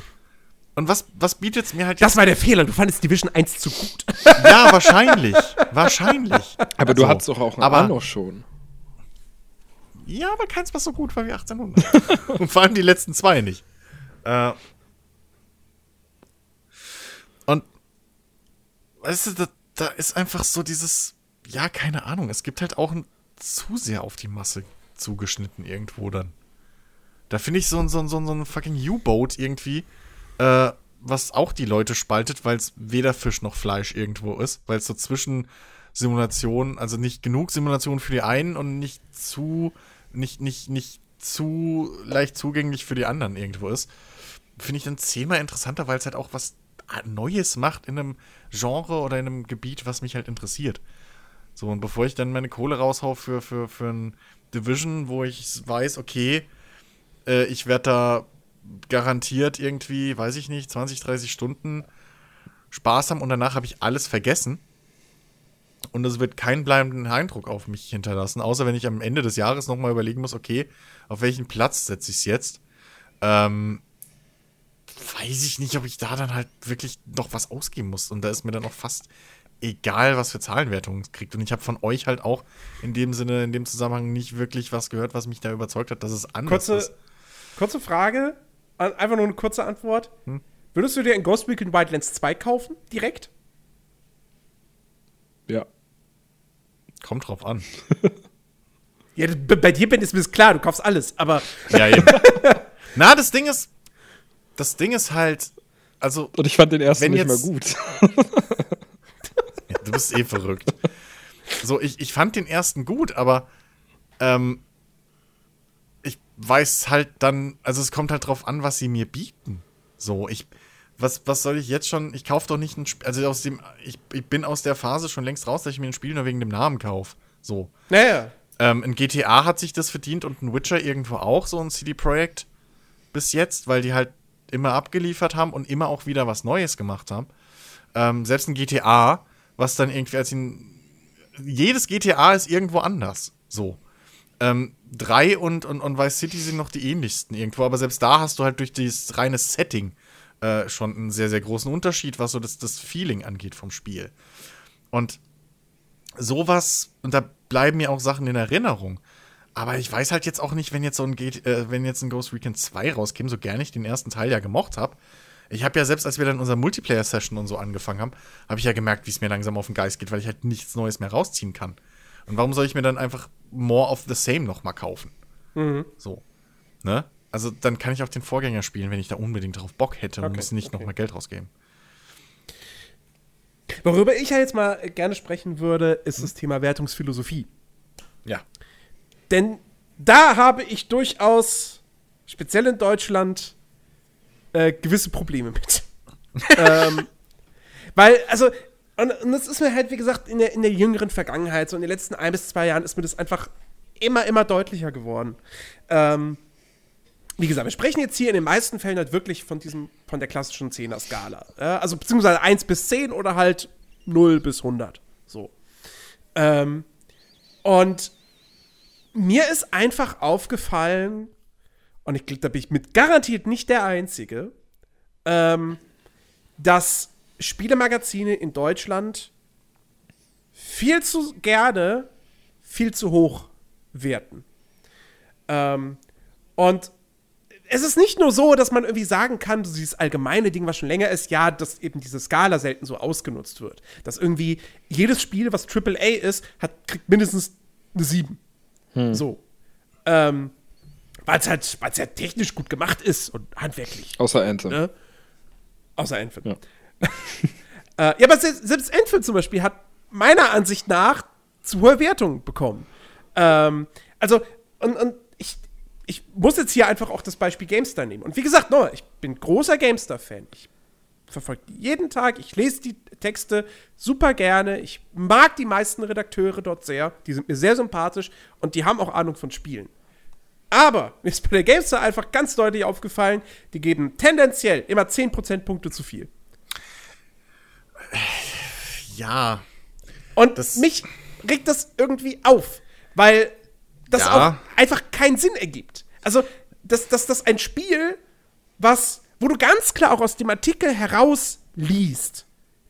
Und was, was bietet es mir halt das war der Fehler, du fandest Division 1 zu gut. Ja, wahrscheinlich. wahrscheinlich. Aber du So. hattest doch auch Aber- Anno schon. Ja, aber keins, was so gut war wie 1800. Und vor allem die letzten zwei nicht. Äh, und weißt du, da, da ist einfach so dieses ja, keine Ahnung, es gibt halt auch ein, zu sehr auf die Masse zugeschnitten irgendwo dann. Da finde ich so ein, so ein, so ein, so ein fucking U-Boat irgendwie, äh, was auch die Leute spaltet, weil es weder Fisch noch Fleisch irgendwo ist, weil es so zwischen Simulationen, also nicht genug Simulationen für die einen und nicht zu, nicht, nicht, nicht zu leicht zugänglich für die anderen irgendwo ist. Finde ich dann zehnmal interessanter, weil es halt auch was Neues macht in einem Genre oder in einem Gebiet, was mich halt interessiert. So, und bevor ich dann meine Kohle raushau für, für, für ein Division, wo ich weiß, okay, äh, ich werde da garantiert irgendwie, weiß ich nicht, 20, 30 Stunden Spaß haben und danach habe ich alles vergessen. Und es wird keinen bleibenden Eindruck auf mich hinterlassen, außer wenn ich am Ende des Jahres nochmal überlegen muss, okay, auf welchen Platz setze ich es jetzt? Ähm, weiß ich nicht, ob ich da dann halt wirklich noch was ausgeben muss. Und da ist mir dann auch fast egal, was für Zahlenwertungen es kriegt. Und ich habe von euch halt auch in dem Sinne, in dem Zusammenhang nicht wirklich was gehört, was mich da überzeugt hat, dass es anders kurze, ist. Kurze Frage, einfach nur eine kurze Antwort. Hm? Würdest du dir in Ghost Recon Wildlands 2 kaufen, direkt? Ja. Kommt drauf an. ja, bei dir bin ist mir klar, du kaufst alles, aber. Ja, eben. Na, das Ding ist, das Ding ist halt, also. Und ich fand den ersten nicht mal gut. ja, du bist eh verrückt. So, ich, ich fand den ersten gut, aber ähm, weiß halt dann, also es kommt halt drauf an, was sie mir bieten. So, ich, was, was soll ich jetzt schon, ich kaufe doch nicht ein Spiel, also aus dem, ich, ich bin aus der Phase schon längst raus, dass ich mir ein Spiel nur wegen dem Namen kaufe. So. Naja. Ähm, ein GTA hat sich das verdient und ein Witcher irgendwo auch, so ein CD-Projekt bis jetzt, weil die halt immer abgeliefert haben und immer auch wieder was Neues gemacht haben. Ähm, selbst ein GTA, was dann irgendwie als ihn. Jedes GTA ist irgendwo anders. So. Ähm, drei und, und, und Vice City sind noch die ähnlichsten irgendwo, aber selbst da hast du halt durch dieses reine Setting äh, schon einen sehr, sehr großen Unterschied, was so das, das Feeling angeht vom Spiel. Und sowas, und da bleiben mir auch Sachen in Erinnerung. Aber ich weiß halt jetzt auch nicht, wenn jetzt so ein, äh, wenn jetzt ein Ghost Recon 2 rauskäme, so gerne ich den ersten Teil ja gemocht habe. Ich habe ja selbst, als wir dann unsere Multiplayer-Session und so angefangen haben, habe ich ja gemerkt, wie es mir langsam auf den Geist geht, weil ich halt nichts Neues mehr rausziehen kann. Und warum soll ich mir dann einfach more of the same nochmal kaufen? Mhm. So. Ne? Also dann kann ich auch den Vorgänger spielen, wenn ich da unbedingt darauf Bock hätte und okay, muss nicht okay. nochmal Geld rausgeben. Worüber ich ja jetzt mal gerne sprechen würde, ist hm. das Thema Wertungsphilosophie. Ja. Denn da habe ich durchaus, speziell in Deutschland, äh, gewisse Probleme mit. ähm, weil, also, und, und, das ist mir halt, wie gesagt, in der, in der jüngeren Vergangenheit, so in den letzten ein bis zwei Jahren, ist mir das einfach immer, immer deutlicher geworden. Ähm, wie gesagt, wir sprechen jetzt hier in den meisten Fällen halt wirklich von diesem, von der klassischen 10er-Skala. Ja, also beziehungsweise 1 bis 10 oder halt 0 bis 100. So. Ähm, und mir ist einfach aufgefallen, und ich glaube, da bin ich mit garantiert nicht der Einzige, ähm, dass Spielemagazine in Deutschland viel zu gerne viel zu hoch werten. Ähm, und es ist nicht nur so, dass man irgendwie sagen kann, so dieses allgemeine Ding, was schon länger ist, ja, dass eben diese Skala selten so ausgenutzt wird. Dass irgendwie jedes Spiel, was AAA ist, hat, kriegt mindestens eine 7. Hm. So. Ähm, weil es halt, weil's ja technisch gut gemacht ist und handwerklich. Außer Anthem. Ne? Außer Anthem. Ja. äh, ja, aber selbst, Anthem zum Beispiel hat meiner Ansicht nach zu hohe Wertungen bekommen. Ähm, also, und, und ich, ich muss jetzt hier einfach auch das Beispiel GameStar nehmen. Und wie gesagt, no, ich bin großer GameStar-Fan. Ich verfolge die jeden Tag, ich lese die Texte super gerne. Ich mag die meisten Redakteure dort sehr. Die sind mir sehr sympathisch und die haben auch Ahnung von Spielen. Aber mir ist bei der GameStar einfach ganz deutlich aufgefallen, die geben tendenziell immer 10 Prozentpunkte zu viel. Ja. Und das mich regt das irgendwie auf, weil das ja. auch einfach keinen Sinn ergibt. Also, dass das, das ein Spiel, was wo du ganz klar auch aus dem Artikel herausliest,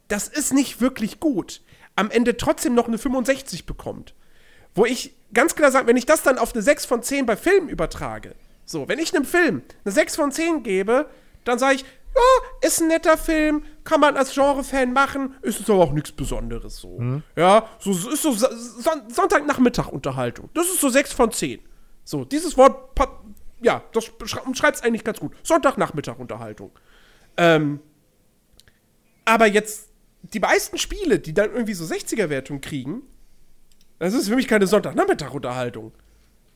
das ist nicht wirklich gut, am Ende trotzdem noch eine 65 bekommt. Wo ich ganz klar sage, wenn ich das dann auf eine 6 von 10 bei Filmen übertrage, so, wenn ich einem Film eine 6 von 10 gebe, dann sage ich, ja, ist ein netter Film, kann man als Genre-Fan machen, ist es aber auch nichts Besonderes so. Ja, so es ist so Son Sonntagnachmittag-Unterhaltung. Das ist so 6 von 10. So, dieses Wort, ja, das schreibt es eigentlich ganz gut. Sonntagnachmittag-Unterhaltung. Ähm, aber jetzt die meisten Spiele, die dann irgendwie so 60er-Wertung kriegen, das ist für mich keine Sonntagnachmittag-Unterhaltung.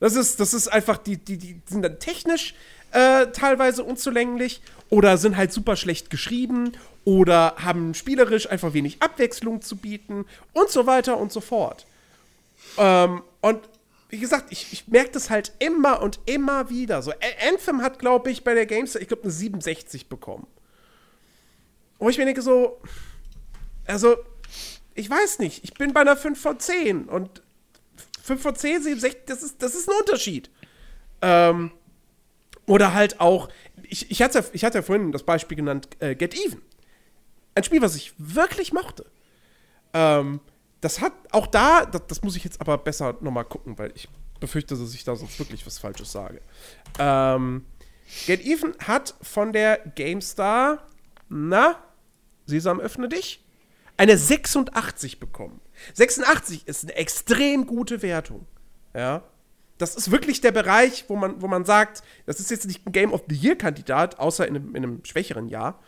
Das ist, das ist einfach, die, die, die sind dann technisch äh, teilweise unzulänglich oder sind halt super schlecht geschrieben oder haben spielerisch einfach wenig Abwechslung zu bieten und so weiter und so fort. Ähm, und wie gesagt, ich, ich merke das halt immer und immer wieder. So, Anthem hat, glaube ich, bei der Games, ich glaube, eine 67 bekommen. Wo ich mir denke, so, also, ich weiß nicht, ich bin bei einer 5 von 10 und 5 von 10, 67, das ist, das ist ein Unterschied. Ähm, oder halt auch, ich, ich, hatte, ich hatte ja vorhin das Beispiel genannt, äh, Get Even. Ein Spiel, was ich wirklich mochte. Ähm, das hat auch da, das, das muss ich jetzt aber besser nochmal gucken, weil ich befürchte, dass ich da sonst wirklich was Falsches sage. Ähm, Get Even hat von der GameStar, na, Sesam, öffne dich, eine 86 bekommen. 86 ist eine extrem gute Wertung. Ja. Das ist wirklich der Bereich, wo man, wo man sagt, das ist jetzt nicht ein Game of the Year-Kandidat, außer in einem, in einem schwächeren Jahr.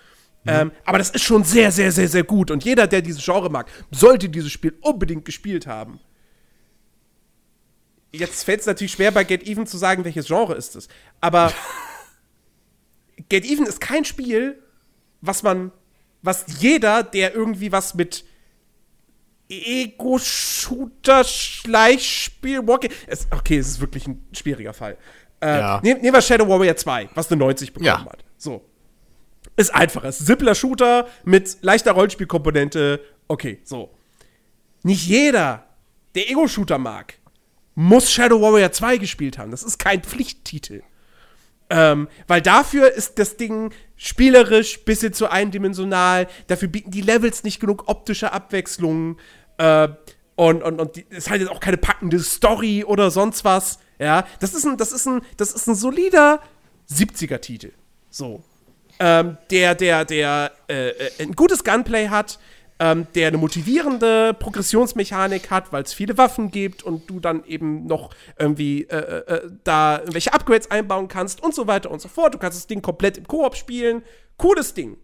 Ähm, aber das ist schon sehr, sehr, sehr, sehr gut. Und jeder, der dieses Genre mag, sollte dieses Spiel unbedingt gespielt haben. Jetzt fällt es natürlich schwer, bei Get Even zu sagen, welches Genre ist es. Aber Get Even ist kein Spiel, was man, was jeder, der irgendwie was mit Ego-Shooter, Schleichspiel, Walking. Es, okay, es ist wirklich ein schwieriger Fall. Äh, Ja. nehmen, nehmen wir Shadow Warrior 2, was eine 90 bekommen Ja. hat. So. Ist einfacher. Ist ein simpler Shooter mit leichter Rollenspielkomponente. Okay, so. Nicht jeder, der Ego-Shooter mag, muss Shadow Warrior 2 gespielt haben. Das ist kein Pflichttitel. Ähm, weil dafür ist das Ding spielerisch bisschen zu eindimensional. Dafür bieten die Levels nicht genug optische Abwechslung. Äh, und und, und die, ist halt jetzt auch keine packende Story oder sonst was. Ja, das ist ein, das ist ein, das ist ein solider 70er-Titel. So. Ähm, der, der, der äh, äh, ein gutes Gunplay hat, ähm, der eine motivierende Progressionsmechanik hat, weil es viele Waffen gibt und du dann eben noch irgendwie äh, äh, äh, da irgendwelche Upgrades einbauen kannst und so weiter und so fort. Du kannst das Ding komplett im Koop spielen. Cooles Ding.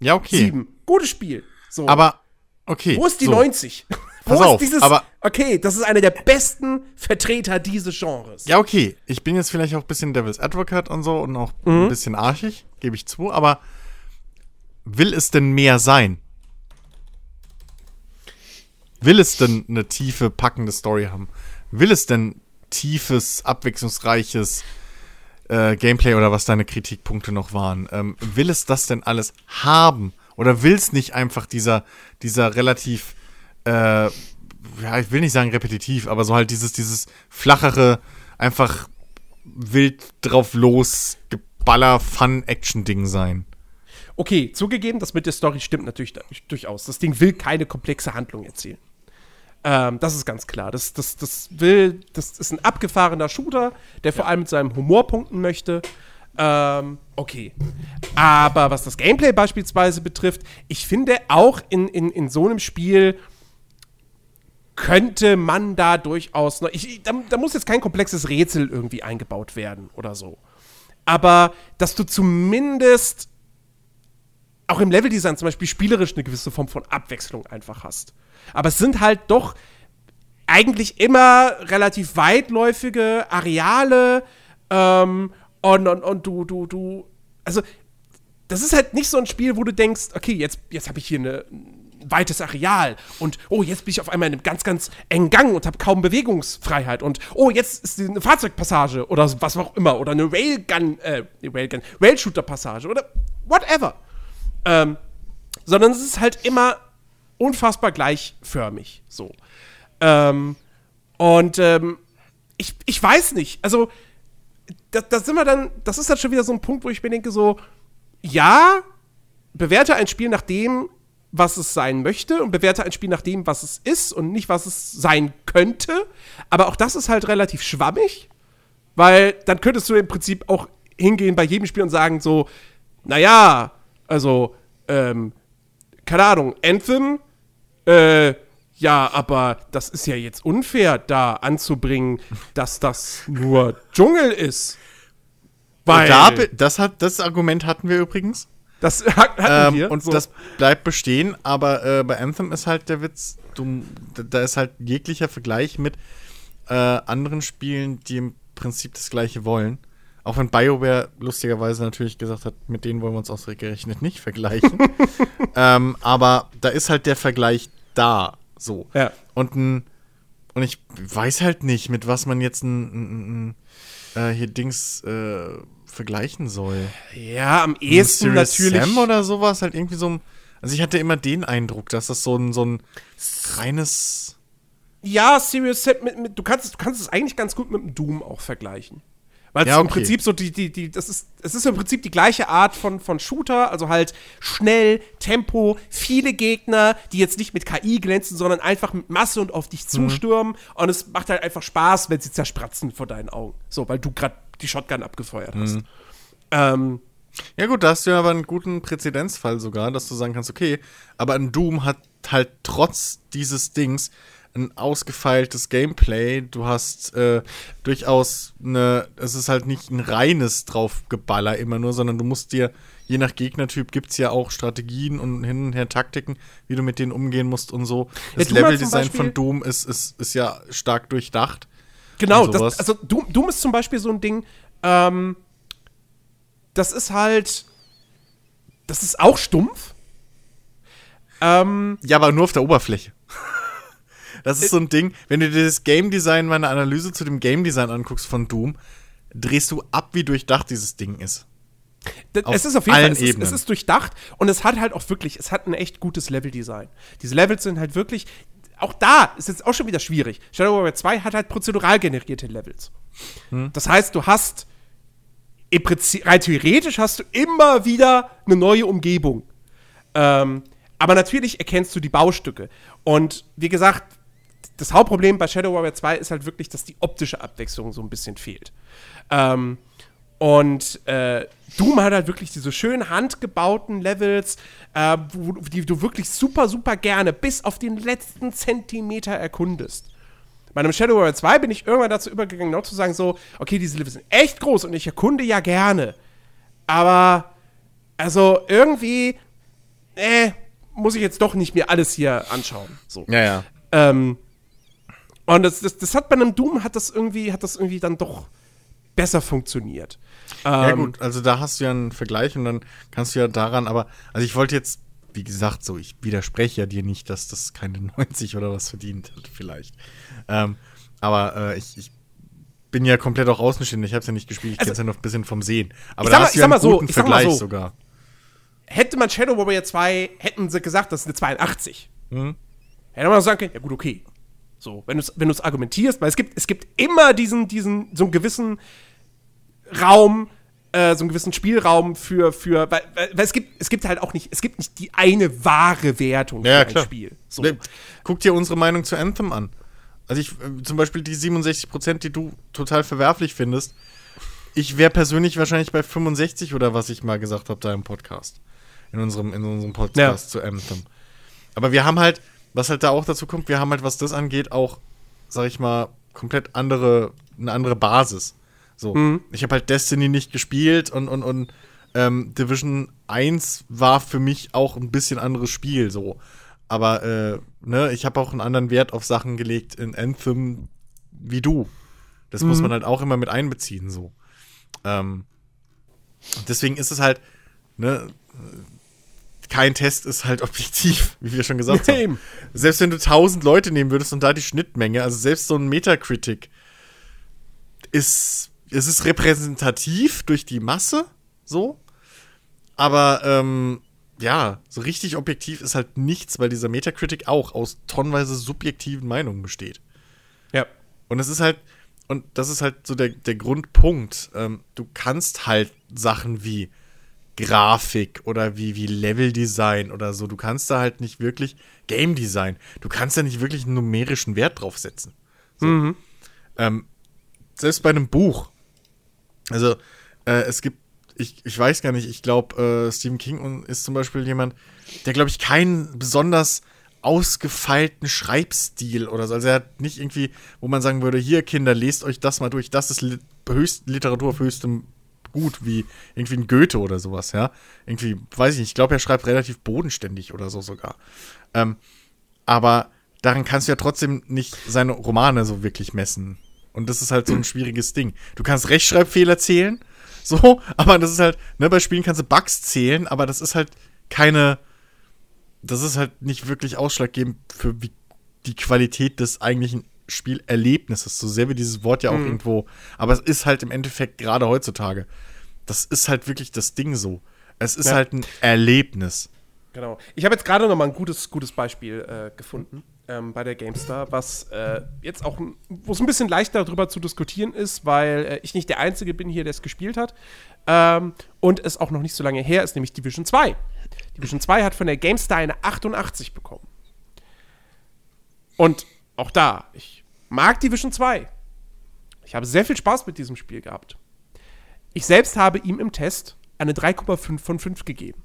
Ja, okay. Sieben. Gutes Spiel. So. Aber, okay. Wo ist die so. 90? Pass Wo auf, ist dieses. aber- okay, das ist einer der besten Vertreter dieses Genres. Ja, okay. Ich bin jetzt vielleicht auch ein bisschen Devil's Advocate und so und auch Mhm. ein bisschen arschig, gebe ich zu, aber will es denn mehr sein? Will es denn eine tiefe, packende Story haben? Will es denn tiefes, abwechslungsreiches äh, Gameplay oder was deine Kritikpunkte noch waren? Ähm, will es das denn alles haben? Oder will es nicht einfach dieser, dieser relativ, äh, ja, ich will nicht sagen repetitiv, aber so halt dieses, dieses flachere, einfach wild drauf los, Geballer, Fun-Action-Ding sein? Okay, zugegeben, das mit der Story stimmt natürlich durchaus. Das Ding will keine komplexe Handlung erzählen. Ähm, das ist ganz klar. Das, das, das will, das ist ein abgefahrener Shooter, der vor allem mit seinem Humor punkten möchte. Ähm, okay. Aber was das Gameplay beispielsweise betrifft, ich finde auch in, in, in so einem Spiel könnte man da durchaus noch. Ich, da, da muss jetzt kein komplexes Rätsel irgendwie eingebaut werden oder so. Aber dass du zumindest auch im Leveldesign zum Beispiel spielerisch eine gewisse Form von Abwechslung einfach hast. Aber es sind halt doch eigentlich immer relativ weitläufige Areale ähm, und, und, und du, du, du, also das ist halt nicht so ein Spiel, wo du denkst, okay, jetzt, jetzt habe ich hier eine, ein weites Areal und oh, jetzt bin ich auf einmal in einem ganz, ganz engen Gang und habe kaum Bewegungsfreiheit und oh, jetzt ist eine Fahrzeugpassage oder was auch immer oder eine Railgun, äh, Railgun, Railshooter-Passage oder whatever. Ähm, sondern es ist halt immer unfassbar gleichförmig. So. Ähm, und ähm, ich, ich weiß nicht, also da, da sind wir dann, das ist halt schon wieder so ein Punkt, wo ich mir denke, so, ja, bewerte ein Spiel nach dem, was es sein möchte und bewerte ein Spiel nach dem, was es ist und nicht, was es sein könnte. Aber auch das ist halt relativ schwammig, weil dann könntest du im Prinzip auch hingehen bei jedem Spiel und sagen so, naja, Also, ähm, keine Ahnung, Anthem, äh, ja, aber das ist ja jetzt unfair, da anzubringen, dass das nur Dschungel ist. Weil da, das, hat, das Argument hatten wir übrigens. das hat- hatten Ähm, wir. und so. das bleibt bestehen, aber äh, bei Anthem ist halt der Witz, du, da- da ist halt jeglicher Vergleich mit äh, anderen Spielen, die im Prinzip das gleiche wollen. Auch wenn BioWare lustigerweise natürlich gesagt hat, mit denen wollen wir uns ausgerechnet nicht vergleichen. ähm, aber da ist halt der Vergleich da. So. Ja. Und ein, und ich weiß halt nicht, mit was man jetzt ein, ein, ein äh, hier Dings äh, vergleichen soll. ja, am ehesten natürlich. Sam oder sowas, halt irgendwie so ein. Also ich hatte immer den Eindruck, dass das so ein, so ein reines. Ja, Serious Sam, mit, mit, du, kannst, du kannst es eigentlich ganz gut mit dem Doom auch vergleichen. Weil es Ja, im okay. Prinzip so die, die, die, das ist, es ist im Prinzip die gleiche Art von, von Shooter, also halt schnell, Tempo, viele Gegner, die jetzt nicht mit KI glänzen, sondern einfach mit Masse und auf dich Mhm. zustürmen. Und es macht halt einfach Spaß, wenn sie zerspratzen vor deinen Augen. So, weil du gerade die Shotgun abgefeuert hast. Mhm. Ähm, Ja, gut, da hast du ja aber einen guten Präzedenzfall sogar, dass du sagen kannst, okay, aber ein Doom hat halt trotz dieses Dings ein ausgefeiltes Gameplay. Du hast äh, durchaus eine, es ist halt nicht ein reines Draufgeballer immer nur, sondern du musst dir, je nach Gegnertyp, gibt es ja auch Strategien und hin und her Taktiken, wie du mit denen umgehen musst und so. Das zum Leveldesign von Doom ist, ist, ist ja stark durchdacht. Genau, das, also Doom, Doom ist zum Beispiel so ein Ding, ähm, das ist halt, das ist auch stumpf. Ähm, Ja, aber nur auf der Oberfläche. Das ist so ein Ding, wenn du dir das Game Design, meine Analyse zu dem Game Design anguckst von Doom, drehst du ab, wie durchdacht dieses Ding ist. d- Auf es ist auf jeden Fall, es ist, es ist durchdacht und es hat halt auch wirklich, es hat ein echt gutes Leveldesign. Diese Levels sind halt wirklich, auch da ist jetzt auch schon wieder schwierig. Shadow Warrior 2 hat halt prozedural generierte Levels. Hm. Das heißt, du hast im Prinzip, rein theoretisch hast du immer wieder eine neue Umgebung. Ähm, aber natürlich erkennst du die Baustücke. Und wie gesagt, das Hauptproblem bei Shadow Warrior 2 ist halt wirklich, dass die optische Abwechslung so ein bisschen fehlt. Ähm, und äh, Doom hat halt wirklich diese schön handgebauten Levels, äh, wo, die du wirklich super, super gerne bis auf den letzten Zentimeter erkundest. Bei einem Shadow Warrior 2 bin ich irgendwann dazu übergegangen, noch zu sagen, so, okay, diese Levels sind echt groß und ich erkunde ja gerne. Aber, also irgendwie, äh, muss ich jetzt doch nicht mir alles hier anschauen. So. Ja, ja. Ähm, und das, das, das hat bei einem Doom hat das irgendwie, hat das irgendwie dann doch besser funktioniert. Ja, Ähm, gut, also da hast du ja einen Vergleich und dann kannst du ja daran, aber, also ich wollte jetzt, wie gesagt, so, ich widerspreche ja dir nicht, dass das keine 90 oder was verdient hat, vielleicht. Ähm, aber äh, ich, ich bin ja komplett auch außenstehend, ich habe es ja nicht gespielt, ich Also- kenne es ja noch ein bisschen vom Sehen. Aber Ich da sag mal- hast du ja einen so, guten Vergleich so. sogar. hätte man Shadow Warrior 2, hätten sie gesagt, das ist eine 82. Mhm. Hätte man sagen können, ja gut, okay. So, wenn du es wenn du's argumentierst, weil es gibt, es gibt immer diesen, diesen, so einen gewissen Raum, äh, so einen gewissen Spielraum für, für weil, weil, es gibt, es gibt halt auch nicht, es gibt nicht die eine wahre Wertung Ja, für klar. ein Spiel. So. Guck dir unsere Meinung zu Anthem an. Also ich, äh, zum Beispiel die 67%, die du total verwerflich findest. Ich wäre persönlich wahrscheinlich bei 65 oder was ich mal gesagt habe da im Podcast. In unserem, in unserem Podcast zu Anthem. Aber wir haben halt, was halt da auch dazu kommt, wir haben halt, was das angeht, auch, sag ich mal, komplett andere, eine andere Basis. So. Ich habe halt Destiny nicht gespielt und, und, und ähm, Division 1 war für mich auch ein bisschen anderes Spiel, so. Aber, äh, ne, ich habe auch einen anderen Wert auf Sachen gelegt in Anthem wie du. Das muss man halt auch immer mit einbeziehen, so. Ähm, deswegen ist es halt, ne, kein Test ist halt objektiv, wie wir schon gesagt haben. Eben. Selbst wenn du 1000 Leute nehmen würdest und da die Schnittmenge, also selbst so ein Metacritic ist, es ist repräsentativ durch die Masse, so. Aber, ähm, ja, so richtig objektiv ist halt nichts, weil dieser Metacritic auch aus tonnenweise subjektiven Meinungen besteht. Ja. Und es ist halt, und das ist halt so der, der Grundpunkt. Ähm, du kannst halt Sachen wie Grafik oder wie, wie Leveldesign oder so, du kannst da halt nicht wirklich Game Design, du kannst da nicht wirklich einen numerischen Wert draufsetzen. So. Ähm, selbst bei einem Buch. Also, äh, es gibt ich, ich weiß gar nicht, ich glaube, äh, Stephen King ist zum Beispiel jemand, der, glaube ich, keinen besonders ausgefeilten Schreibstil oder so. Also er hat nicht irgendwie, wo man sagen würde, hier Kinder, lest euch das mal durch, das ist Li höchst, Literatur auf höchstem Gut, wie irgendwie ein Goethe oder sowas, ja. Irgendwie, weiß ich nicht, ich glaube, er schreibt relativ bodenständig oder so sogar. Ähm, aber daran kannst du ja trotzdem nicht seine Romane so wirklich messen. Und das ist halt so ein schwieriges Ding. Du kannst Rechtschreibfehler zählen, so, aber das ist halt, ne, bei Spielen kannst du Bugs zählen, aber das ist halt keine, das ist halt nicht wirklich ausschlaggebend für wie, die Qualität des eigentlichen Spielerlebnisses, so sehr wie dieses Wort ja auch mhm. irgendwo, aber es ist halt im Endeffekt gerade heutzutage, das ist halt wirklich das Ding so. Es ist ja. halt ein Erlebnis. Genau. Ich habe jetzt gerade noch mal ein gutes, gutes Beispiel äh, gefunden ähm, bei der GameStar, was äh, jetzt auch, wo es ein bisschen leichter darüber zu diskutieren ist, weil äh, ich nicht der Einzige bin hier, der es gespielt hat. Ähm, und es auch noch nicht so lange her ist, nämlich Division 2. Division 2 hat von der GameStar eine 88 bekommen. Und auch da, ich mag Division 2. Ich habe sehr viel Spaß mit diesem Spiel gehabt. Ich selbst habe ihm im Test eine 3,5 von 5 gegeben.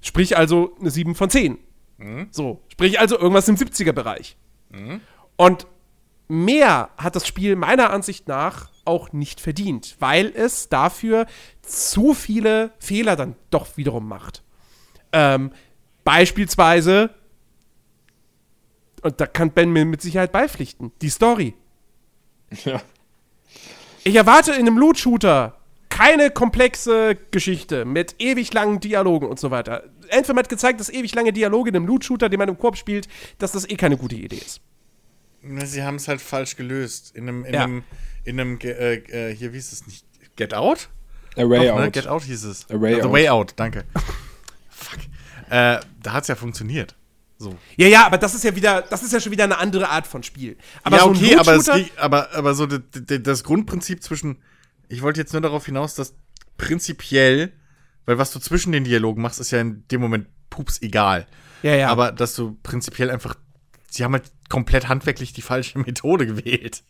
Sprich also eine 7 von 10. Mhm. So, sprich also irgendwas im 70er-Bereich. Mhm. Und mehr hat das Spiel meiner Ansicht nach auch nicht verdient, weil es dafür zu viele Fehler dann doch wiederum macht. Ähm, beispielsweise, und da kann Ben mir mit Sicherheit beipflichten, die Story. Ja. Ich erwarte in einem Loot-Shooter keine komplexe Geschichte mit ewig langen Dialogen und so weiter. Anthem hat gezeigt, dass ewig lange Dialoge in einem Loot-Shooter, den man im Korb spielt, dass das eh keine gute Idee ist. Sie haben es halt falsch gelöst. In einem, in ja. einem, in einem äh, äh, hier, wie ist es nicht? Get Out? A Way Doch, ne? Out. Get Out hieß es. A Way The Out. Way Out, danke. Fuck. Äh, da hat es ja funktioniert. So. Ja, ja, aber das ist ja wieder, das ist ja schon wieder eine andere Art von Spiel. Aber ja, so okay, aber, es, aber, aber so das Grundprinzip zwischen, ich wollte jetzt nur darauf hinaus, dass prinzipiell, weil was du zwischen den Dialogen machst, ist ja in dem Moment pups egal. Ja, ja. Aber dass du prinzipiell einfach, sie haben halt komplett handwerklich die falsche Methode gewählt.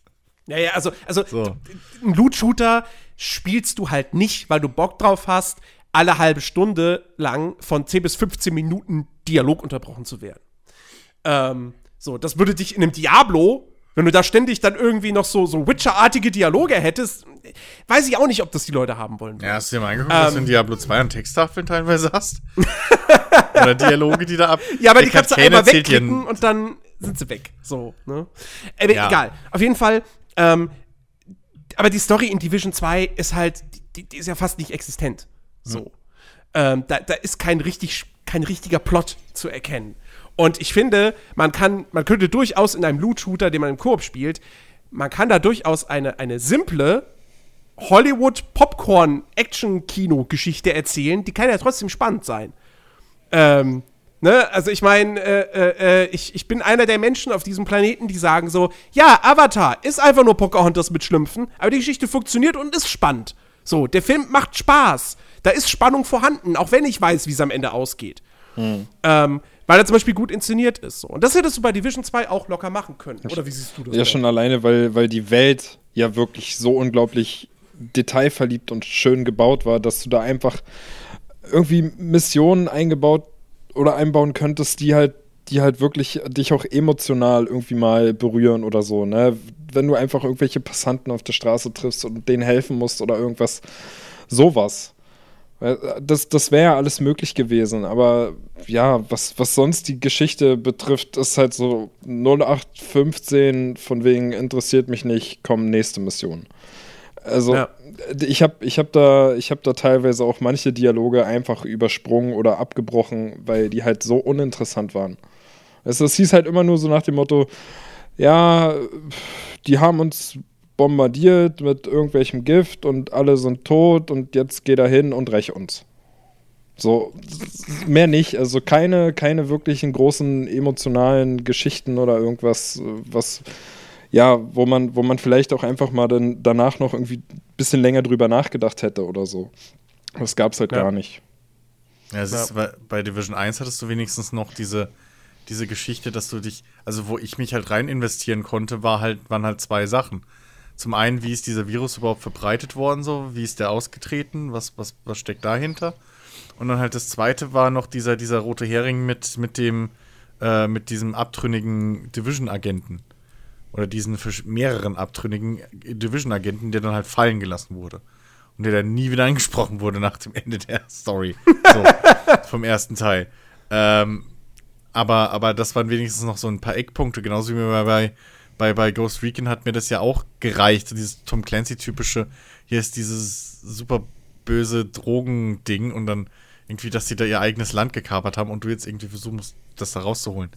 Ja, ja, also, also so. ein Loot-Shooter spielst du halt nicht, weil du Bock drauf hast, alle halbe Stunde lang von 10 bis 15 Minuten Dialog unterbrochen zu werden. Ähm, so, das würde dich in einem Diablo, wenn du da ständig dann irgendwie noch so, so Witcher-artige Dialoge hättest, weiß ich auch nicht, ob das die Leute haben wollen. Ja, hast du dir mal angeguckt, ähm, dass du in Diablo 2 an Texttafeln teilweise hast? Oder Dialoge, die da ab. Ja, aber die kannst du einmal wegklicken und dann sind sie weg. So, ne? Aber ja. egal. Auf jeden Fall, ähm, aber die Story in Division 2 ist halt, die, die ist ja fast nicht existent. So. Ähm, da, da ist kein, richtig, kein richtiger Plot zu erkennen. Und ich finde, man kann, man könnte durchaus in einem Loot-Shooter, den man im Koop spielt, man kann da durchaus eine, eine simple Hollywood-Popcorn-Action-Kino-Geschichte erzählen, die kann ja trotzdem spannend sein. Ähm, ne? Also ich meine, äh, äh, ich, ich bin einer der Menschen auf diesem Planeten, die sagen so, ja, Avatar ist einfach nur Pocahontas mit Schlümpfen, aber die Geschichte funktioniert und ist spannend. So, der Film macht Spaß. Da ist Spannung vorhanden, auch wenn ich weiß, wie es am Ende ausgeht. Hm. Ähm, weil er zum Beispiel gut inszeniert ist. So. Und das hättest du bei Division 2 auch locker machen können. Oder wie siehst du das? Ja, oder? schon alleine, weil, weil die Welt ja wirklich so unglaublich detailverliebt und schön gebaut war, dass du da einfach irgendwie Missionen eingebaut oder einbauen könntest, die halt, die halt wirklich dich auch emotional irgendwie mal berühren oder so, ne? Wenn du einfach irgendwelche Passanten auf der Straße triffst und denen helfen musst oder irgendwas, sowas. Das, das wäre ja alles möglich gewesen, aber ja, was, was sonst die Geschichte betrifft, ist halt so 0815 von wegen interessiert mich nicht, kommen nächste Mission. Also ja. ich habe ich hab da, hab da teilweise auch manche Dialoge einfach übersprungen oder abgebrochen, weil die halt so uninteressant waren. Also es hieß halt immer nur so nach dem Motto, ja, die haben uns bombardiert mit irgendwelchem Gift und alle sind tot und jetzt geht er hin und rächt uns. So, mehr nicht. Also keine, keine wirklichen großen emotionalen Geschichten oder irgendwas, was, ja, wo man, wo man vielleicht auch einfach mal dann danach noch irgendwie ein bisschen länger drüber nachgedacht hätte oder so. Das gab es halt ja. gar nicht. Ja, es ist, bei, bei Division 1 hattest du wenigstens noch diese, diese Geschichte, dass du dich, also wo ich mich halt rein investieren konnte, war halt, waren halt zwei Sachen zum einen, wie ist dieser Virus überhaupt verbreitet worden, so, wie ist der ausgetreten, was, was, was steckt dahinter? Und dann halt das zweite war noch dieser, dieser rote Hering mit, mit dem, äh, mit diesem abtrünnigen Division-Agenten. Oder diesen mehreren abtrünnigen Division-Agenten, der dann halt fallen gelassen wurde. Und der dann nie wieder angesprochen wurde nach dem Ende der Story. So, vom ersten Teil. Ähm, aber, aber das waren wenigstens noch so ein paar Eckpunkte, genauso wie bei, bei, bei Ghost Recon hat mir das ja auch gereicht. Dieses Tom Clancy-typische, hier ist dieses super böse Drogending und dann irgendwie, dass sie da ihr eigenes Land gekapert haben und du jetzt irgendwie versuchst, das da rauszuholen.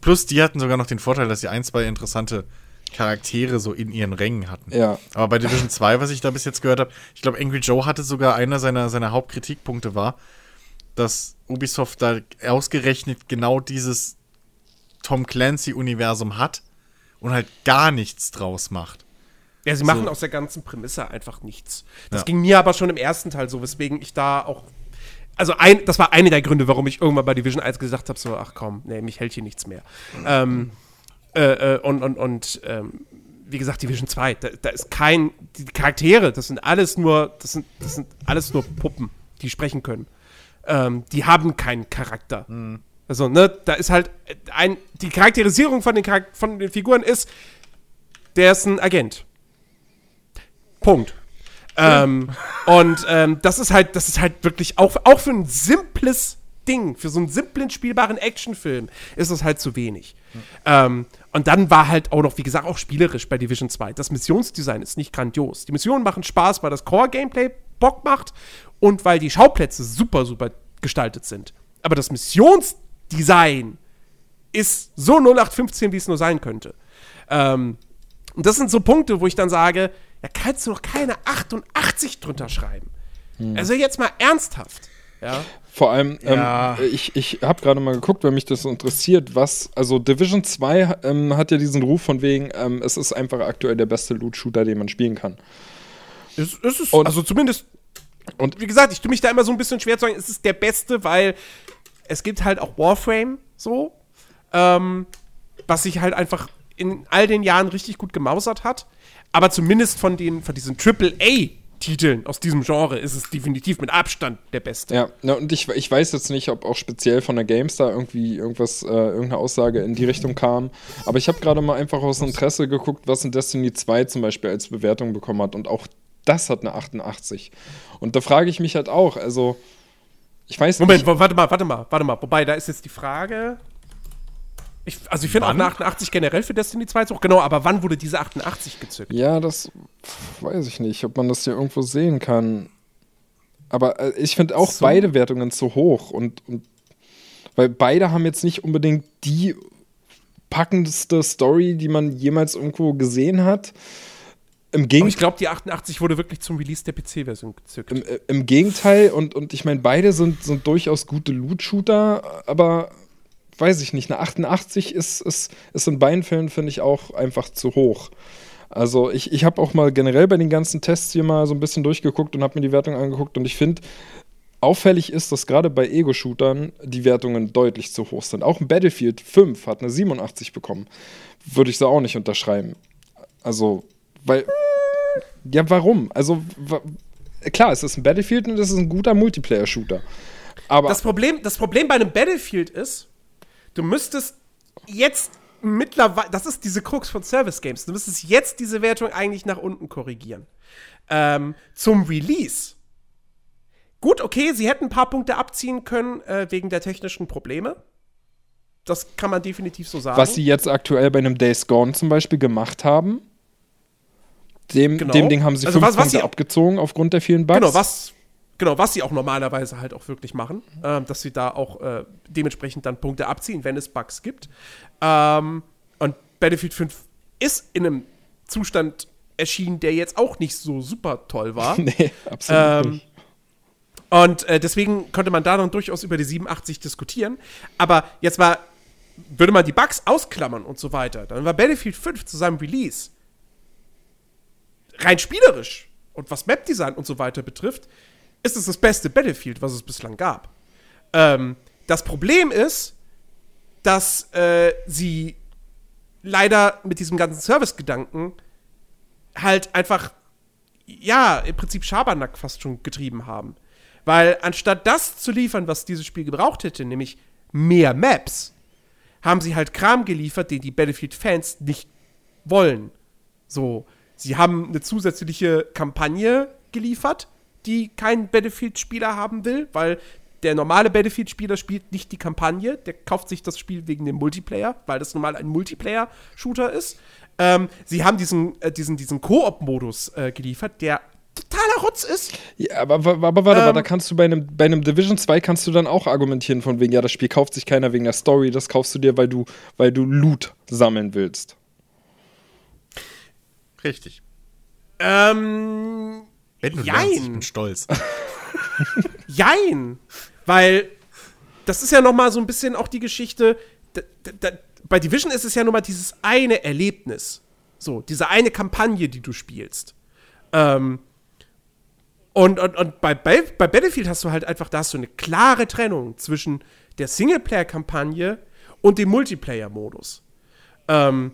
Plus, die hatten sogar noch den Vorteil, dass sie ein, zwei interessante Charaktere so in ihren Rängen hatten. Ja. Aber bei Division 2, was ich da bis jetzt gehört habe, ich glaube, Angry Joe hatte sogar einer seiner, seiner Hauptkritikpunkte war, dass Ubisoft da ausgerechnet genau dieses Tom Clancy-Universum hat und halt gar nichts draus macht. Ja, sie machen so. aus der ganzen Prämisse einfach nichts. Das ja. ging mir aber schon im ersten Teil so, weswegen ich da auch. Also, ein, das war einer der Gründe, warum ich irgendwann bei Division 1 gesagt habe: so, ach komm, nee, mich hält hier nichts mehr. Ähm, äh, äh, und, und, und, ähm, wie gesagt, Division 2, da, da, ist kein. Die Charaktere, das sind alles nur, das sind, das sind alles nur Puppen, die sprechen können. Ähm, die haben keinen Charakter. Mhm. Also, ne, da ist halt ein. Die Charakterisierung von den, von den Figuren ist, der ist ein Agent. Punkt. Ähm, und ähm, das ist halt, das ist halt wirklich auch, auch für ein simples Ding, für so einen simplen spielbaren Actionfilm ist das halt zu wenig. Mhm. Ähm, und dann war halt auch noch, wie gesagt, auch spielerisch bei Division 2. Das Missionsdesign ist nicht grandios. Die Missionen machen Spaß, weil das Core-Gameplay Bock macht und weil die Schauplätze super, super gestaltet sind. Aber das Missionsdesign ist so 0815, wie es nur sein könnte. Ähm, und das sind so Punkte, wo ich dann sage, da kannst du noch keine 88 drunter schreiben. Hm. Also jetzt mal ernsthaft. Ja. Vor allem, ähm, ja. ich, ich habe gerade mal geguckt, weil mich das interessiert, was, also Division 2 ähm, hat ja diesen Ruf von wegen, ähm, es ist einfach aktuell der beste Loot-Shooter, den man spielen kann. Es, es ist, und, also zumindest, und wie gesagt, ich tue mich da immer so ein bisschen schwer zu sagen, es ist der beste, weil es gibt halt auch Warframe so, ähm, was sich halt einfach in all den Jahren richtig gut gemausert hat. Aber zumindest von, den, von diesen AAA Titeln aus diesem Genre ist es definitiv mit Abstand der beste. Ja, ja und ich, ich weiß jetzt nicht, ob auch speziell von der GameStar irgendwie irgendwas, äh, irgendeine Aussage in die Richtung kam. Aber ich habe gerade mal einfach aus Interesse geguckt, was in Destiny 2 zum Beispiel als Bewertung bekommen hat. Und auch das hat eine 88. Und da frage ich mich halt auch, also ich weiß Moment, nicht. Moment, warte mal, warte mal, warte mal. Wobei, da ist jetzt die Frage, ich, also ich finde auch eine 88 generell für Destiny 2 hoch, genau, aber wann wurde diese 88 gezückt? Ja, das weiß ich nicht, ob man das hier irgendwo sehen kann. Aber äh, ich finde auch so. beide Wertungen zu hoch und, und weil beide haben jetzt nicht unbedingt die packendste Story, die man jemals irgendwo gesehen hat. Im Gegenteil. Aber ich glaube, die 88 wurde wirklich zum Release der PC-Version gezückt. Im, äh, Im, Gegenteil, und, und ich meine, beide sind, sind durchaus gute Loot-Shooter, aber weiß ich nicht, eine 88 ist, ist, ist in beiden Fällen, finde ich, auch einfach zu hoch. Also ich, ich habe auch mal generell bei den ganzen Tests hier mal so ein bisschen durchgeguckt und habe mir die Wertung angeguckt und ich finde, auffällig ist, dass gerade bei Ego-Shootern die Wertungen deutlich zu hoch sind. Auch ein Battlefield 5 hat eine 87 bekommen. Würde ich so auch nicht unterschreiben. Also, weil. Ja, warum? Also, klar, es ist ein Battlefield und es ist ein guter Multiplayer-Shooter. Aber das Problem, das Problem bei einem Battlefield ist, du müsstest jetzt mittlerweile, das ist diese Krux von Service Games, du müsstest jetzt diese Wertung eigentlich nach unten korrigieren. Ähm, zum Release. Gut, okay, sie hätten ein paar Punkte abziehen können äh, wegen der technischen Probleme. Das kann man definitiv so sagen. Was sie jetzt aktuell bei einem Days Gone zum Beispiel gemacht haben, dem, genau. dem Ding haben sie also fünf was, was Punkte abgezogen aufgrund der vielen Bugs. Genau, was, Genau, was sie auch normalerweise halt auch wirklich machen, äh, dass sie da auch äh, dementsprechend dann Punkte abziehen, wenn es Bugs gibt. Ähm, und Battlefield 5 ist in einem Zustand erschienen, der jetzt auch nicht so super toll war. nee, absolut ähm, nicht. Und äh, deswegen konnte man da dann durchaus über die 87 diskutieren. Aber jetzt war, würde man die Bugs ausklammern und so weiter, dann war Battlefield 5 zu seinem Release rein spielerisch und was Mapdesign und so weiter betrifft, ist es das beste Battlefield, was es bislang gab. Ähm, das Problem ist, dass äh, sie leider mit diesem ganzen Service-Gedanken halt einfach, ja, im Prinzip Schabernack fast schon getrieben haben. Weil anstatt das zu liefern, was dieses Spiel gebraucht hätte, nämlich mehr Maps, haben sie halt Kram geliefert, den die Battlefield-Fans nicht wollen. So, sie haben eine zusätzliche Kampagne geliefert, die kein Battlefield-Spieler haben will, weil der normale Battlefield-Spieler spielt nicht die Kampagne, der kauft sich das Spiel wegen dem Multiplayer, weil das normal ein Multiplayer-Shooter ist. Ähm, sie haben diesen, äh, diesen, diesen Koop-Modus äh, geliefert, der totaler Rotz ist. Ja, aber, aber, aber warte ähm, mal, da kannst du bei einem, bei einem Division 2 kannst du dann auch argumentieren von wegen, ja, das Spiel kauft sich keiner wegen der Story, das kaufst du dir, weil du, weil du Loot sammeln willst. Richtig. Ähm. Wenn du jein. lernst, ich bin stolz. jein. Weil das ist ja noch mal so ein bisschen auch die Geschichte. Da, da, bei Division ist es ja nur mal dieses eine Erlebnis. So, diese eine Kampagne, die du spielst. Ähm, und, und, und bei, bei, bei Battlefield hast du halt einfach, da hast du eine klare Trennung zwischen der Singleplayer-Kampagne und dem Multiplayer-Modus. Ähm,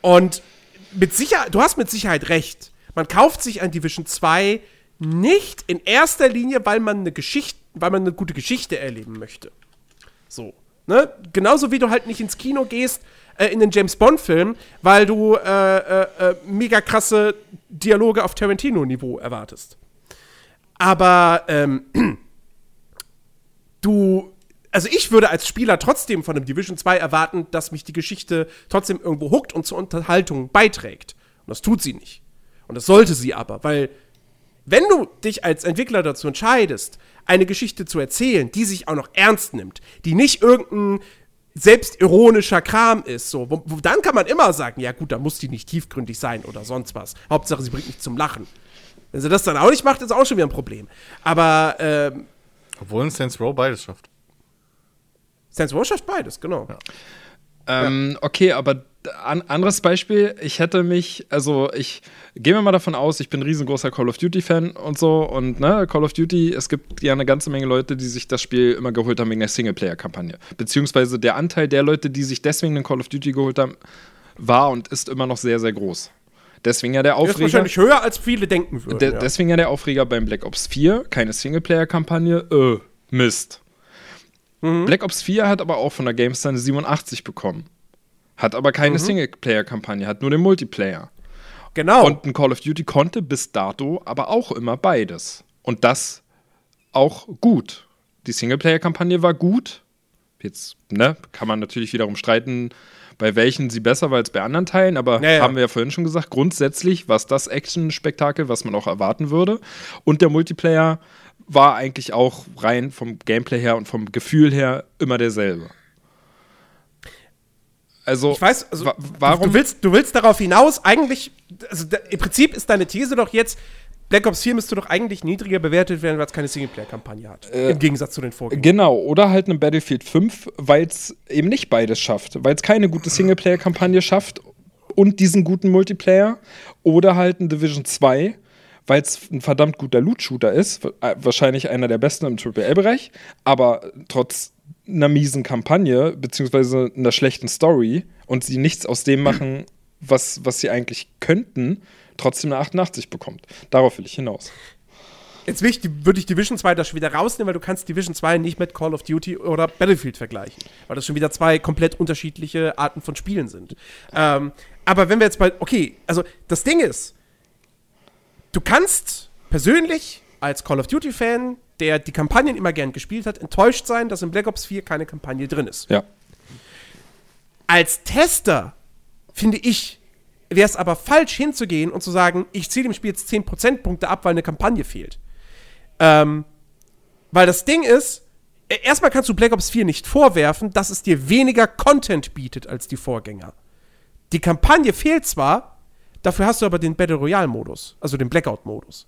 und mit Sicherheit, du hast mit Sicherheit recht. Man kauft sich ein Division 2 nicht in erster Linie, weil man eine Geschichte, weil man eine gute Geschichte erleben möchte. So. Ne? Genauso wie du halt nicht ins Kino gehst, äh, in den James Bond-Film, weil du äh, äh, äh, mega krasse Dialoge auf Tarantino-Niveau erwartest. Aber ähm, du also ich würde als Spieler trotzdem von einem Division 2 erwarten, dass mich die Geschichte trotzdem irgendwo huckt und zur Unterhaltung beiträgt. Und das tut sie nicht. Und das sollte sie aber, weil wenn du dich als Entwickler dazu entscheidest, eine Geschichte zu erzählen, die sich auch noch ernst nimmt, die nicht irgendein selbstironischer Kram ist, so, wo, wo, dann kann man immer sagen, ja gut, da muss die nicht tiefgründig sein oder sonst was. Hauptsache, sie bringt mich zum Lachen. Wenn sie das dann auch nicht macht, ist auch schon wieder ein Problem. Aber ähm, obwohl ein Saints Row beides schafft. Saints Row schafft beides, genau. Ja. Ähm, ja. Okay, aber an, anderes Beispiel, ich hätte mich, also ich gehe mir mal davon aus, ich bin ein riesengroßer Call of Duty-Fan und so und ne, Call of Duty, es gibt ja eine ganze Menge Leute, die sich das Spiel immer geholt haben wegen der Singleplayer-Kampagne. Beziehungsweise der Anteil der Leute, die sich deswegen den Call of Duty geholt haben, war und ist immer noch sehr, sehr groß. Deswegen ja der Aufreger. Der ist wahrscheinlich höher, als viele denken würden. De ja. Deswegen ja der Aufreger beim Black Ops 4, keine Singleplayer-Kampagne, äh, Mist. Mhm. Black Ops 4 hat aber auch von der GameStar eine 87 bekommen. Hat aber keine mhm. Singleplayer-Kampagne, hat nur den Multiplayer. Genau. Und ein Call of Duty konnte bis dato aber auch immer beides. Und das auch gut. Die Singleplayer-Kampagne war gut. Jetzt, ne, kann man natürlich wiederum streiten, bei welchen sie besser war als bei anderen Teilen, aber ja, ja. haben wir ja vorhin schon gesagt, grundsätzlich war es das Action-Spektakel, was man auch erwarten würde. Und der Multiplayer war eigentlich auch rein vom Gameplay her und vom Gefühl her immer derselbe. Also, ich weiß, also, warum? Du willst, du willst darauf hinaus, eigentlich, also im Prinzip ist deine These doch jetzt, Black Ops 4 müsste doch eigentlich niedriger bewertet werden, weil es keine Singleplayer-Kampagne hat. Äh, Im Gegensatz zu den Vorgängern. Genau, oder halt eine Battlefield 5, weil es eben nicht beides schafft. Weil es keine gute Singleplayer-Kampagne schafft und diesen guten Multiplayer. Oder halt ein Division 2, weil es ein verdammt guter Loot-Shooter ist, äh, wahrscheinlich einer der besten im AAA-Bereich, aber trotz einer miesen Kampagne, beziehungsweise einer schlechten Story und sie nichts aus dem machen, was, was sie eigentlich könnten, trotzdem eine 88 bekommt. Darauf will ich hinaus. Jetzt will ich, würde ich Division 2 da schon wieder rausnehmen, weil du kannst Division 2 nicht mit Call of Duty oder Battlefield vergleichen. Weil das schon wieder zwei komplett unterschiedliche Arten von Spielen sind. Ähm, aber wenn wir jetzt bei, okay, also das Ding ist, du kannst persönlich als Call of Duty-Fan, der die Kampagnen immer gern gespielt hat, enttäuscht sein, dass in Black Ops 4 keine Kampagne drin ist. Ja. Als Tester finde ich, wäre es aber falsch hinzugehen und zu sagen, ich ziehe dem Spiel jetzt 10 Prozentpunkte ab, weil eine Kampagne fehlt. Ähm, weil das Ding ist, e, erstmal kannst du Black Ops 4 nicht vorwerfen, dass es dir weniger Content bietet als die Vorgänger. Die Kampagne fehlt zwar, Dafür hast du aber den Battle Royale-Modus, also den Blackout-Modus.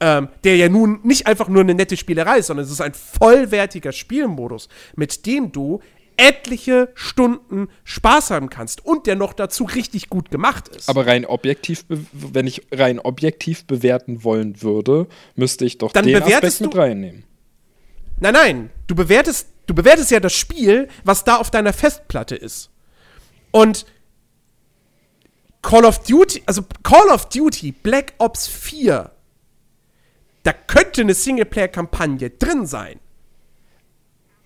Ähm, der ja nun nicht einfach nur eine nette Spielerei ist, sondern es ist ein vollwertiger Spielmodus, mit dem du etliche Stunden Spaß haben kannst und der noch dazu richtig gut gemacht ist. Aber rein objektiv, wenn ich rein objektiv bewerten wollen würde, müsste ich doch Dann den Aspekt mit reinnehmen. Nein, nein, du bewertest, du bewertest ja das Spiel, was da auf deiner Festplatte ist. Und Call of Duty, also Call of Duty Black Ops 4, da könnte eine Singleplayer-Kampagne drin sein.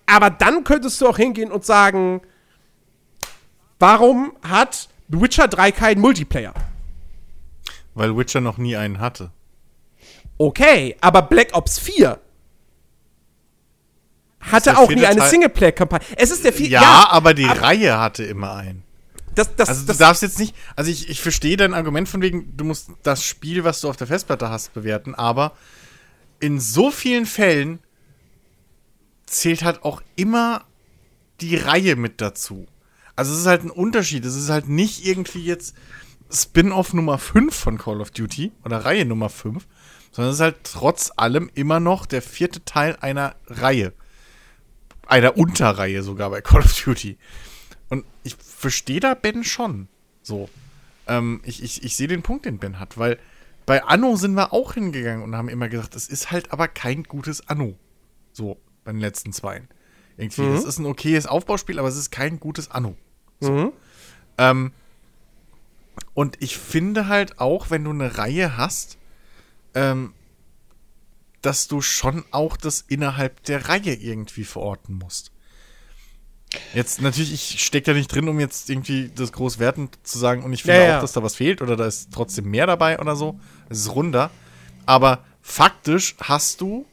Aber dann könntest du auch hingehen und sagen, warum hat The Witcher 3 keinen Multiplayer? Weil Witcher noch nie einen hatte. Okay, aber Black Ops 4 hatte auch nie eine Singleplayer-Kampagne. Es ist der vierte. Ja, aber die Reihe hatte immer einen. Das, das, Also das, du darfst jetzt nicht, also ich, ich verstehe dein Argument von wegen, du musst das Spiel, was du auf der Festplatte hast, bewerten, aber in so vielen Fällen zählt halt auch immer die Reihe mit dazu. Also es ist halt ein Unterschied. Es ist halt nicht irgendwie jetzt Spin-off Nummer 5 von Call of Duty oder Reihe Nummer 5, sondern es ist halt trotz allem immer noch der vierte Teil einer Reihe. Einer Unterreihe sogar bei Call of Duty. Und ich verstehe da Ben schon. So. Ähm, ich ich, ich sehe den Punkt, den Ben hat, weil bei Anno sind wir auch hingegangen und haben immer gesagt, es ist halt aber kein gutes Anno. So, bei den letzten zweien. Irgendwie. Mhm. Das ist ein okayes Aufbauspiel, aber es ist kein gutes Anno. mhm. Ähm, und ich finde halt auch, wenn du eine Reihe hast, ähm, dass du schon auch das innerhalb der Reihe irgendwie verorten musst. Jetzt natürlich, ich stecke da nicht drin, um jetzt irgendwie das groß wertend zu sagen und ich finde Ja, ja. auch, dass da was fehlt oder da ist trotzdem mehr dabei oder so. Es ist runder. Aber faktisch hast du,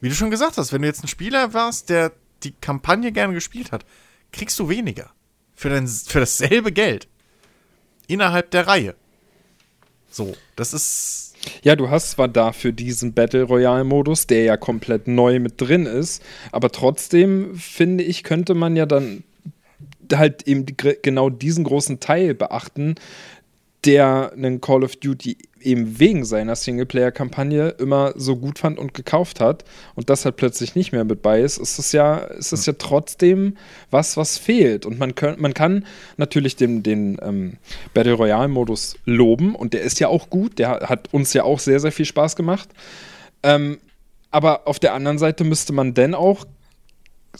wie du schon gesagt hast, wenn du jetzt ein Spieler warst, der die Kampagne gerne gespielt hat, kriegst du weniger. Für, dein, für dasselbe Geld. Innerhalb der Reihe. So, das ist. Ja, du hast zwar dafür diesen Battle Royale-Modus, der ja komplett neu mit drin ist, aber trotzdem finde ich, könnte man ja dann halt eben genau diesen großen Teil beachten, der einen Call of Duty eben wegen seiner Singleplayer-Kampagne immer so gut fand und gekauft hat und das halt plötzlich nicht mehr mit bei ist, ist es ja, ist es ja trotzdem was, was fehlt. Und man, könnt, man kann natürlich den, den ähm, Battle Royale-Modus loben und der ist ja auch gut, der hat uns ja auch sehr, sehr viel Spaß gemacht. Ähm, aber auf der anderen Seite müsste man denn auch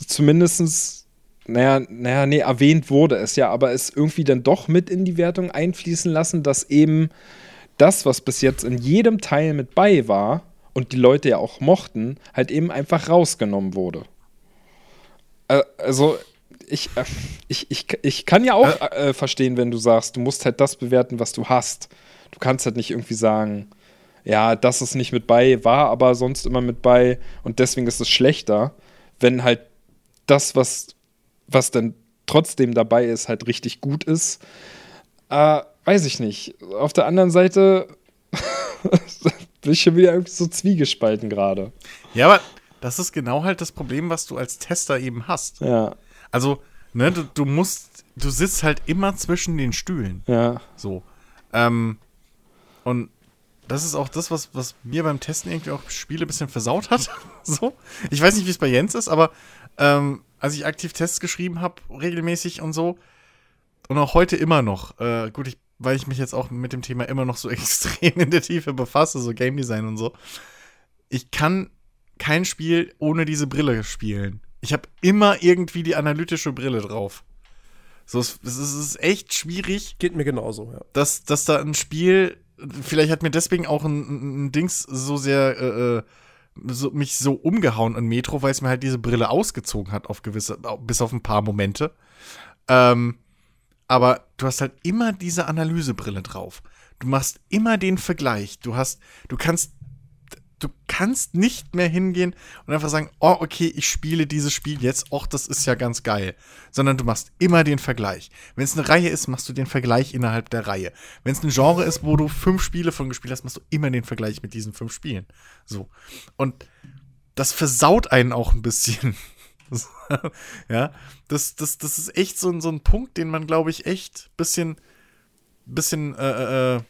zumindestens naja, naja, nee, erwähnt wurde es ja, aber es irgendwie dann doch mit in die Wertung einfließen lassen, dass eben das, was bis jetzt in jedem Teil mit bei war und die Leute ja auch mochten, halt eben einfach rausgenommen wurde. Äh, also, ich, äh, ich, ich, ich kann ja auch äh, verstehen, wenn du sagst, du musst halt das bewerten, was du hast. Du kannst halt nicht irgendwie sagen, ja, das ist nicht mit bei, war aber sonst immer mit bei und deswegen ist es schlechter, wenn halt das, was, was dann trotzdem dabei ist, halt richtig gut ist. Äh, weiß ich nicht. Auf der anderen Seite bin ich schon wieder irgendwie so zwiegespalten gerade. Ja, aber das ist genau halt das Problem, was du als Tester eben hast. Ja, Also, ne, du, du musst, du sitzt halt immer zwischen den Stühlen. ja. So. Ähm, und das ist auch das, was, was mir beim Testen irgendwie auch Spiele ein bisschen versaut hat. so. Ich weiß nicht, wie es bei Jens ist, aber ähm, als ich aktiv Tests geschrieben habe, regelmäßig und so, und auch heute immer noch, äh, gut, ich, weil ich mich jetzt auch mit dem Thema immer noch so extrem in der Tiefe befasse, so Game Design und so, ich kann kein Spiel ohne diese Brille spielen. Ich habe immer irgendwie die analytische Brille drauf. So, es, es ist echt schwierig, Geht mir genauso, ja. dass, dass da ein Spiel, vielleicht hat mir deswegen auch ein, ein, Dings so sehr, äh, äh, so, mich so umgehauen an Metro, weil es mir halt diese Brille ausgezogen hat auf gewisse, bis auf ein paar Momente. Ähm, aber du hast halt immer diese Analysebrille drauf. Du machst immer den Vergleich. Du hast, du kannst, du kannst nicht mehr hingehen und einfach sagen, oh, okay, ich spiele dieses Spiel jetzt, och, das ist ja ganz geil. Sondern du machst immer den Vergleich. Wenn es eine Reihe ist, machst du den Vergleich innerhalb der Reihe. Wenn es ein Genre ist, wo du fünf Spiele von gespielt hast, machst du immer den Vergleich mit diesen fünf Spielen. So. Und das versaut einen auch ein bisschen. ja, das, das, das ist echt so, ein- so ein Punkt, den man, glaube ich, echt bisschen, bisschen, äh, äh,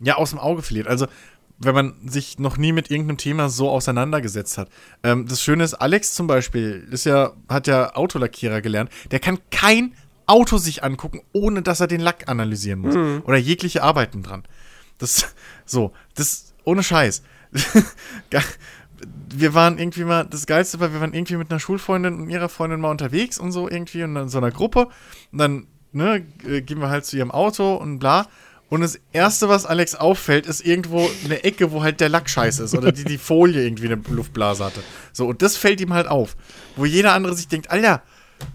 ja, aus dem Auge verliert. Also, wenn man sich noch nie mit irgendeinem Thema so auseinandergesetzt hat. Ähm, das Schöne ist, Alex zum Beispiel ist ja, hat ja Autolackierer gelernt. Der kann kein Auto sich angucken, ohne dass er den Lack analysieren muss. Oder jegliche Arbeiten dran. Das, so, das, ohne Scheiß. Wir waren irgendwie mal, das Geilste war, wir waren irgendwie mit einer Schulfreundin und ihrer Freundin mal unterwegs und so irgendwie und in so einer Gruppe. Und dann ne, äh, gehen wir halt zu ihrem Auto und bla. Und das Erste, was Alex auffällt, ist irgendwo eine Ecke, wo halt der Lack scheiße ist oder die, die Folie irgendwie eine Luftblase hatte. So, und das fällt ihm halt auf. Wo jeder andere sich denkt, Alter,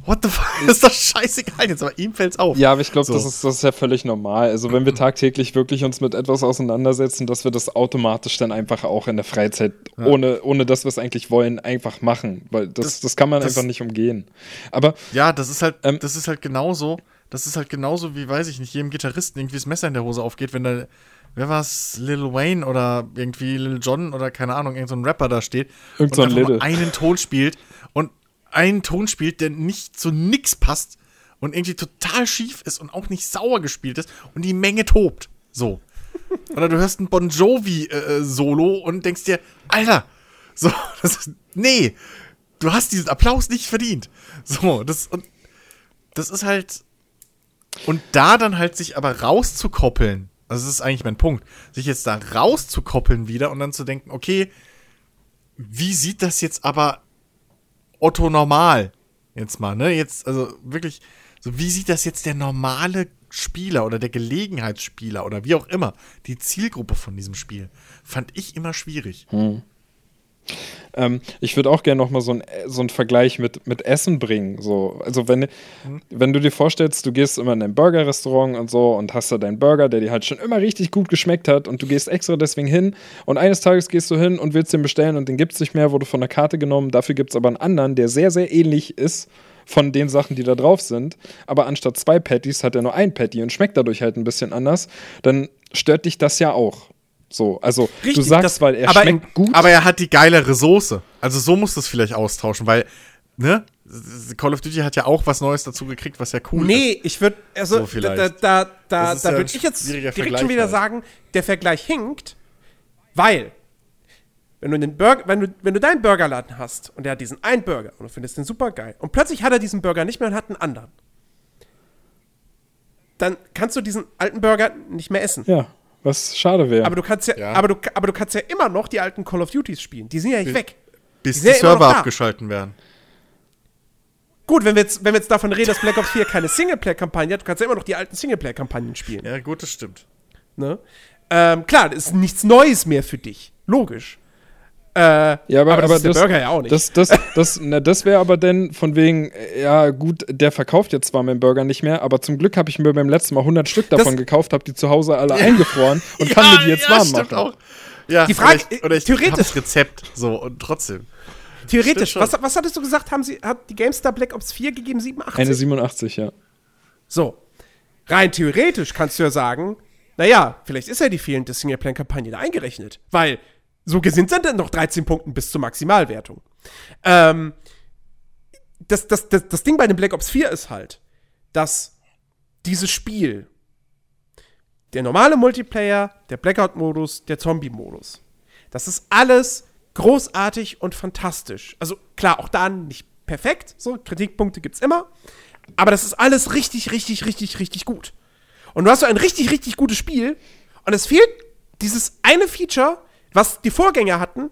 what the fuck, ist doch scheißegal jetzt, aber ihm fällt's auf. Ja, aber ich glaube, So. das, ist, das ist ja völlig normal. Also wenn wir tagtäglich wirklich uns mit etwas auseinandersetzen, dass wir das automatisch dann einfach auch in der Freizeit, ohne, ohne dass wir es eigentlich wollen, einfach machen. Weil das, das, Das- kann man das- einfach nicht umgehen. Aber Ja, das ist halt, Ähm, das ist halt genauso, das ist halt genauso wie, weiß ich nicht, jedem Gitarristen irgendwie das Messer in der Hose aufgeht, wenn da, wer war's, Lil Wayne oder irgendwie Lil Jon oder keine Ahnung, irgendein so ein Rapper da steht Irgend so ein einen Ton spielt und einen Ton spielt, der nicht zu nix passt und irgendwie total schief ist und auch nicht sauer gespielt ist und die Menge tobt. So. Oder du hörst ein Bon Jovi äh, äh, Solo und denkst dir, Alter, so, das ist, nee, du hast diesen Applaus nicht verdient. So, das und das ist halt und da dann halt sich aber rauszukoppeln. Also das ist eigentlich mein Punkt, sich jetzt da rauszukoppeln wieder und dann zu denken, okay, wie sieht das jetzt aber Otto normal jetzt mal, ne? Jetzt also wirklich so wie sieht das jetzt der normale Spieler oder der Gelegenheitsspieler oder wie auch immer, die Zielgruppe von diesem Spiel, fand ich immer schwierig. Ähm, ich würde auch gerne noch mal so, ein, so einen Vergleich mit, mit Essen bringen. So. Also wenn, wenn du dir vorstellst, du gehst immer in ein Burger-Restaurant und so und hast da deinen Burger, der dir halt schon immer richtig gut geschmeckt hat und du gehst extra deswegen hin und eines Tages gehst du hin und willst den bestellen und den gibt es nicht mehr, wurde von der Karte genommen. Dafür gibt es aber einen anderen, der sehr, sehr ähnlich ist von den Sachen, die da drauf sind. Aber anstatt zwei Patties hat er nur ein Patty und schmeckt dadurch halt ein bisschen anders. Dann stört dich das ja auch. So, also du Richtig, sagst, das- weil er aber schmeckt gut. Aber er hat die geilere Soße. Also so muss das vielleicht austauschen, weil, ne? Call of Duty hat ja auch was Neues dazu gekriegt, was ja cool ist. Nee, ich würde, also So da, vielleicht. da, da, da, ja würde ich jetzt direkt Vergleich schon wieder halt. sagen, der Vergleich hinkt, weil, wenn du, den Burger, wenn, du, wenn du deinen Burgerladen hast und der hat diesen einen Burger und du findest den super geil und plötzlich hat er diesen Burger nicht mehr und hat einen anderen, dann kannst du diesen alten Burger nicht mehr essen. Ja, was schade wäre. Aber du kannst ja, Ja. Aber, du, aber du kannst ja immer noch die alten Call of Duties spielen. Die sind ja nicht weg. Bis Die die, ja Server abgeschalten werden. Gut, wenn wir jetzt, wenn wir jetzt davon reden, dass Black Ops 4 keine Singleplayer-Kampagne hat, du kannst ja immer noch die alten Singleplayer-Kampagnen spielen. Ja, gut, das stimmt. Ne? Ähm, klar, das ist nichts Neues mehr für dich. Logisch. Äh, ja, aber, das aber ist der Burger ja auch nicht. Das, das, das, na, das wäre aber dann von wegen, äh, ja gut, der verkauft jetzt zwar meinen Burger nicht mehr, aber zum Glück habe ich mir beim letzten Mal 100 Stück davon gekauft, habe die zu Hause alle eingefroren und kann mir die jetzt warm machen. Auch. Ja, Die Frage- oder ich, oder ich theoretisch- das Rezept, so, und trotzdem. Theoretisch, was, was hattest du gesagt? Haben sie, hat die GameStar Black Ops 4 gegeben? 87? Eine 87, ja. so. Rein theoretisch kannst du ja sagen, naja, vielleicht ist ja die fehlende Singleplayer-Kampagne da eingerechnet. Weil so gesinnt sind dann noch 13 Punkten bis zur Maximalwertung. Ähm, das, das, das, das Ding bei dem Black Ops 4 ist halt, dass dieses Spiel, der normale Multiplayer, der Blackout-Modus, der Zombie-Modus, das ist alles großartig und fantastisch. Also klar, auch da nicht perfekt, so Kritikpunkte gibt's immer, aber das ist alles richtig, richtig, richtig, richtig gut. Und du hast so ein richtig, richtig gutes Spiel und es fehlt dieses eine Feature, was die Vorgänger hatten,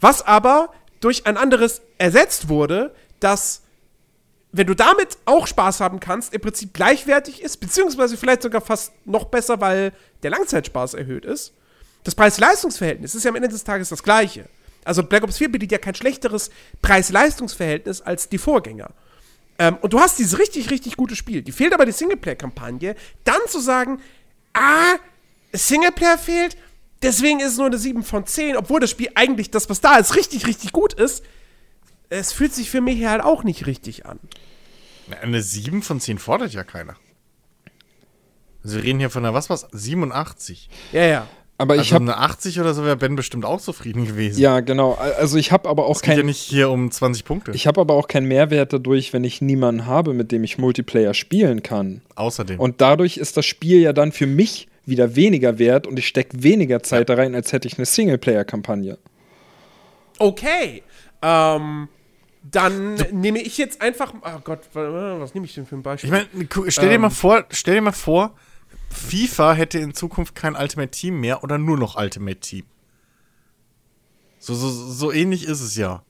was aber durch ein anderes ersetzt wurde, das, wenn du damit auch Spaß haben kannst, im Prinzip gleichwertig ist, beziehungsweise vielleicht sogar fast noch besser, weil der Langzeitspaß erhöht ist. Das Preis-Leistungs-Verhältnis ist ja am Ende des Tages das gleiche. Also Black Ops 4 bietet ja kein schlechteres Preis-Leistungs-Verhältnis als die Vorgänger. Ähm, und du hast dieses richtig, richtig gute Spiel. Die fehlt aber die Singleplayer-Kampagne. Dann zu sagen, ah, Singleplayer fehlt, deswegen ist es nur eine 7 von 10, obwohl das Spiel eigentlich das, was da ist, richtig, richtig gut ist. Es fühlt sich für mich halt auch nicht richtig an. Eine 7 von 10 fordert ja keiner. Also wir reden hier von einer, was was? 87. Ja, ja. Aber ich Also habe, eine 80 oder so wäre Ben bestimmt auch zufrieden gewesen. ja genau, also ich habe aber auch Es geht ja nicht hier um 20 Punkte. ich habe aber auch keinen Mehrwert dadurch, wenn ich niemanden habe, mit dem ich Multiplayer spielen kann. Außerdem. Und dadurch ist das Spiel ja dann für mich wieder weniger wert und ich stecke weniger Zeit da rein, als hätte ich eine Singleplayer-Kampagne. Okay. Ähm, dann nehme ich jetzt einfach. Oh Gott, wa- was nehme ich denn für ein Beispiel? Ich meine, stell dir Ähm. mal vor, stell dir mal vor, FIFA hätte in Zukunft kein Ultimate Team mehr oder nur noch Ultimate Team. So, so, so ähnlich ist es ja.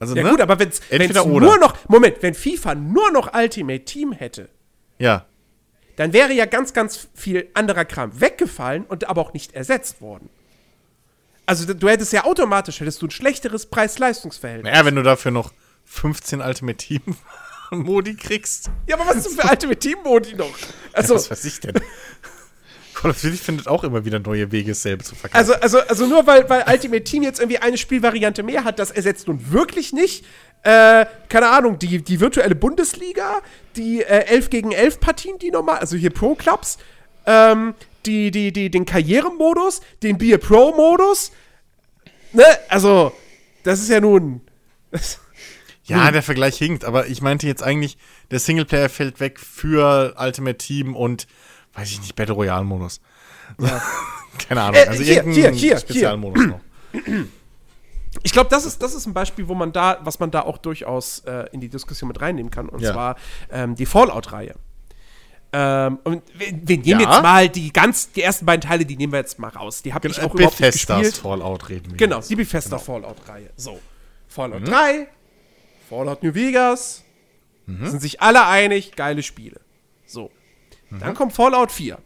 Also, ja ne? gut, aber Entweder oder. nur noch, Moment, wenn FIFA nur noch Ultimate Team hätte, Ja. Dann wäre ja ganz, ganz viel anderer Kram weggefallen und aber auch nicht ersetzt worden. Also du hättest ja automatisch, hättest du ein schlechteres Preis-Leistungs-Verhältnis. Naja, wenn du dafür noch 15 Ultimate Team Modi kriegst. Ja, aber was ist denn für Ultimate Team-Modi noch? Also, Was weiß ich denn? Call of Duty findet auch immer wieder neue Wege, dasselbe zu verkaufen. also, also, also nur weil, weil Ultimate Team jetzt irgendwie eine Spielvariante mehr hat, das ersetzt nun wirklich nicht, äh, keine Ahnung, die, die virtuelle Bundesliga, die äh, 11 gegen 11 Partien, die normal, also hier Pro-Clubs, ähm, die, die, die, den Karrieremodus, den Be a Pro-Modus, ne, also, das ist ja nun, ja, der Vergleich hinkt, aber ich meinte jetzt eigentlich, der Singleplayer fällt weg für Ultimate Team und, weiß ich nicht, Battle Royale-Modus. Keine Ahnung. Äh, also hier, irgendein hier, hier, Spezialmodus noch. Ich glaube, das ist, das ist ein Beispiel, wo man da, was man da auch durchaus äh, in die Diskussion mit reinnehmen kann, und Ja. zwar ähm, die Fallout-Reihe. Ähm, und wir, wir nehmen Ja. jetzt mal die ganz, die ersten beiden Teile, die nehmen wir jetzt mal raus. Die habe ich auch überhaupt nicht gespielt. Fallout reden wir. Genau, jetzt. die Bethesda Fallout-Reihe. So. Fallout 3, Fallout New Vegas, sind sich alle einig, geile Spiele. So. Dann kommt Fallout 4.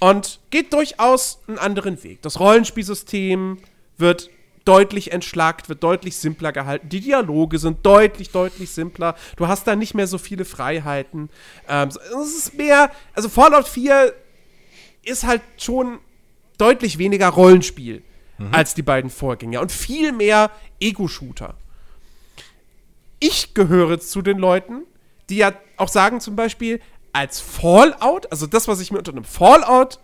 Und geht durchaus einen anderen Weg. Das Rollenspielsystem wird deutlich entschlackt, wird deutlich simpler gehalten. Die Dialoge sind deutlich, deutlich simpler. Du hast da nicht mehr so viele Freiheiten. Ähm, es ist mehr, also Fallout 4 ist halt schon deutlich weniger Rollenspiel als die beiden Vorgänger und viel mehr Ego-Shooter. Ich gehöre zu den Leuten, die ja auch sagen zum Beispiel, als Fallout, also das, was ich mir unter einem Fallout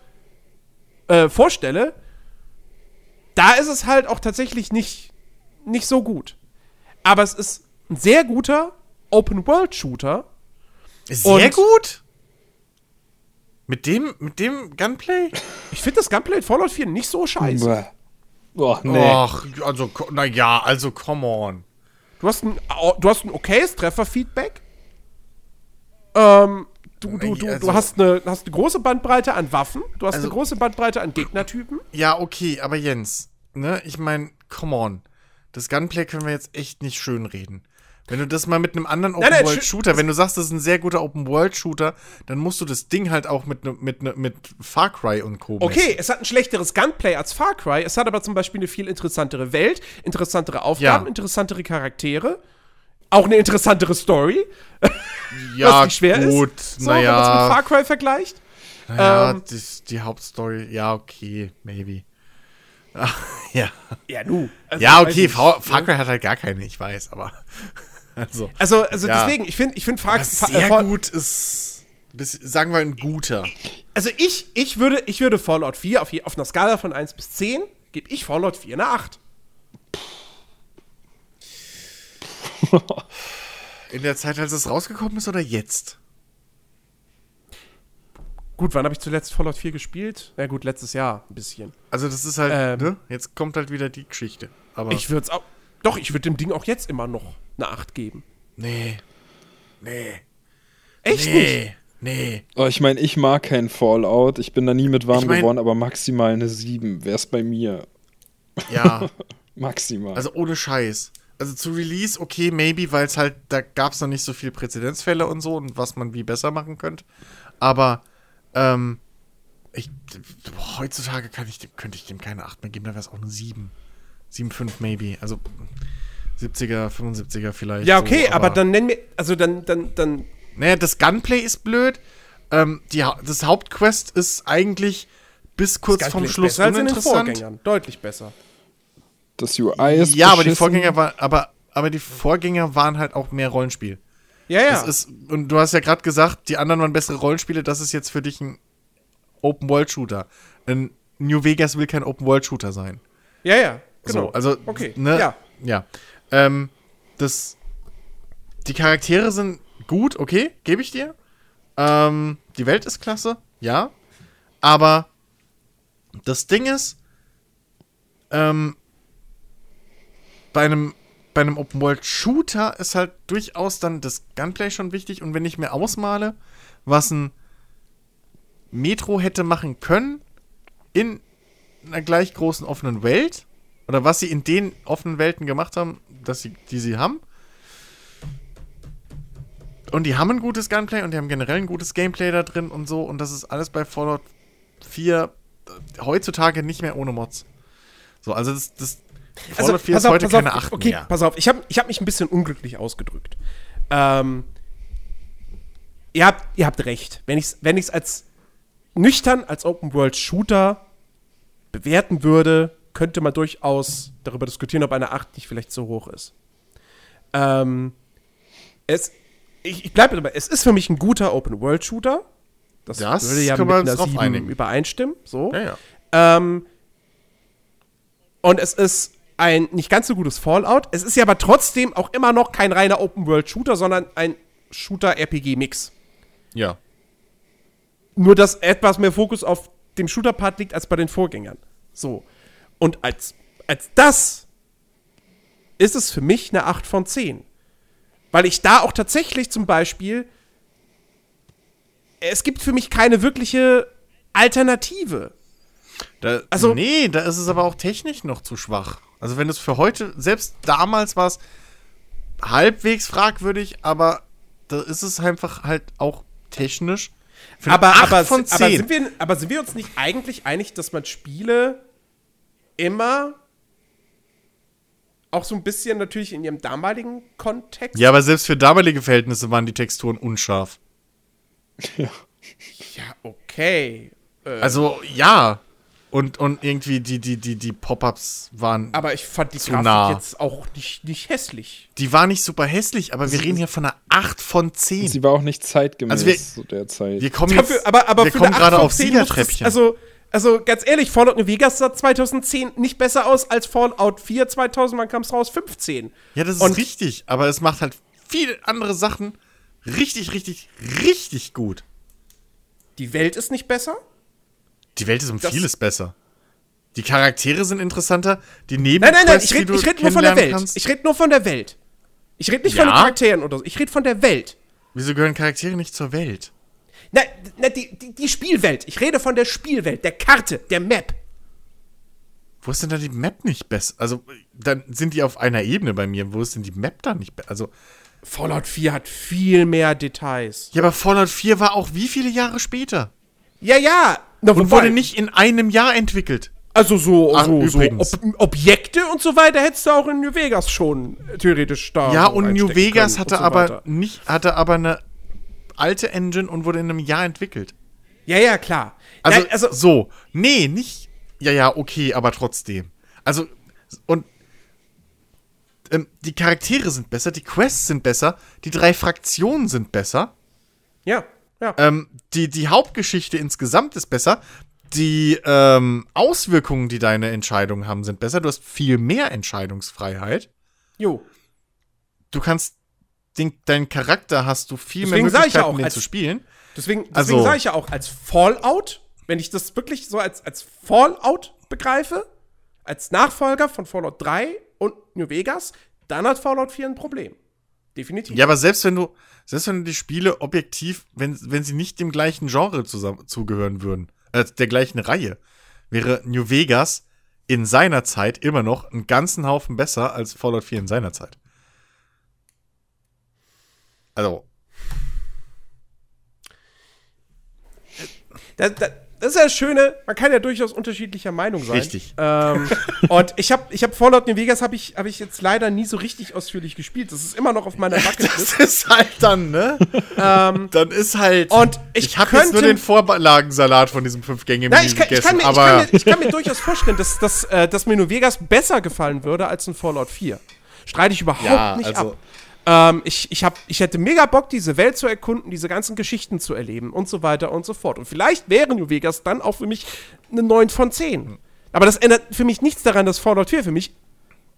äh, vorstelle, da ist es halt auch tatsächlich nicht, nicht so gut. Aber es ist ein sehr guter Open-World-Shooter. Sehr gut. Mit dem, mit dem Gunplay? Ich finde das Gunplay in Fallout 4 nicht so scheiße. Oh, nee. Ach, also, ko- na ja, also, come on. Du hast ein, du hast ein okayes Trefferfeedback. Ähm, du, du, du, Also- du hast, eine, hast eine große Bandbreite an Waffen. Du hast Also- eine große Bandbreite an Gegnertypen. Ja, okay, aber Jens, ne, ich meine, come on. Das Gunplay können wir jetzt echt nicht schön reden. Wenn du das mal mit einem anderen Open-World-Shooter, wenn du sagst, das ist ein sehr guter Open-World-Shooter, dann musst du das Ding halt auch mit, ne, mit, ne, mit Far Cry und Co. messen. Okay, es hat ein schlechteres Gunplay als Far Cry. Es hat aber zum Beispiel eine viel interessantere Welt, interessantere Aufgaben, Ja. interessantere Charaktere. Auch eine interessantere Story, ja, was nicht schwer gut, ist. So, wenn man es mit naja, Far Cry vergleicht. naja ähm, das, die Hauptstory, ja, okay, maybe. Ach, ja. Ja, nu. Also, Ja, okay, ich Far, nicht, Far ne? Cry hat halt gar keine, ich weiß, aber. Also. Also, also Ja. deswegen, ich finde ich find Far, Far, sehr Fall- gut ist, sagen wir ein guter. Also ich, ich, würde, ich würde Fallout 4 auf, auf einer Skala von 1 bis 10, gebe ich Fallout 4 eine 8. In der Zeit, als es rausgekommen ist oder jetzt? Gut, wann habe ich zuletzt Fallout 4 gespielt? Na gut, letztes Jahr ein bisschen. Also das ist halt, Ähm. ne? Jetzt kommt halt wieder die Geschichte. Aber Ich würde es auch. Doch, ich würde dem Ding auch jetzt immer noch eine 8 geben. nee, nee, Echt nicht? nee, nee. Oh, ich meine, ich mag kein Fallout. Ich bin da nie mit warm Ich mein- geworden, aber maximal eine 7 wäre es bei mir. Ja, Maximal. also ohne Scheiß. Also zu Release, okay, maybe, weil es halt, da gab es noch nicht so viel Präzedenzfälle und so und was man wie besser machen könnte. Aber, ähm, ich, heutzutage kann ich könnte ich dem keine 8 mehr geben, da wäre es auch eine 7. 7,5 maybe. Also 70er, 75er vielleicht. Ja, okay, so, aber, dann nenn mir. Also dann, dann, dann. Naja, das Gunplay ist blöd. Ähm, die, das Hauptquest ist eigentlich bis kurz vorm Schluss besser als in den uninteressant. Vorgängern. Deutlich besser. Das UI ist Ja, aber die beschissen. Vorgänger waren, aber, aber die Vorgänger waren halt auch mehr Rollenspiel. Ja, ja. Das ist, und du hast ja gerade gesagt, die anderen waren bessere Rollenspiele, das ist jetzt für dich ein Open-World-Shooter. Ein New Vegas will kein Open-World-Shooter sein. ja, ja. Genau. So, also, okay. ne, Ja. ja. Ähm, das, die Charaktere sind gut, okay, gebe ich dir. Ähm, die Welt ist klasse, ja. Aber das Ding ist, ähm, bei einem, bei einem Open-World-Shooter ist halt durchaus dann das Gunplay schon wichtig. Und wenn ich mir ausmale, was ein Metro hätte machen können in einer gleich großen offenen Welt, oder was sie in den offenen Welten gemacht haben, dass sie, die sie haben, Und die haben ein gutes Gunplay und die haben generell ein gutes Gameplay da drin und so. Und das ist alles bei Fallout 4 äh, heutzutage nicht mehr ohne Mods. So, also das, das Fallout 4 ist heute keine 8 Okay, mehr. pass auf, ich habe ich hab mich ein bisschen unglücklich ausgedrückt. Ähm, ihr, habt, ihr habt recht. Wenn ich es wenn als nüchtern, als Open-World-Shooter bewerten würde, könnte man durchaus darüber diskutieren, ob eine 8 nicht vielleicht zu hoch ist. Ähm, es, ich, ich bleibe dabei, es ist für mich ein guter Open-World-Shooter. Das, das, würde ja mit einer 7 einigen. übereinstimmen. So. Ja, ja. Ähm, und es ist ein nicht ganz so gutes Fallout. Es ist ja aber trotzdem auch immer noch kein reiner Open-World-Shooter, sondern ein Shooter-RPG-Mix. Ja. Nur, dass etwas mehr Fokus auf dem Shooter-Part liegt als bei den Vorgängern. So. Und als, als das ist es für mich eine 8 von 10. Weil ich da auch tatsächlich zum Beispiel. Es gibt für mich keine wirkliche Alternative. Da, also, nee, da ist es aber auch technisch noch zu schwach. Also, wenn es für heute, selbst damals war es halbwegs fragwürdig, aber da ist es einfach halt auch technisch. Aber, aber, aber, sind wir, aber sind wir uns nicht eigentlich einig, dass man Spiele immer auch so ein bisschen natürlich in ihrem damaligen Kontext. Ja, aber selbst für damalige Verhältnisse waren die Texturen unscharf. Ja. Ja, okay. Äh. Also, ja. Und, und irgendwie die, die, die, die Pop-Ups waren. Aber ich fand die Grafik nah. jetzt auch nicht, nicht hässlich. Die war nicht super hässlich, aber wir reden hier von einer 8 von 10. Sie war auch nicht zeitgemäß also wir, zu der Zeit. Wir kommen jetzt, Dafür, aber, aber wir kommen gerade auf Siegertreppchen. Also, also ganz ehrlich, Fallout New Vegas sah 2010 nicht besser aus als Fallout 4 2000, wann kam es raus? 15. Ja, das ist Und richtig, aber es macht halt viele andere Sachen richtig, richtig, richtig gut. Die Welt ist nicht besser? Die Welt ist um das vieles besser. Die Charaktere sind interessanter, die Neben Nein, nein, nein, ich rede red nur von der Welt. Kannst. Ich rede nur von der Welt. Ich rede nicht ja? von den Charakteren oder so. Ich rede von der Welt. Wieso gehören Charaktere nicht zur Welt? Na, na die, die, die, Spielwelt. Ich rede von der Spielwelt, der Karte, der Map. Wo ist denn da die Map nicht besser? Also, dann sind die auf einer Ebene bei mir. Wo ist denn die Map da nicht besser? Also. Fallout 4 hat viel mehr Details. Ja, aber Fallout 4 war auch wie viele Jahre später? Ja, ja. Na, und wurde nicht in einem Jahr entwickelt. Also so, Ach, so, so Ob Objekte und so weiter hättest du auch in New Vegas schon theoretisch da. Ja, und New Vegas hatte so aber nicht, hatte aber eine alte Engine und wurde in einem Jahr entwickelt. Ja, ja, klar. Also, Nein, also so. Nee, nicht. Ja, ja, okay, aber trotzdem. Also, und ähm, die Charaktere sind besser, die Quests sind besser, die drei Fraktionen sind besser. Ja, ja. Ähm, die, die Hauptgeschichte insgesamt ist besser. Die ähm, Auswirkungen, die deine Entscheidungen haben, sind besser. Du hast viel mehr Entscheidungsfreiheit. Jo. Du kannst den, deinen Charakter hast du viel deswegen mehr Möglichkeiten, ja auch, den als, zu spielen. Deswegen, deswegen also, sage ich ja auch, als Fallout, wenn ich das wirklich so als, als Fallout begreife, als Nachfolger von Fallout 3 und New Vegas, dann hat Fallout 4 ein Problem. Definitiv. Ja, aber selbst wenn du, selbst wenn die Spiele objektiv, wenn, wenn sie nicht dem gleichen Genre zusammen, zugehören würden, äh, der gleichen Reihe, wäre New Vegas in seiner Zeit immer noch einen ganzen Haufen besser als Fallout 4 in seiner Zeit. Also. Das, das, das ist ja das Schöne, man kann ja durchaus unterschiedlicher Meinung sein. Richtig. Ähm, und ich habe ich hab Fallout New Vegas habe ich, hab ich jetzt leider nie so richtig ausführlich gespielt. Das ist immer noch auf meiner Bucketlist. Das ist halt dann, ne? ähm, dann ist halt. Und ich, ich habe jetzt nur den Vorlagensalat von diesem fünf gänge menü gegessen. Ich kann, mir, aber ich, kann mir, ich kann mir durchaus vorstellen, dass, dass, äh, dass mir New Vegas besser gefallen würde als ein Fallout 4. Streite ich überhaupt ja, nicht also, ab. Ähm, ich, ich, hab, ich hätte mega Bock, diese Welt zu erkunden, diese ganzen Geschichten zu erleben und so weiter und so fort. Und vielleicht wäre New Vegas dann auch für mich eine 9 von 10. Aber das ändert für mich nichts daran, dass Fallout 4 für mich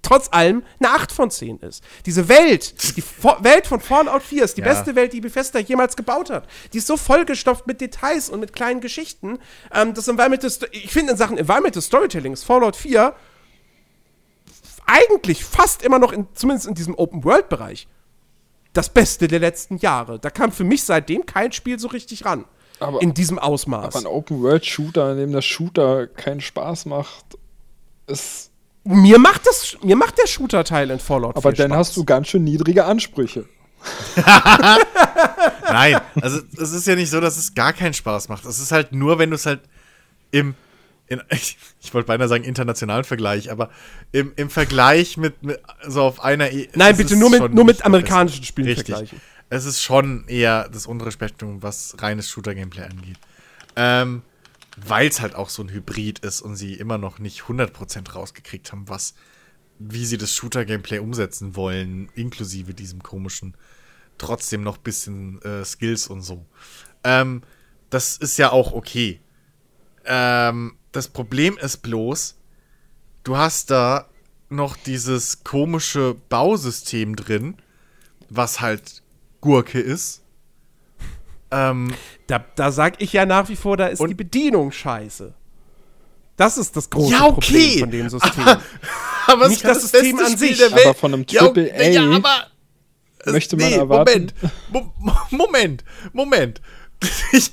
trotz allem eine 8 von 10 ist. Diese Welt, die Fo Welt von Fallout 4 ist die ja. beste Welt, die Bethesda jemals gebaut hat. Die ist so vollgestopft mit Details und mit kleinen Geschichten. Ähm, das Environmental ich finde in Sachen Environmental Storytelling ist Fallout 4 eigentlich fast immer noch, in, zumindest in diesem Open-World-Bereich, das Beste der letzten Jahre. Da kam für mich seitdem kein Spiel so richtig ran. Aber, in diesem Ausmaß. Aber ein Open-World-Shooter, in dem der Shooter keinen Spaß macht, ist. Mir macht, das, mir macht der Shooter-Teil in Fallout Aber dann Spaß. hast du ganz schön niedrige Ansprüche. Nein, also es ist ja nicht so, dass es gar keinen Spaß macht. Es ist halt nur, wenn du es halt im, in, ich, ich wollte beinahe sagen internationalen Vergleich, aber im, im Vergleich mit, mit so auf einer e Nein, bitte nur mit, nur mit amerikanischen Spielen Richtig. vergleichen. Es ist schon eher das untere Spektrum, was reines Shooter-Gameplay angeht. Ähm, Weil es halt auch so ein Hybrid ist und sie immer noch nicht 100% rausgekriegt haben, was, wie sie das Shooter-Gameplay umsetzen wollen, inklusive diesem komischen, trotzdem noch bisschen äh, Skills und so. Ähm, das ist ja auch okay. Ähm, das Problem ist bloß, du hast da noch dieses komische Bausystem drin, was halt Gurke ist. Ähm, Da, da sag ich ja nach wie vor, da ist Und- die Bedienung scheiße. Das ist das große Ja, okay. Problem von dem System. aber es Nicht ist das System beste an Spiel sich, der aber Welt. von einem Ja, Triple A ja, aber möchte man erwarten- Moment, Mo Moment, Moment. Ich,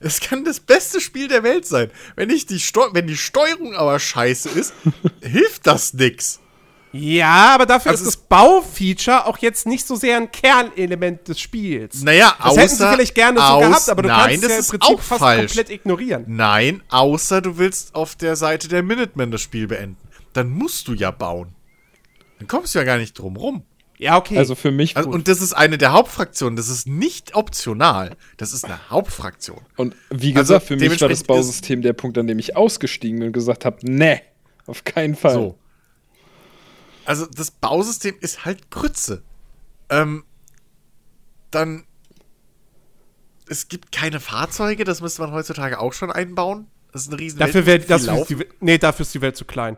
es kann das beste Spiel der Welt sein. Wenn, ich die Steu wenn die Steuerung aber scheiße ist, hilft das nix. ja, aber dafür Also ist es- das Baufeature auch jetzt nicht so sehr ein Kernelement des Spiels. Naja, das außer, hätten sie vielleicht gerne so aus, gehabt, aber du nein, kannst das ja im Prinzip fast falsch. komplett ignorieren. Nein, außer du willst auf der Seite der Minutemen das Spiel beenden. Dann musst du ja bauen. Dann kommst du ja gar nicht drum rum. Ja, okay. Also für mich Also, und das ist eine der Hauptfraktionen. Das ist nicht optional. Das ist eine Hauptfraktion. Und wie Also, gesagt, für mich war das Bausystem der Punkt, an dem ich ausgestiegen bin und gesagt habe, nee, auf keinen Fall. So. Also das Bausystem ist halt Grütze. Ähm, dann es gibt keine Fahrzeuge, das müsste man heutzutage auch schon einbauen. Das ist eine riesen dafür Welt, wäre viel das ist die, nee, dafür ist die Welt zu klein.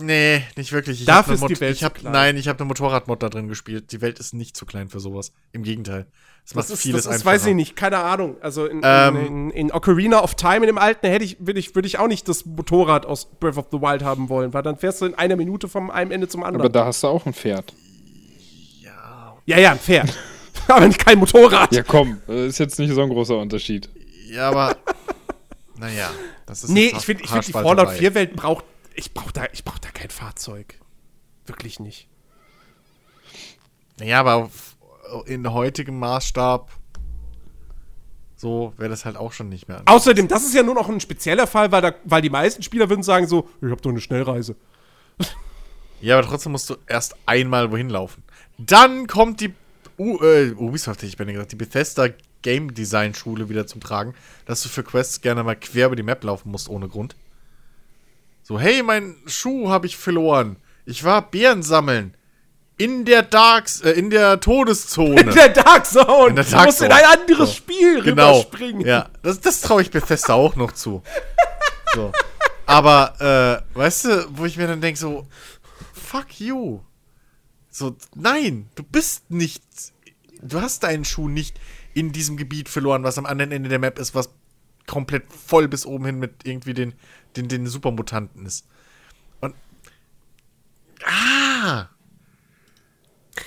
Nee, nicht wirklich. Ich Dafür hab ne ist die Welt ich hab, zu klein. Nein, ich habe eine Motorradmod da drin gespielt. Die Welt ist nicht zu klein für sowas. Im Gegenteil. Es macht Das ist, vieles das ist weiß ich nicht, keine Ahnung. Also in, Ähm, in, in, in Ocarina of Time, in dem alten, hätte ich, würde ich, würde ich auch nicht das Motorrad aus Breath of the Wild haben wollen, weil dann fährst du in einer Minute vom einem Ende zum anderen. Aber da hast du auch ein Pferd. ja, ja, ein Pferd. aber nicht kein Motorrad. Ja, komm, äh, ist jetzt nicht so ein großer Unterschied. Ja, aber naja, das ist nee, ich finde, ich find, die. Fallout 4 Welt braucht, ich brauche da, ich brauch da kein Fahrzeug. Wirklich nicht. Naja, aber auf, in heutigem Maßstab so wäre das halt auch schon nicht mehr. Außerdem, das ist ja nur noch ein spezieller Fall, weil, da, weil die meisten Spieler würden sagen so, ich habe doch eine Schnellreise. Ja, aber trotzdem musst du erst einmal wohin laufen. Dann kommt die U äh, Ubisoft, ich bei gesagt, die Bethesda Game Design Schule wieder zum Tragen, dass du für Quests gerne mal quer über die Map laufen musst ohne Grund. So, hey, mein Schuh habe ich verloren. Ich war Beeren sammeln. In der Darks, äh, in der Todeszone. In der Dark Zone. In der du Dark musst in ein anderes So. Spiel genau. rüberspringen. Ja, das, das traue ich Bethesda auch noch zu. So. Aber, äh, weißt du, wo ich mir dann denke, so, fuck you. So, nein, du bist nicht, du hast deinen Schuh nicht in diesem Gebiet verloren, was am anderen Ende der Map ist, was komplett voll bis oben hin mit irgendwie den, den, den Supermutanten ist. Und, ah!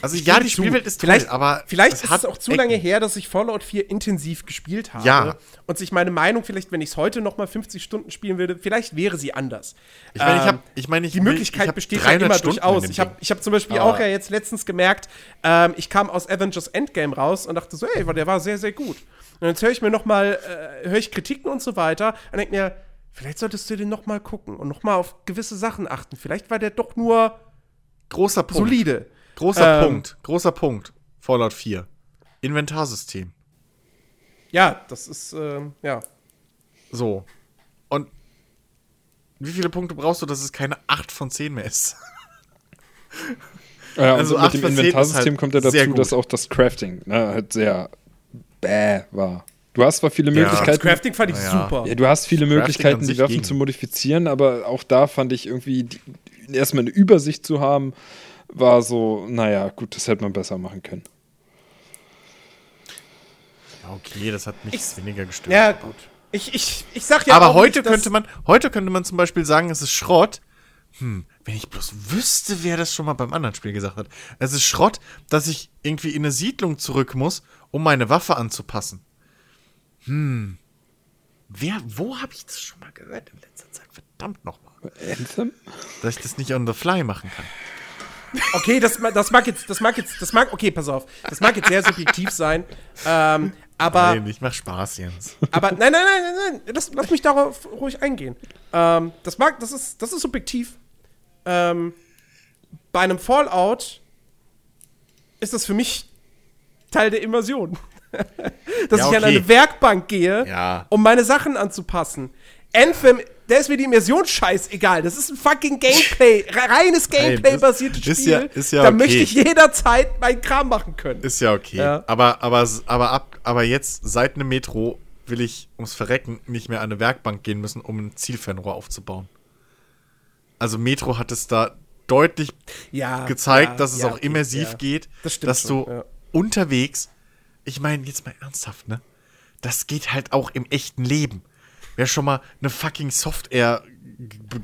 Also, ja, stimme die zu. Spielwelt ist toll, vielleicht, aber vielleicht es ist hat es auch zu Ecken. lange her, dass ich Fallout 4 intensiv gespielt habe. Ja. Und sich meine Meinung vielleicht, wenn ich es heute noch mal 50 Stunden spielen würde, vielleicht wäre sie anders. Ich meine, ich Ähm, habe, ich meine, ich die Möglichkeit ich hab besteht ja 300 immer Stunden durchaus. Ich habe ich hab zum Beispiel Aber- auch ja jetzt letztens gemerkt, ähm, ich kam aus Avengers Endgame raus und dachte so, ey, der war sehr, sehr gut. Und jetzt höre ich mir noch mal, äh, höre ich Kritiken und so weiter und denke mir, vielleicht solltest du den noch mal gucken und noch mal auf gewisse Sachen achten. Vielleicht war der doch nur großer Punkt. solide. Großer Ähm, Punkt. Großer Punkt. Fallout 4. Inventarsystem. Ja, das ist, ähm, ja. So. Und wie viele Punkte brauchst du, dass es keine 8 von 10 mehr ist? Ja, Also mit dem Inventarsystem halt kommt ja dazu, dass auch das Crafting ne, halt sehr bäh war. Du hast zwar viele Ja. Das Möglichkeiten. Crafting fand ich Ja. super. Ja, du hast viele Crafting Möglichkeiten, die Waffen ging. zu modifizieren, aber auch da fand ich irgendwie die, erstmal eine Übersicht zu haben, war so, naja, gut, das hätte man besser machen können. Ja, okay, das hat mich Ich- weniger gestört. Ja, gut. Ich, ich, ich sag ja Aber auch heute nicht, könnte man, heute könnte man zum Beispiel sagen, es ist Schrott. Hm, wenn ich bloß wüsste, wer das schon mal beim anderen Spiel gesagt hat. Es ist Schrott, dass ich irgendwie in eine Siedlung zurück muss, um meine Waffe anzupassen. Hm. Wer, wo habe ich das schon mal gehört in letzter Zeit? Verdammt nochmal. Anthem? Dass ich das nicht on the fly machen kann. Okay, das, das mag jetzt, das mag jetzt, das mag, okay, pass auf, das mag jetzt sehr subjektiv sein, ähm, aber, Nein, ich mach Spaß, Jens. aber, nein, nein, nein, nein, nein, lass, lass mich darauf ruhig eingehen. Ähm, das mag, das ist, das ist subjektiv. Ähm, bei einem Fallout ist das für mich Teil der Immersion. Dass Ja, ich an okay. eine Werkbank gehe, Ja. um meine Sachen anzupassen. Anthem, da ist mir die Immersion scheißegal. Das ist ein fucking Gameplay, re- reines Gameplay-basiertes ist Spiel. ja- ist ja da okay. möchte ich jederzeit meinen Kram machen können. Ist ja okay. Ja. Aber, aber, aber, ab, aber jetzt, seit einem Metro, will ich ums Verrecken nicht mehr an eine Werkbank gehen müssen, um ein Zielfernrohr aufzubauen. Also Metro hat es da deutlich ja, gezeigt, ja, dass es ja, auch okay, immersiv geht, Das stimmt dass schon, du ja. Unterwegs, ich meine jetzt mal ernsthaft, ne? Das geht halt auch im echten Leben. Wer schon mal eine fucking Software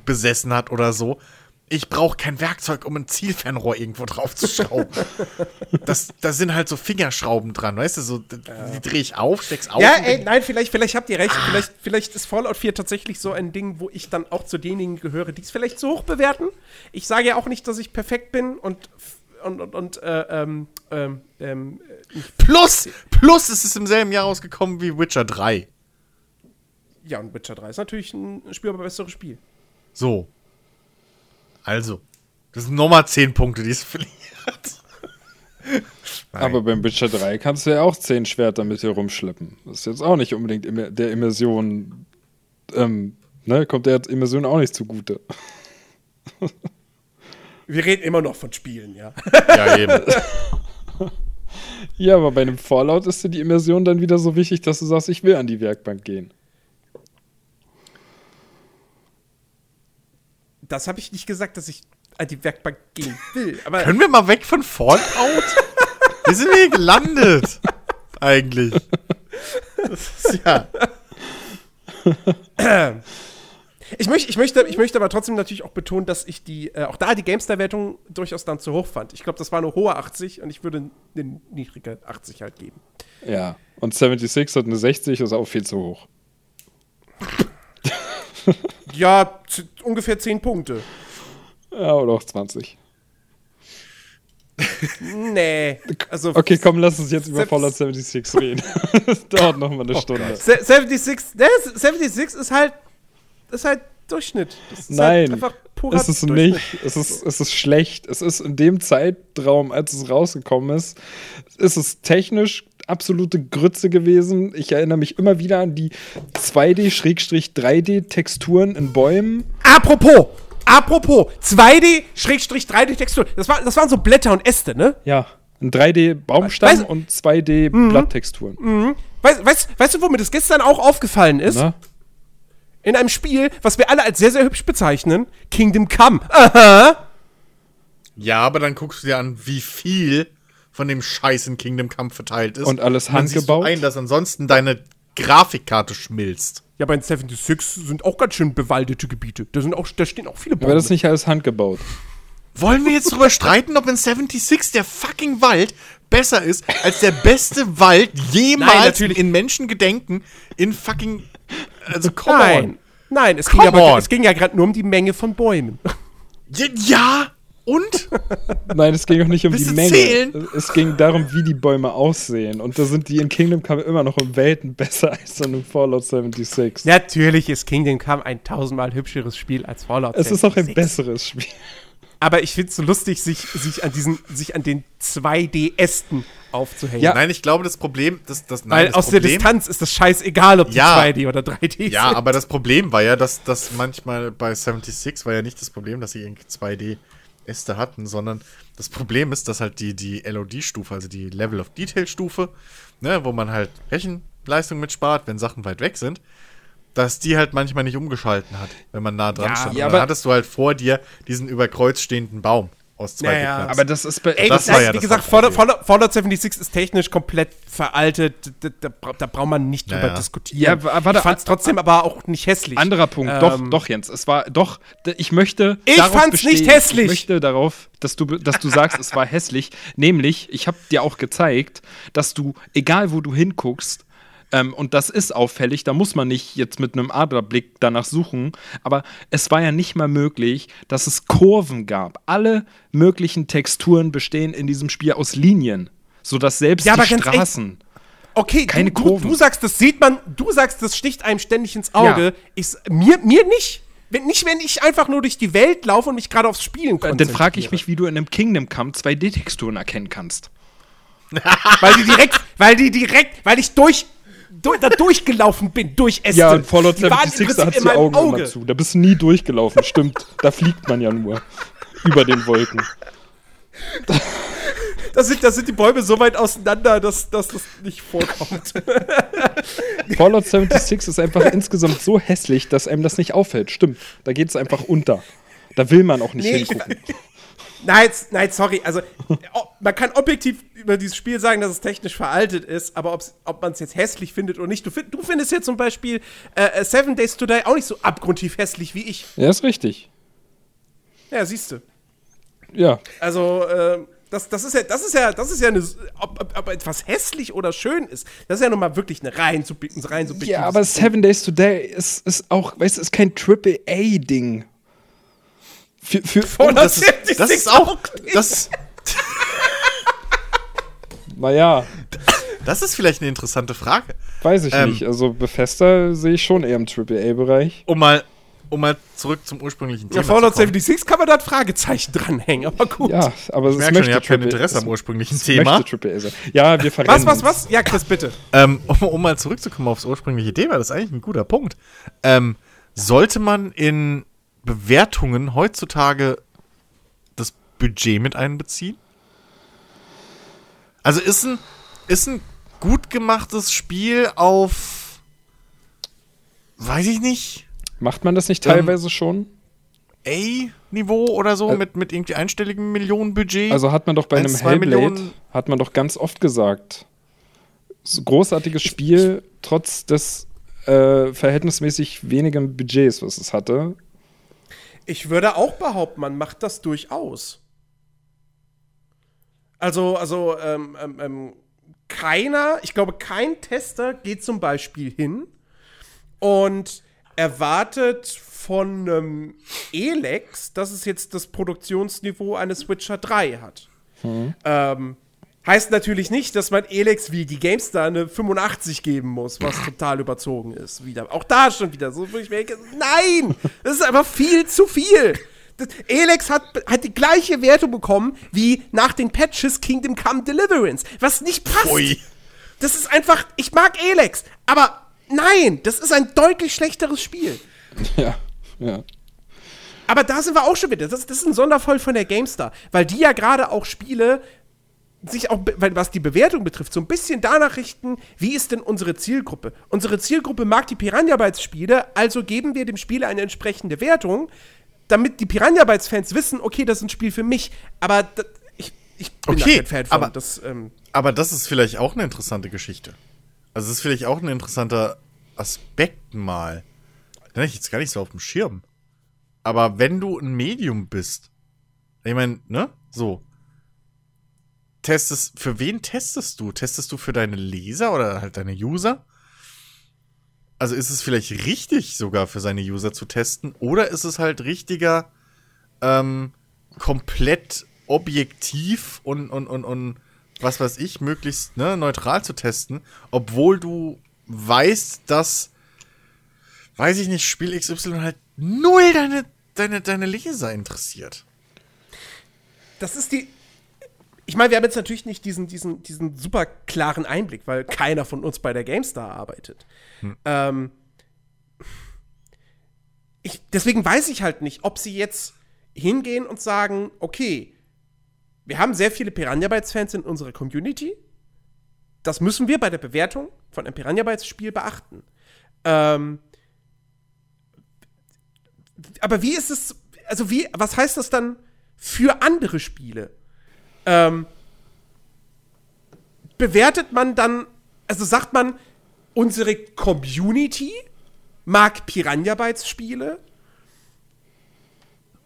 besessen hat oder so, ich brauche kein Werkzeug, um ein Zielfernrohr irgendwo drauf zu schrauben. das, da sind halt so Fingerschrauben dran, weißt du, so, die drehe ich auf, steck's auf. Ja, ey, nein, vielleicht, vielleicht habt ihr recht. Vielleicht, vielleicht ist Fallout 4 tatsächlich so ein Ding, wo ich dann auch zu denjenigen gehöre, die es vielleicht zu hoch bewerten. Ich sage ja auch nicht, dass ich perfekt bin und und, und, und äh, ähm, ähm, ähm, plus, plus ist es im selben Jahr rausgekommen wie Witcher 3. ja, und Witcher 3 ist natürlich ein spürbar besseres Spiel. So. Also, das sind nochmal 10 Punkte, die es verliert. Aber beim Witcher 3 kannst du ja auch zehn Schwerter mit dir rumschleppen. Das ist jetzt auch nicht unbedingt immer der Immersion, ähm, ne, kommt der Immersion auch nicht zugute. Wir reden immer noch von Spielen, ja. Ja, eben. Ja, aber bei einem Fallout ist dir die Immersion dann wieder so wichtig, dass du sagst, ich will an die Werkbank gehen. Das habe ich nicht gesagt, dass ich an die Werkbank gehen will. Aber Können wir mal weg von Fallout? Wie sind wir hier gelandet? Eigentlich. Das ist ja. Ich, möcht, ich, möchte, ich möchte aber trotzdem natürlich auch betonen, dass ich die, äh, auch da die GameStar-Wertung durchaus dann zu hoch fand. Ich glaube, das war eine hohe 80 und ich würde eine niedrige 80 halt geben. Ja. Und 76 hat eine 60, ist auch viel zu hoch. Ja, ungefähr 10 Punkte. Ja, oder auch 20. Nee. Also, Okay, komm, lass uns jetzt über Fallout 76 reden. das dauert noch mal eine Stunde. se- 76, ne, 76 ist halt, ist halt Durchschnitt. Das ist Nein, halt einfach purer Es ist nicht. Es ist, es ist schlecht. Es ist in dem Zeitraum, als es rausgekommen ist, ist es technisch absolute Grütze gewesen. Ich erinnere mich immer wieder an die 2D-3D-Texturen in Bäumen. Apropos, apropos, 2D-3D-Textur. Das, war, das waren so Blätter und Äste, ne? Ja. Ein 3D-Baumstamm Weißt- und 2D-Blatttexturen. Weißt, weißt, weißt du, wo mir das gestern auch aufgefallen ist? Na? In einem Spiel, was wir alle als sehr, sehr hübsch bezeichnen, Kingdom Come. Aha. Ja, aber dann guckst du dir an, wie viel von dem Scheiß in Kingdom Come verteilt ist. Und alles siehst handgebaut? Ein, dass ansonsten deine Grafikkarte schmilzt. Ja, bei den 76 sind auch ganz schön bewaldete Gebiete. Da, sind auch, da stehen auch viele Bäume. Aber das ist nicht alles handgebaut. Wollen wir jetzt drüber streiten, ob in 76 der fucking Wald besser ist als der beste Wald Nein, jemals natürlich. in Menschengedenken in fucking. Also, come Nein. on. Nein, es Come ging, aber, on. es ging ja gerade nur um die Menge von Bäumen. Ja, und? Nein, es ging auch nicht um Willst die Menge. zählen? Es ging darum, wie die Bäume aussehen. Und da sind die in Kingdom Come immer noch um Welten besser als in einem Fallout 76. Natürlich ist Kingdom Come ein tausendmal hübscheres Spiel als Fallout Es ist auch ein 76. besseres Spiel. Aber ich finde es so lustig, sich, sich, an diesen, sich an den 2D-Ästen aufzuhängen. Ja. Nein, ich glaube, das Problem, das, das, nein, Weil das aus der Problem, Distanz ist das scheißegal, ob die Ja. 2D oder 3D Ja, sind. aber das Problem war ja, dass das manchmal bei 76 war ja nicht das Problem, dass sie irgendwie 2D-Äste hatten, sondern das Problem ist, dass halt die, die LOD-Stufe, also die Level of Detail-Stufe, ne, wo man halt Rechenleistung mitspart, wenn Sachen weit weg sind, dass die halt manchmal nicht umgeschalten hat, wenn man nah dran Ja, stand. ja, Und dann aber- hattest du halt vor dir diesen über Kreuz stehenden Baum aus zwei Naja, Nuts. Aber das ist bei. Ey, das das war ja wie das gesagt. Fallout, Fallout, Fallout 76 ist technisch komplett veraltet. Da, da, da braucht man nicht drüber Ja, ja. diskutieren. Ja, wa- warte, ich fand es trotzdem aber auch nicht hässlich. Anderer Punkt, Ähm, doch, doch, Jens. Es war doch. Ich möchte. Ich fand's nicht bestehen- hässlich. Ich möchte darauf, dass du, dass du sagst, es war hässlich. Nämlich, ich habe dir auch gezeigt, dass du, egal wo du hinguckst, Ähm, und das ist auffällig, da muss man nicht jetzt mit einem Adlerblick danach suchen. Aber es war ja nicht mal möglich, dass es Kurven gab. Alle möglichen Texturen bestehen in diesem Spiel aus Linien, sodass selbst Ja, die Straßen. Okay, Keine du, du, Kurven. du sagst, das sieht man, du sagst, das sticht einem ständig ins Auge. Ja. Ich, mir, mir nicht. Wenn, nicht, wenn ich einfach nur durch die Welt laufe und mich gerade aufs Spielen Äh, konzentriere. Dann frage ich mich, wie du in einem Kingdom Come 2D-Texturen erkennen kannst. Weil die direkt, weil die direkt, weil ich durch, durch da durchgelaufen bin, durch Äste. Ja, in Fallout Die waren im 76 da hat die Augen Auge. immer zu. Da bist du nie durchgelaufen, stimmt. Da fliegt man ja nur über den Wolken. Da sind, da sind die Bäume so weit auseinander, dass, dass das nicht vorkommt. Fallout 76 ist einfach insgesamt so hässlich, dass einem das nicht auffällt. Stimmt, da geht es einfach unter. Da will man auch nicht Nee, ich- hingucken. Nein, nein, sorry. Also, man kann objektiv über dieses Spiel sagen, dass es technisch veraltet ist, aber ob man es jetzt hässlich findet oder nicht. Du, find, du findest jetzt zum Beispiel äh, äh, Seven Days to Die auch nicht so abgrundtief hässlich wie ich. Ja, ist richtig. Ja, siehst du. Ja. Also, äh, das, das ist ja, das ist ja, das ist ja eine, ob, ob, ob etwas hässlich oder schön ist, das ist ja nun mal wirklich eine rein, rein subjektives Ja, aber Seven Days to Die ist, ist auch, weißt du, ist kein Triple-A-Ding. Für, für, Fallout Das ist, 76 das ist auch. Das, naja, das ist vielleicht eine interessante Frage. weiß ich Ähm. nicht. Also Bethesda sehe ich schon eher im Triple-A-Bereich. Um mal, um mal zurück zum ursprünglichen Thema Ja, Fallout zu kommen. 76 kann man da ein Fragezeichen dranhängen, aber gut. Ja, aber es Ich merke schon, ihr habt kein Interesse am es- ursprünglichen es Thema. möchte Triple A sein. Ja, wir verrennen Was, was, was? Ja, Chris, bitte. Ähm, um, um mal zurückzukommen aufs ursprüngliche Thema, das ist eigentlich ein guter Punkt. Ähm, sollte man in Bewertungen heutzutage das Budget mit einbeziehen? Also ist ein, ist ein gut gemachtes Spiel auf, weiß ich nicht, Macht man das nicht Ähm, teilweise schon? A-Niveau oder so, Äh, mit, mit irgendwie einstelligem Millionenbudget? Also hat man doch bei einem Hellblade, Millionen- hat man doch ganz oft gesagt, so großartiges Spiel, trotz des äh, verhältnismäßig wenigen Budgets, was es hatte. Ich würde auch behaupten, man macht das durchaus. Also, also, ähm, ähm, ähm, keiner, ich glaube, kein Tester geht zum Beispiel hin und erwartet von einem Elex, dass es jetzt das Produktionsniveau eines Witcher 3 hat. Ähm, heißt natürlich nicht, dass man Elex wie die GameStar eine 85 geben muss, was total überzogen ist. Wieder. Auch da schon wieder. So, wo ich mir denke, nein! Das ist einfach viel zu viel. Das, Elex hat, hat die gleiche Wertung bekommen wie nach den Patches Kingdom Come Deliverance. Was nicht passt. Ui. Das ist einfach, ich mag Elex, aber nein, das ist ein deutlich schlechteres Spiel. Ja, ja. Aber da sind wir auch schon wieder. Das, das ist ein Sonderfall von der GameStar, weil die ja gerade auch Spiele sich auch, was die Bewertung betrifft, so ein bisschen danach richten, wie ist denn unsere Zielgruppe? Unsere Zielgruppe mag die Piranha Bytes Spiele, also geben wir dem Spiel eine entsprechende Wertung, damit die Piranha Bytes Fans wissen, okay, das ist ein Spiel für mich. Aber da, ich, ich bin Okay, kein Fan von. aber- das, ähm, Aber das ist vielleicht auch eine interessante Geschichte. Also, das ist vielleicht auch ein interessanter Aspekt mal. Den hab ich jetzt gar nicht so auf dem Schirm. Aber wenn du ein Medium bist, ich meine, ne? So. Testest, für wen testest du? Testest du für deine Leser oder halt deine User? Also ist es vielleicht richtig, sogar für seine User zu testen? Oder ist es halt richtiger, ähm, komplett objektiv und, und, und, und was weiß ich, möglichst ne, neutral zu testen, obwohl du weißt, dass, weiß ich nicht, Spiel XY halt null deine, deine, deine Leser interessiert. das ist die. Ich meine, wir haben jetzt natürlich nicht diesen, diesen, diesen super klaren Einblick, weil keiner von uns bei der GameStar arbeitet. Ähm, ich, deswegen weiß ich halt nicht, ob sie jetzt hingehen und sagen, okay, wir haben sehr viele Piranha Bytes-Fans in unserer Community. Das müssen wir bei der Bewertung von einem Piranha Bytes-Spiel beachten. Ähm, aber wie ist es, also wie, was heißt das dann für andere Spiele? Ähm, bewertet man dann, also sagt man, unsere Community mag Piranha Bytes Spiele?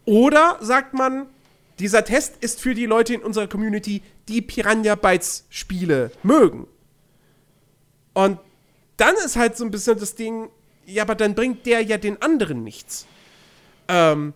Oder sagt man, dieser Test ist für die Leute in unserer Community, die Piranha Bytes Spiele mögen? Und dann ist halt so ein bisschen das Ding, ja, aber dann bringt der ja den anderen nichts. Ähm,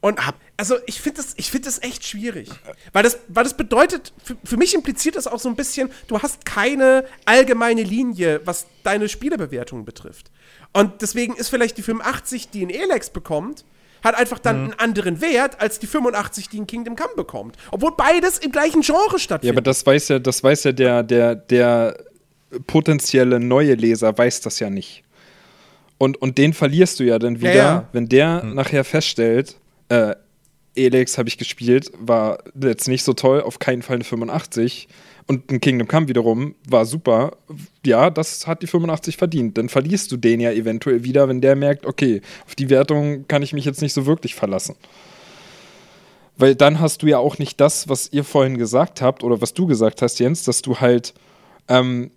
und also ich finde das, ich find das echt schwierig. Weil das, weil das bedeutet, für, für mich impliziert das auch so ein bisschen, du hast keine allgemeine Linie, was deine Spielebewertung betrifft. Und deswegen ist vielleicht die 85, die ein Elex bekommt, hat einfach dann mhm. einen anderen Wert als die 85, die ein Kingdom Come bekommt. Obwohl beides im gleichen Genre stattfindet. Ja, aber das weiß ja, das weiß ja der, der, der potenzielle neue Leser weiß das ja nicht. Und, und den verlierst du ja dann wieder, ja, ja. wenn der mhm. nachher feststellt, äh, Elex habe ich gespielt, war jetzt nicht so toll, auf keinen Fall eine 85. Und ein Kingdom Come wiederum war super. Ja, das hat die 85 verdient. Dann verlierst du den ja eventuell wieder, wenn der merkt, okay, auf die Wertung kann ich mich jetzt nicht so wirklich verlassen. Weil dann hast du ja auch nicht das, was ihr vorhin gesagt habt oder was du gesagt hast, Jens, dass du halt ähm,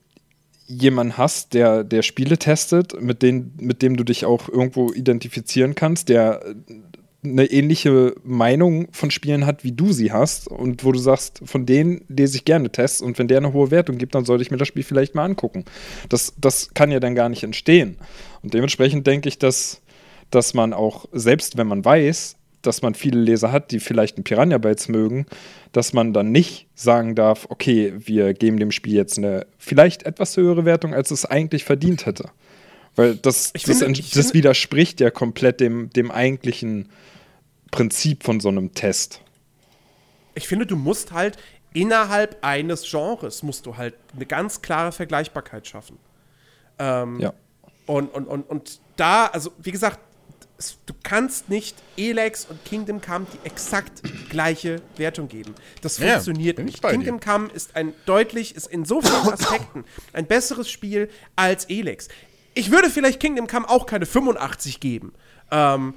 jemanden hast, der, der Spiele testet, mit, denen, mit dem du dich auch irgendwo identifizieren kannst, der eine ähnliche Meinung von Spielen hat, wie du sie hast und wo du sagst, von denen lese ich gerne Tests und wenn der eine hohe Wertung gibt, dann sollte ich mir das Spiel vielleicht mal angucken. Das, das kann ja dann gar nicht entstehen. Und dementsprechend denke ich, dass, dass man auch, selbst wenn man weiß, dass man viele Leser hat, die vielleicht ein Piranha Bytes mögen, dass man dann nicht sagen darf, okay, wir geben dem Spiel jetzt eine vielleicht etwas höhere Wertung, als es eigentlich verdient hätte. Weil das, das, finde, das widerspricht ja komplett dem, dem eigentlichen Prinzip von so einem Test. Ich finde, du musst halt innerhalb eines Genres musst du halt eine ganz klare Vergleichbarkeit schaffen. Ähm, ja. Und, und, und, und da, also wie gesagt, du kannst nicht Elex und Kingdom Come die exakt gleiche Wertung geben. Das ja, funktioniert nicht. Kingdom dir. Come ist ein deutlich, ist in so vielen Aspekten ein besseres Spiel als Elex. Ich würde vielleicht Kingdom Come auch keine 85 geben. Ähm,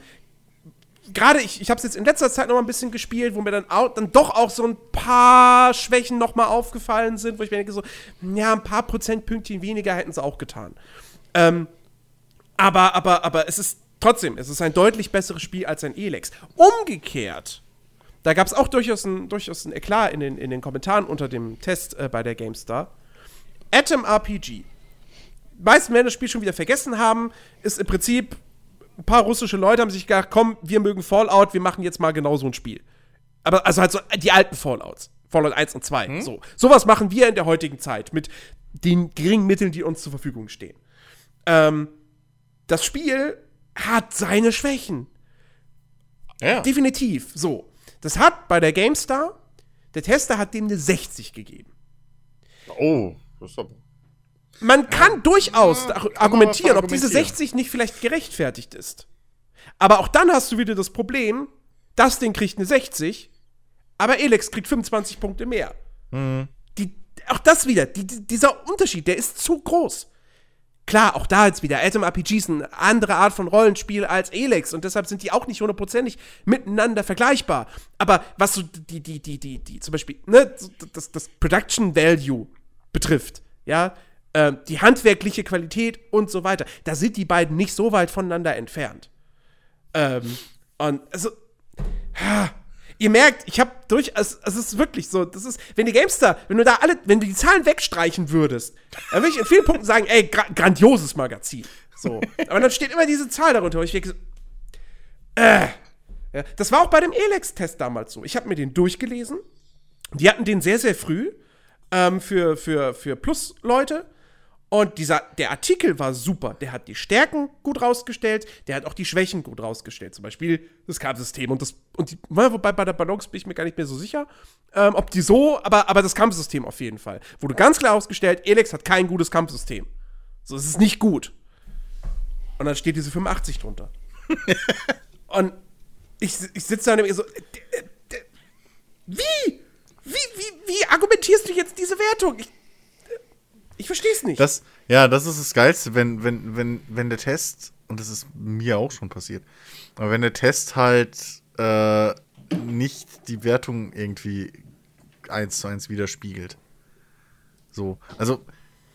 Gerade ich, ich habe es jetzt in letzter Zeit noch mal ein bisschen gespielt, wo mir dann, auch, dann doch auch so ein paar Schwächen noch mal aufgefallen sind, wo ich mir denke so, ja, ein paar Prozentpünktchen weniger hätten sie auch getan. Ähm, aber, aber, aber es ist trotzdem, es ist ein deutlich besseres Spiel als ein Elex. Umgekehrt, da gab es auch durchaus ein, durchaus ein Eklat in den, in den Kommentaren unter dem Test äh, bei der GameStar. Atom RPG. Die meisten werden das Spiel schon wieder vergessen haben, ist im Prinzip ein paar russische Leute haben sich gedacht, komm, wir mögen Fallout, wir machen jetzt mal genau so ein Spiel. Aber also halt so die alten Fallouts. Fallout 1 und 2. Hm? So. Sowas machen wir in der heutigen Zeit mit den geringen Mitteln, die uns zur Verfügung stehen. Ähm, das Spiel hat seine Schwächen. Ja. Definitiv. So. Das hat bei der GameStar, der Tester hat dem eine 60 gegeben. Oh, das ist aber. Man kann durchaus kann argumentieren, ob diese 60 nicht vielleicht gerechtfertigt ist. Aber auch dann hast du wieder das Problem, das Ding kriegt eine 60, aber Elex kriegt 25 Punkte mehr. Mhm. Die, auch das wieder, die, dieser Unterschied, der ist zu groß. Klar, auch da jetzt wieder, Atom RPG ist eine andere Art von Rollenspiel als Elex und deshalb sind die auch nicht hundertprozentig miteinander vergleichbar. Aber was so die, die, die, die, die, zum Beispiel, ne, das, das Production Value betrifft, ja, äh, die handwerkliche Qualität und so weiter, da sind die beiden nicht so weit voneinander entfernt. Ähm, und also, ha, ihr merkt, ich habe durch, es, es ist wirklich so, das ist, wenn die Gamestar, wenn du da alle, wenn du die Zahlen wegstreichen würdest, dann würde ich in vielen Punkten sagen, ey, gra grandioses Magazin. So. Aber dann steht immer diese Zahl darunter, wo ich denke so, äh. Ja, das war auch bei dem Elex-Test damals so. Ich habe mir den durchgelesen. Die hatten den sehr, sehr früh ähm, für, für, für Plus-Leute. Und dieser, der Artikel war super. Der hat die Stärken gut rausgestellt, der hat auch die Schwächen gut rausgestellt. Zum Beispiel das Kampfsystem und das, und die, wobei bei der Balance bin ich mir gar nicht mehr so sicher, ähm, ob die so, aber, aber das Kampfsystem auf jeden Fall. Wurde ganz klar ausgestellt, Elex hat kein gutes Kampfsystem. So, es ist nicht gut. Und dann steht diese 85 drunter. und ich, ich sitze da und so, wie? Wie, wie, wie argumentierst du jetzt diese Wertung? Ich, ich verstehe es nicht. Das, ja, das ist das Geilste, wenn, wenn, wenn, wenn der Test, und das ist mir auch schon passiert, aber wenn der Test halt äh, nicht die Wertung irgendwie eins zu eins widerspiegelt. So, also,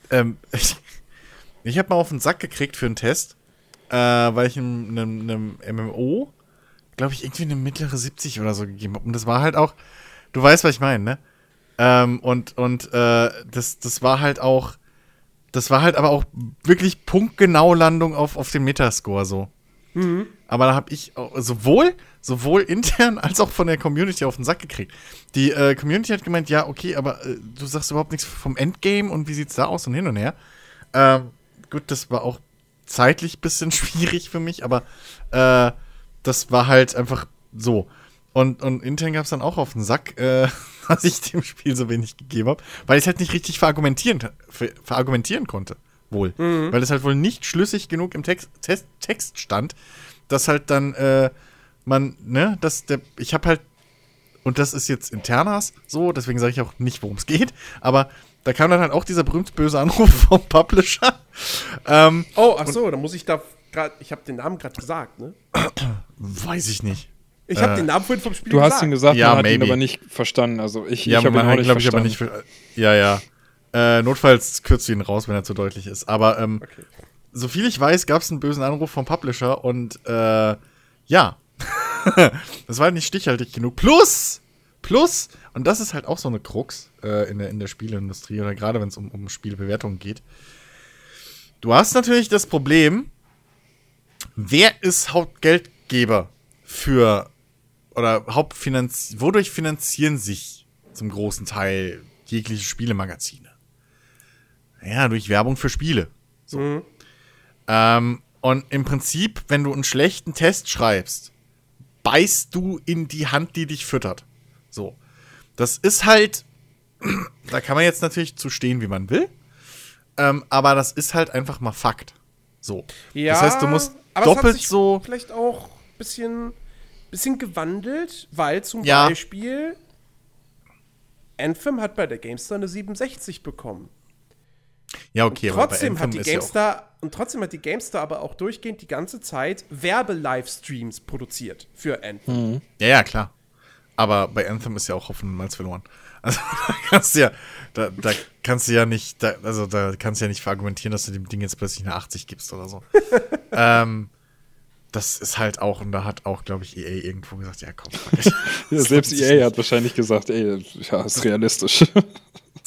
ähm, ich, ich habe mal auf den Sack gekriegt für einen Test, äh, weil ich einem, einem, einem MMO, glaube ich, irgendwie eine mittlere 70 oder so gegeben habe. Und das war halt auch, du weißt, was ich meine, ne? Ähm, und und äh, das, das war halt auch das war halt aber auch wirklich punktgenau Landung auf, auf den Metascore so. Mhm. Aber da habe ich sowohl, sowohl intern als auch von der Community auf den Sack gekriegt. Die äh, Community hat gemeint, ja, okay, aber äh, du sagst überhaupt nichts vom Endgame und wie sieht's da aus und hin und her. Ähm, gut, das war auch zeitlich ein bisschen schwierig für mich, aber äh, das war halt einfach so. Und, und intern gab es dann auch auf den Sack, äh, dass ich dem Spiel so wenig gegeben habe, weil ich es halt nicht richtig verargumentieren, ver, verargumentieren konnte. Wohl. Mhm. Weil es halt wohl nicht schlüssig genug im Text, Text, Text stand, dass halt dann äh, man, ne, dass der, ich habe halt, und das ist jetzt internas so, deswegen sage ich auch nicht, worum es geht, aber da kam dann halt auch dieser berühmt böse Anruf vom Publisher. Ähm, Oh, ach so, da muss ich da gerade, ich habe den Namen gerade gesagt, ne? weiß ich nicht. Ich habe Äh, den Namen vorhin vom Spiel Du gesagt. hast ihn gesagt, Ja, man hat ihn aber nicht verstanden. Also ich, Ja, ich habe ihn auch nicht glaube ich, aber verstanden. nicht. Für, ja, ja. Äh, notfalls kürzt du ihn raus, wenn er zu deutlich ist. Aber ähm, Okay. so viel ich weiß, gab es einen bösen Anruf vom Publisher und äh, ja. das war halt nicht stichhaltig genug. Plus, plus, und das ist halt auch so eine Krux äh, in, der, in der Spieleindustrie oder gerade wenn es um, um Spielbewertungen geht. Du hast natürlich das Problem, wer ist Hauptgeldgeber für oder Hauptfinanz wodurch finanzieren sich zum großen Teil jegliche Spielemagazine? Ja, durch Werbung für Spiele. Mhm. Ähm, und im Prinzip, wenn du einen schlechten Test schreibst, beißt du in die Hand, die dich füttert. So. Das ist halt, da kann man jetzt natürlich zu stehen, wie man will. Ähm, aber das ist halt einfach mal Fakt. So. Ja, das heißt, du musst doppelt so. Vielleicht auch ein bisschen, bisschen gewandelt, weil zum Ja. Beispiel Anthem hat bei der GameStar eine 67 bekommen. Ja, okay, aber bei Trotzdem hat Anthem die ist ja GameStar und trotzdem hat die GameStar aber auch durchgehend die ganze Zeit Werbe-Livestreams produziert für Anthem. Ja, ja, klar. Aber bei Anthem ist ja auch und Malz verloren. Also da kannst du ja, da, da kannst du ja nicht, da, also da kannst du ja nicht verargumentieren, dass du dem Ding jetzt plötzlich eine 80 gibst oder so. ähm, das ist halt auch, und da hat auch, glaube ich, EA irgendwo gesagt, ja komm. Ja, selbst EA nicht. hat wahrscheinlich gesagt, ey, ja, ist realistisch.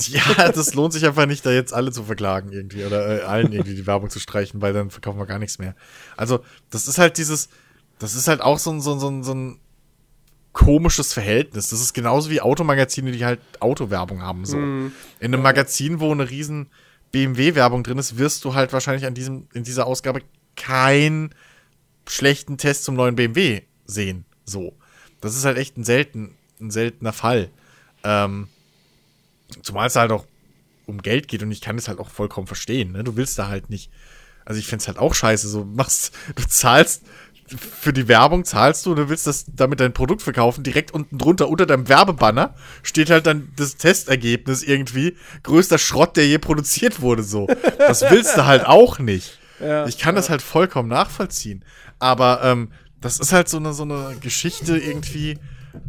Ja, das lohnt sich einfach nicht, da jetzt alle zu verklagen irgendwie oder äh, allen irgendwie die Werbung zu streichen, weil dann verkaufen wir gar nichts mehr. Also, das ist halt dieses, das ist halt auch so ein, so ein, so ein, so ein komisches Verhältnis. Das ist genauso wie Automagazine, die halt Autowerbung haben, so. In einem Magazin, wo eine riesen BMW-Werbung drin ist, wirst du halt wahrscheinlich an diesem, in dieser Ausgabe keinen schlechten Test zum neuen BMW sehen, so. Das ist halt echt ein selten, ein seltener Fall. Ähm, Zumal es halt auch um Geld geht und ich kann das halt auch vollkommen verstehen. Ne? Du willst da halt nicht. Also ich find's halt auch scheiße. So machst, du zahlst für die Werbung, zahlst du und du willst das damit dein Produkt verkaufen. Direkt unten drunter, unter deinem Werbebanner, steht halt dann das Testergebnis irgendwie. Größter Schrott, der je produziert wurde, so. Das willst du halt auch nicht. Ja, ich kann das halt vollkommen nachvollziehen. Aber ähm, das ist halt so eine, so eine Geschichte irgendwie,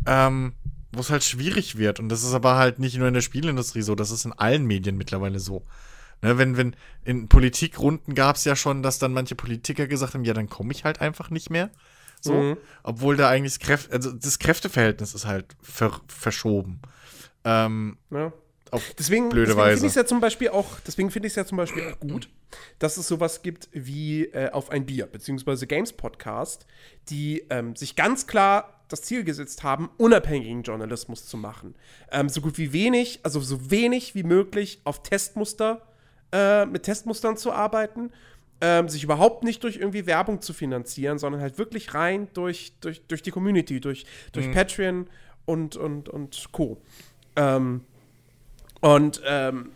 ähm, wo es halt schwierig wird. Und das ist aber halt nicht nur in der Spielindustrie so, das ist in allen Medien mittlerweile so. Ne, wenn, wenn in Politikrunden gab es ja schon, dass dann manche Politiker gesagt haben, ja, dann komme ich halt einfach nicht mehr. So, Mhm. obwohl da eigentlich das, Kräft, also das Kräfteverhältnis ist halt ver verschoben. Ähm, Ja. Auf Deswegen, blöde deswegen Weise. finde ich es ja zum Beispiel auch, deswegen finde ich es ja zum Beispiel auch gut, dass es sowas gibt wie äh, auf ein Bier, beziehungsweise Games Podcast, die ähm, sich ganz klar das Ziel gesetzt haben, unabhängigen Journalismus zu machen. Ähm, so gut wie wenig, also so wenig wie möglich auf Testmuster, äh, mit Testmustern zu arbeiten, ähm, sich überhaupt nicht durch irgendwie Werbung zu finanzieren, sondern halt wirklich rein durch, durch, durch die Community, durch, durch Patreon und, und, und Co. Ähm, und ähm,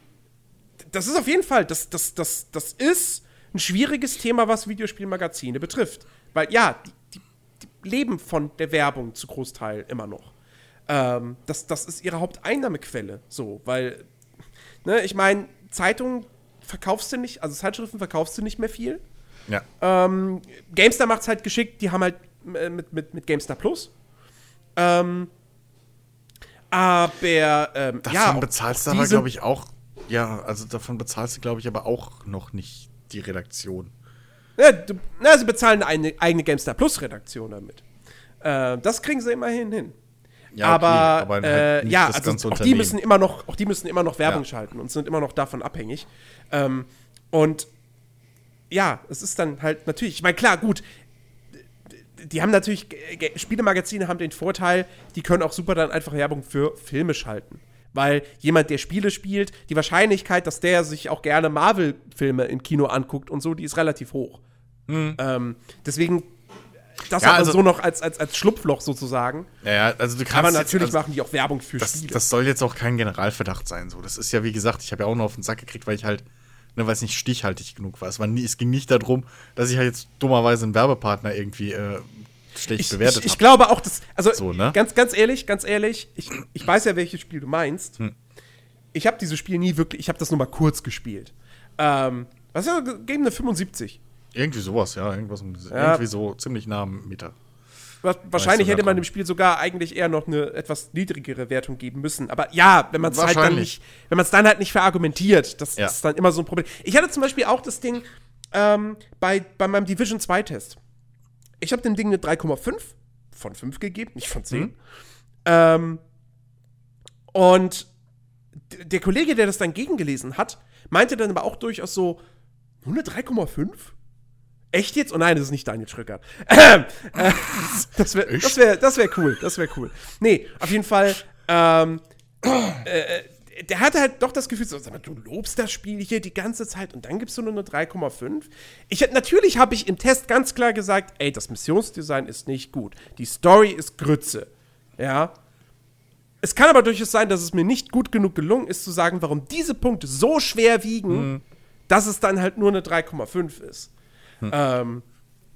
das ist auf jeden Fall, das, das, das, das ist ein schwieriges Thema, was Videospielmagazine betrifft. Weil ja, die, die, die leben von der Werbung zu Großteil immer noch. Ähm, das, das ist ihre Haupteinnahmequelle. So, weil, ne, ich meine, Zeitungen verkaufst du nicht, also Zeitschriften verkaufst du nicht mehr viel. ja. Ähm, GameStar macht es halt geschickt, die haben halt äh, mit, mit, mit GameStar Plus. Ähm, aber ähm, Davon ja, bezahlst du aber, glaube ich, auch. Ja, also davon bezahlst du, glaube ich, aber auch noch nicht die Redaktion. Ja, du, na, sie bezahlen eine eigene GameStar Plus Redaktion damit. Äh, das kriegen sie immerhin hin. Ja, okay, aber halt äh, ja, das also auch die müssen immer noch, auch die müssen immer noch Werbung Ja. schalten und sind immer noch davon abhängig. Ähm, Und ja, es ist dann halt natürlich, ich meine, klar, gut, die haben natürlich, Spielemagazine haben den Vorteil, die können auch super dann einfach Werbung für Filme schalten. Weil jemand, der Spiele spielt, die Wahrscheinlichkeit, dass der sich auch gerne Marvel-Filme im Kino anguckt und so, die ist relativ hoch. Mhm. Ähm, deswegen, das ja, also, so noch als, als, als Schlupfloch sozusagen. Ja, ja also du kannst. Aber natürlich jetzt, also, machen die auch Werbung für das, Spiele. Das soll jetzt auch kein Generalverdacht sein. So. Das ist ja, wie gesagt, ich habe ja auch noch auf den Sack gekriegt, weil ich halt, ne, weil es nicht stichhaltig genug war. Es, war nie, es ging nicht darum, dass ich halt jetzt dummerweise einen Werbepartner irgendwie äh, schlecht ich, bewertet ich, ich glaube auch, dass, also so, ne? ganz, ganz ehrlich, ganz ehrlich, ich, ich weiß ja, welches Spiel du meinst. Hm. Ich habe dieses Spiel nie wirklich, ich habe das nur mal kurz gespielt. Ähm, was ist das? Game eine 75? Irgendwie sowas, ja, irgendwas ja. irgendwie so ziemlich nah am Meter. Wahrscheinlich hätte man dem Spiel sogar eigentlich eher noch eine etwas niedrigere Wertung geben müssen. Aber ja, wenn man es halt dann nicht, wenn man es dann halt nicht verargumentiert, das ja. ist dann immer so ein Problem. Ich hatte zum Beispiel auch das Ding ähm, bei, bei meinem Division 2 Test. Ich habe dem Ding eine 3,5 von 5 gegeben, nicht von 10. Mhm. Ähm, und der Kollege, der das dann gegengelesen hat, meinte dann aber auch durchaus so, nur eine 3,5? Echt jetzt? Oh nein, das ist nicht Daniel Schröckert. Ähm, äh, das wäre das wär, das wär cool. Das wäre cool. Nee, auf jeden Fall. Ähm, äh, der hatte halt doch das Gefühl, so, sag mal, du lobst das Spiel hier die ganze Zeit und dann gibst du nur eine 3,5. Ich, natürlich habe ich im Test ganz klar gesagt, ey, das Missionsdesign ist nicht gut. Die Story ist Grütze. Ja. Es kann aber durchaus sein, dass es mir nicht gut genug gelungen ist, zu sagen, warum diese Punkte so schwer wiegen, mhm. dass es dann halt nur eine 3,5 ist. Hm. Ähm,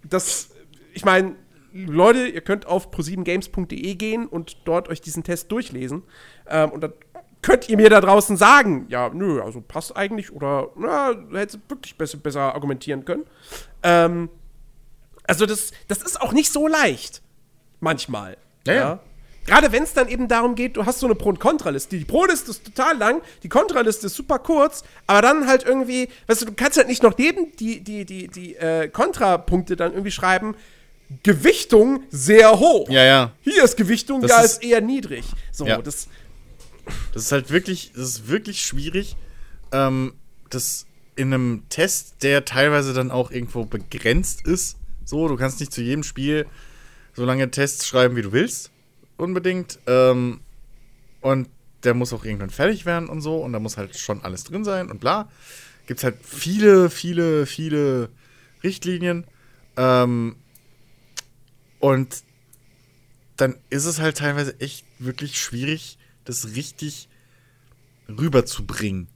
das, ich meine, Leute, ihr könnt auf pro7games.de gehen und dort euch diesen Test durchlesen. Ähm, und dann könnt ihr mir da draußen sagen, ja, nö, also passt eigentlich oder na, hätte wirklich besser, besser argumentieren können. Ähm, also das, das ist auch nicht so leicht. Manchmal. Ja. ja. Gerade wenn es dann eben darum geht, du hast so eine Pro- und Kontraliste. Die Pro-Liste ist total lang, die Kontraliste ist super kurz, aber dann halt irgendwie, weißt du, du kannst halt nicht noch neben die, die, die, die äh, Kontrapunkte dann irgendwie schreiben, Gewichtung sehr hoch. Ja, ja. Hier ist Gewichtung, das da ist, ist eher niedrig. So, ja. das das ist halt wirklich, das ist wirklich schwierig, ähm, das in einem Test, der teilweise dann auch irgendwo begrenzt ist. So, du kannst nicht zu jedem Spiel so lange Tests schreiben, wie du willst, unbedingt. Ähm, und der muss auch irgendwann fertig werden und so. Und da muss halt schon alles drin sein und bla. Gibt es halt viele, viele, viele Richtlinien. Ähm, und dann ist es halt teilweise echt wirklich schwierig, das richtig rüberzubringen.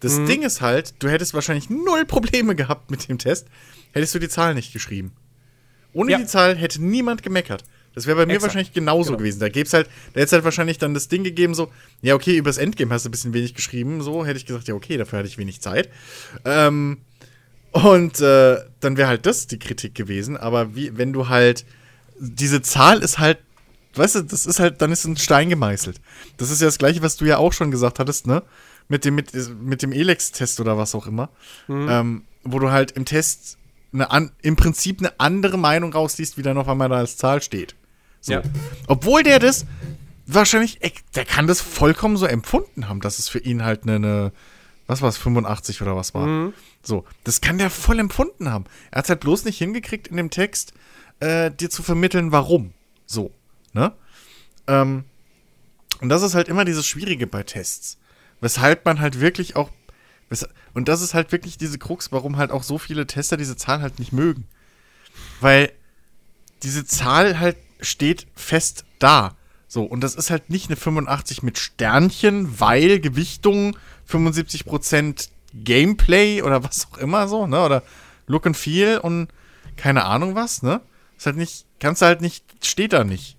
Das mhm. Ding ist halt, du hättest wahrscheinlich null Probleme gehabt mit dem Test, hättest du die Zahl nicht geschrieben. Ohne ja. die Zahl hätte niemand gemeckert. Das wäre bei mir Exakt. wahrscheinlich genauso genau. gewesen. Da gäb's halt, da hätte es halt wahrscheinlich dann das Ding gegeben, so, ja, okay, übers Endgame hast du ein bisschen wenig geschrieben, so, hätte ich gesagt, ja, okay, dafür hatte ich wenig Zeit. Ähm, und äh, dann wäre halt das die Kritik gewesen. Aber wie, wenn du halt, diese Zahl ist halt weißt du, das ist halt, dann ist ein Stein gemeißelt. Das ist ja das Gleiche, was du ja auch schon gesagt hattest, ne? Mit dem, mit, mit dem Elex-Test oder was auch immer. Mhm. Ähm, wo du halt im Test eine an, im Prinzip eine andere Meinung rausliest, wie da noch einmal da als Zahl steht. So. Ja. Obwohl der das wahrscheinlich, der kann das vollkommen so empfunden haben, dass es für ihn halt eine, eine was war es, 85 oder was war. Mhm. So, das kann der voll empfunden haben. Er hat es halt bloß nicht hingekriegt, in dem Text äh, dir zu vermitteln, warum. So. Ne? Ähm, und das ist halt immer dieses Schwierige bei Tests. Weshalb man halt wirklich auch. Und das ist halt wirklich diese Krux, warum halt auch so viele Tester diese Zahl halt nicht mögen. Weil diese Zahl halt steht fest da. So, und das ist halt nicht eine 85 mit Sternchen, weil Gewichtung 75% Gameplay oder was auch immer so, ne? Oder Look and Feel und keine Ahnung was, ne? Ist halt nicht, kannst du halt nicht, steht da nicht.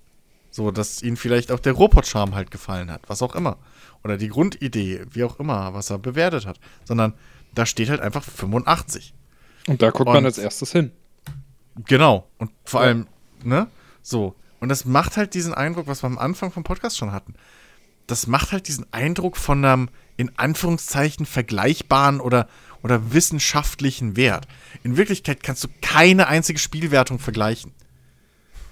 So, dass ihnen vielleicht auch der Robot-Charme halt gefallen hat, was auch immer. Oder die Grundidee, wie auch immer, was er bewertet hat. Sondern da steht halt einfach 85. Und da guckt und, man als erstes hin. Genau. Und vor ja. allem, ne? So. Und das macht halt diesen Eindruck, was wir am Anfang vom Podcast schon hatten. Das macht halt diesen Eindruck von einem, in Anführungszeichen, vergleichbaren oder, oder wissenschaftlichen Wert. In Wirklichkeit kannst du keine einzige Spielwertung vergleichen.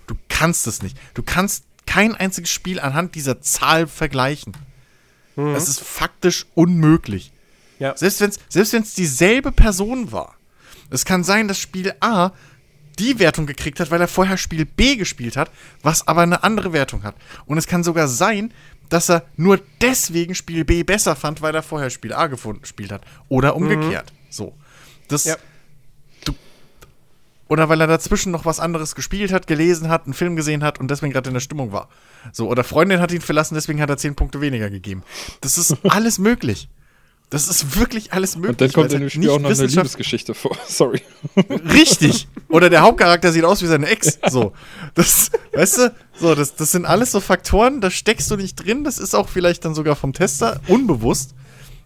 Du kannst es nicht. Du kannst kein einziges Spiel anhand dieser Zahl vergleichen. Mhm. Das ist faktisch unmöglich. Ja. Selbst wenn es selbst wenn's dieselbe Person war. Es kann sein, dass Spiel A die Wertung gekriegt hat, weil er vorher Spiel B gespielt hat, was aber eine andere Wertung hat. Und es kann sogar sein, dass er nur deswegen Spiel B besser fand, weil er vorher Spiel A gefunden, gespielt hat. Oder umgekehrt. So. Das, Ja. du, oder weil er dazwischen noch was anderes gespielt hat, gelesen hat, einen Film gesehen hat und deswegen gerade in der Stimmung war. So, oder Freundin hat ihn verlassen, deswegen hat er 10 Punkte weniger gegeben. Das ist alles möglich. Das ist wirklich alles möglich. Und dann kommt in dem Spiel auch noch eine Liebesgeschichte vor. Sorry. Richtig. Oder der Hauptcharakter sieht aus wie seine Ex. So. Das, weißt du, so, das, das sind alles so Faktoren, da steckst du nicht drin. Das ist auch vielleicht dann sogar vom Tester unbewusst.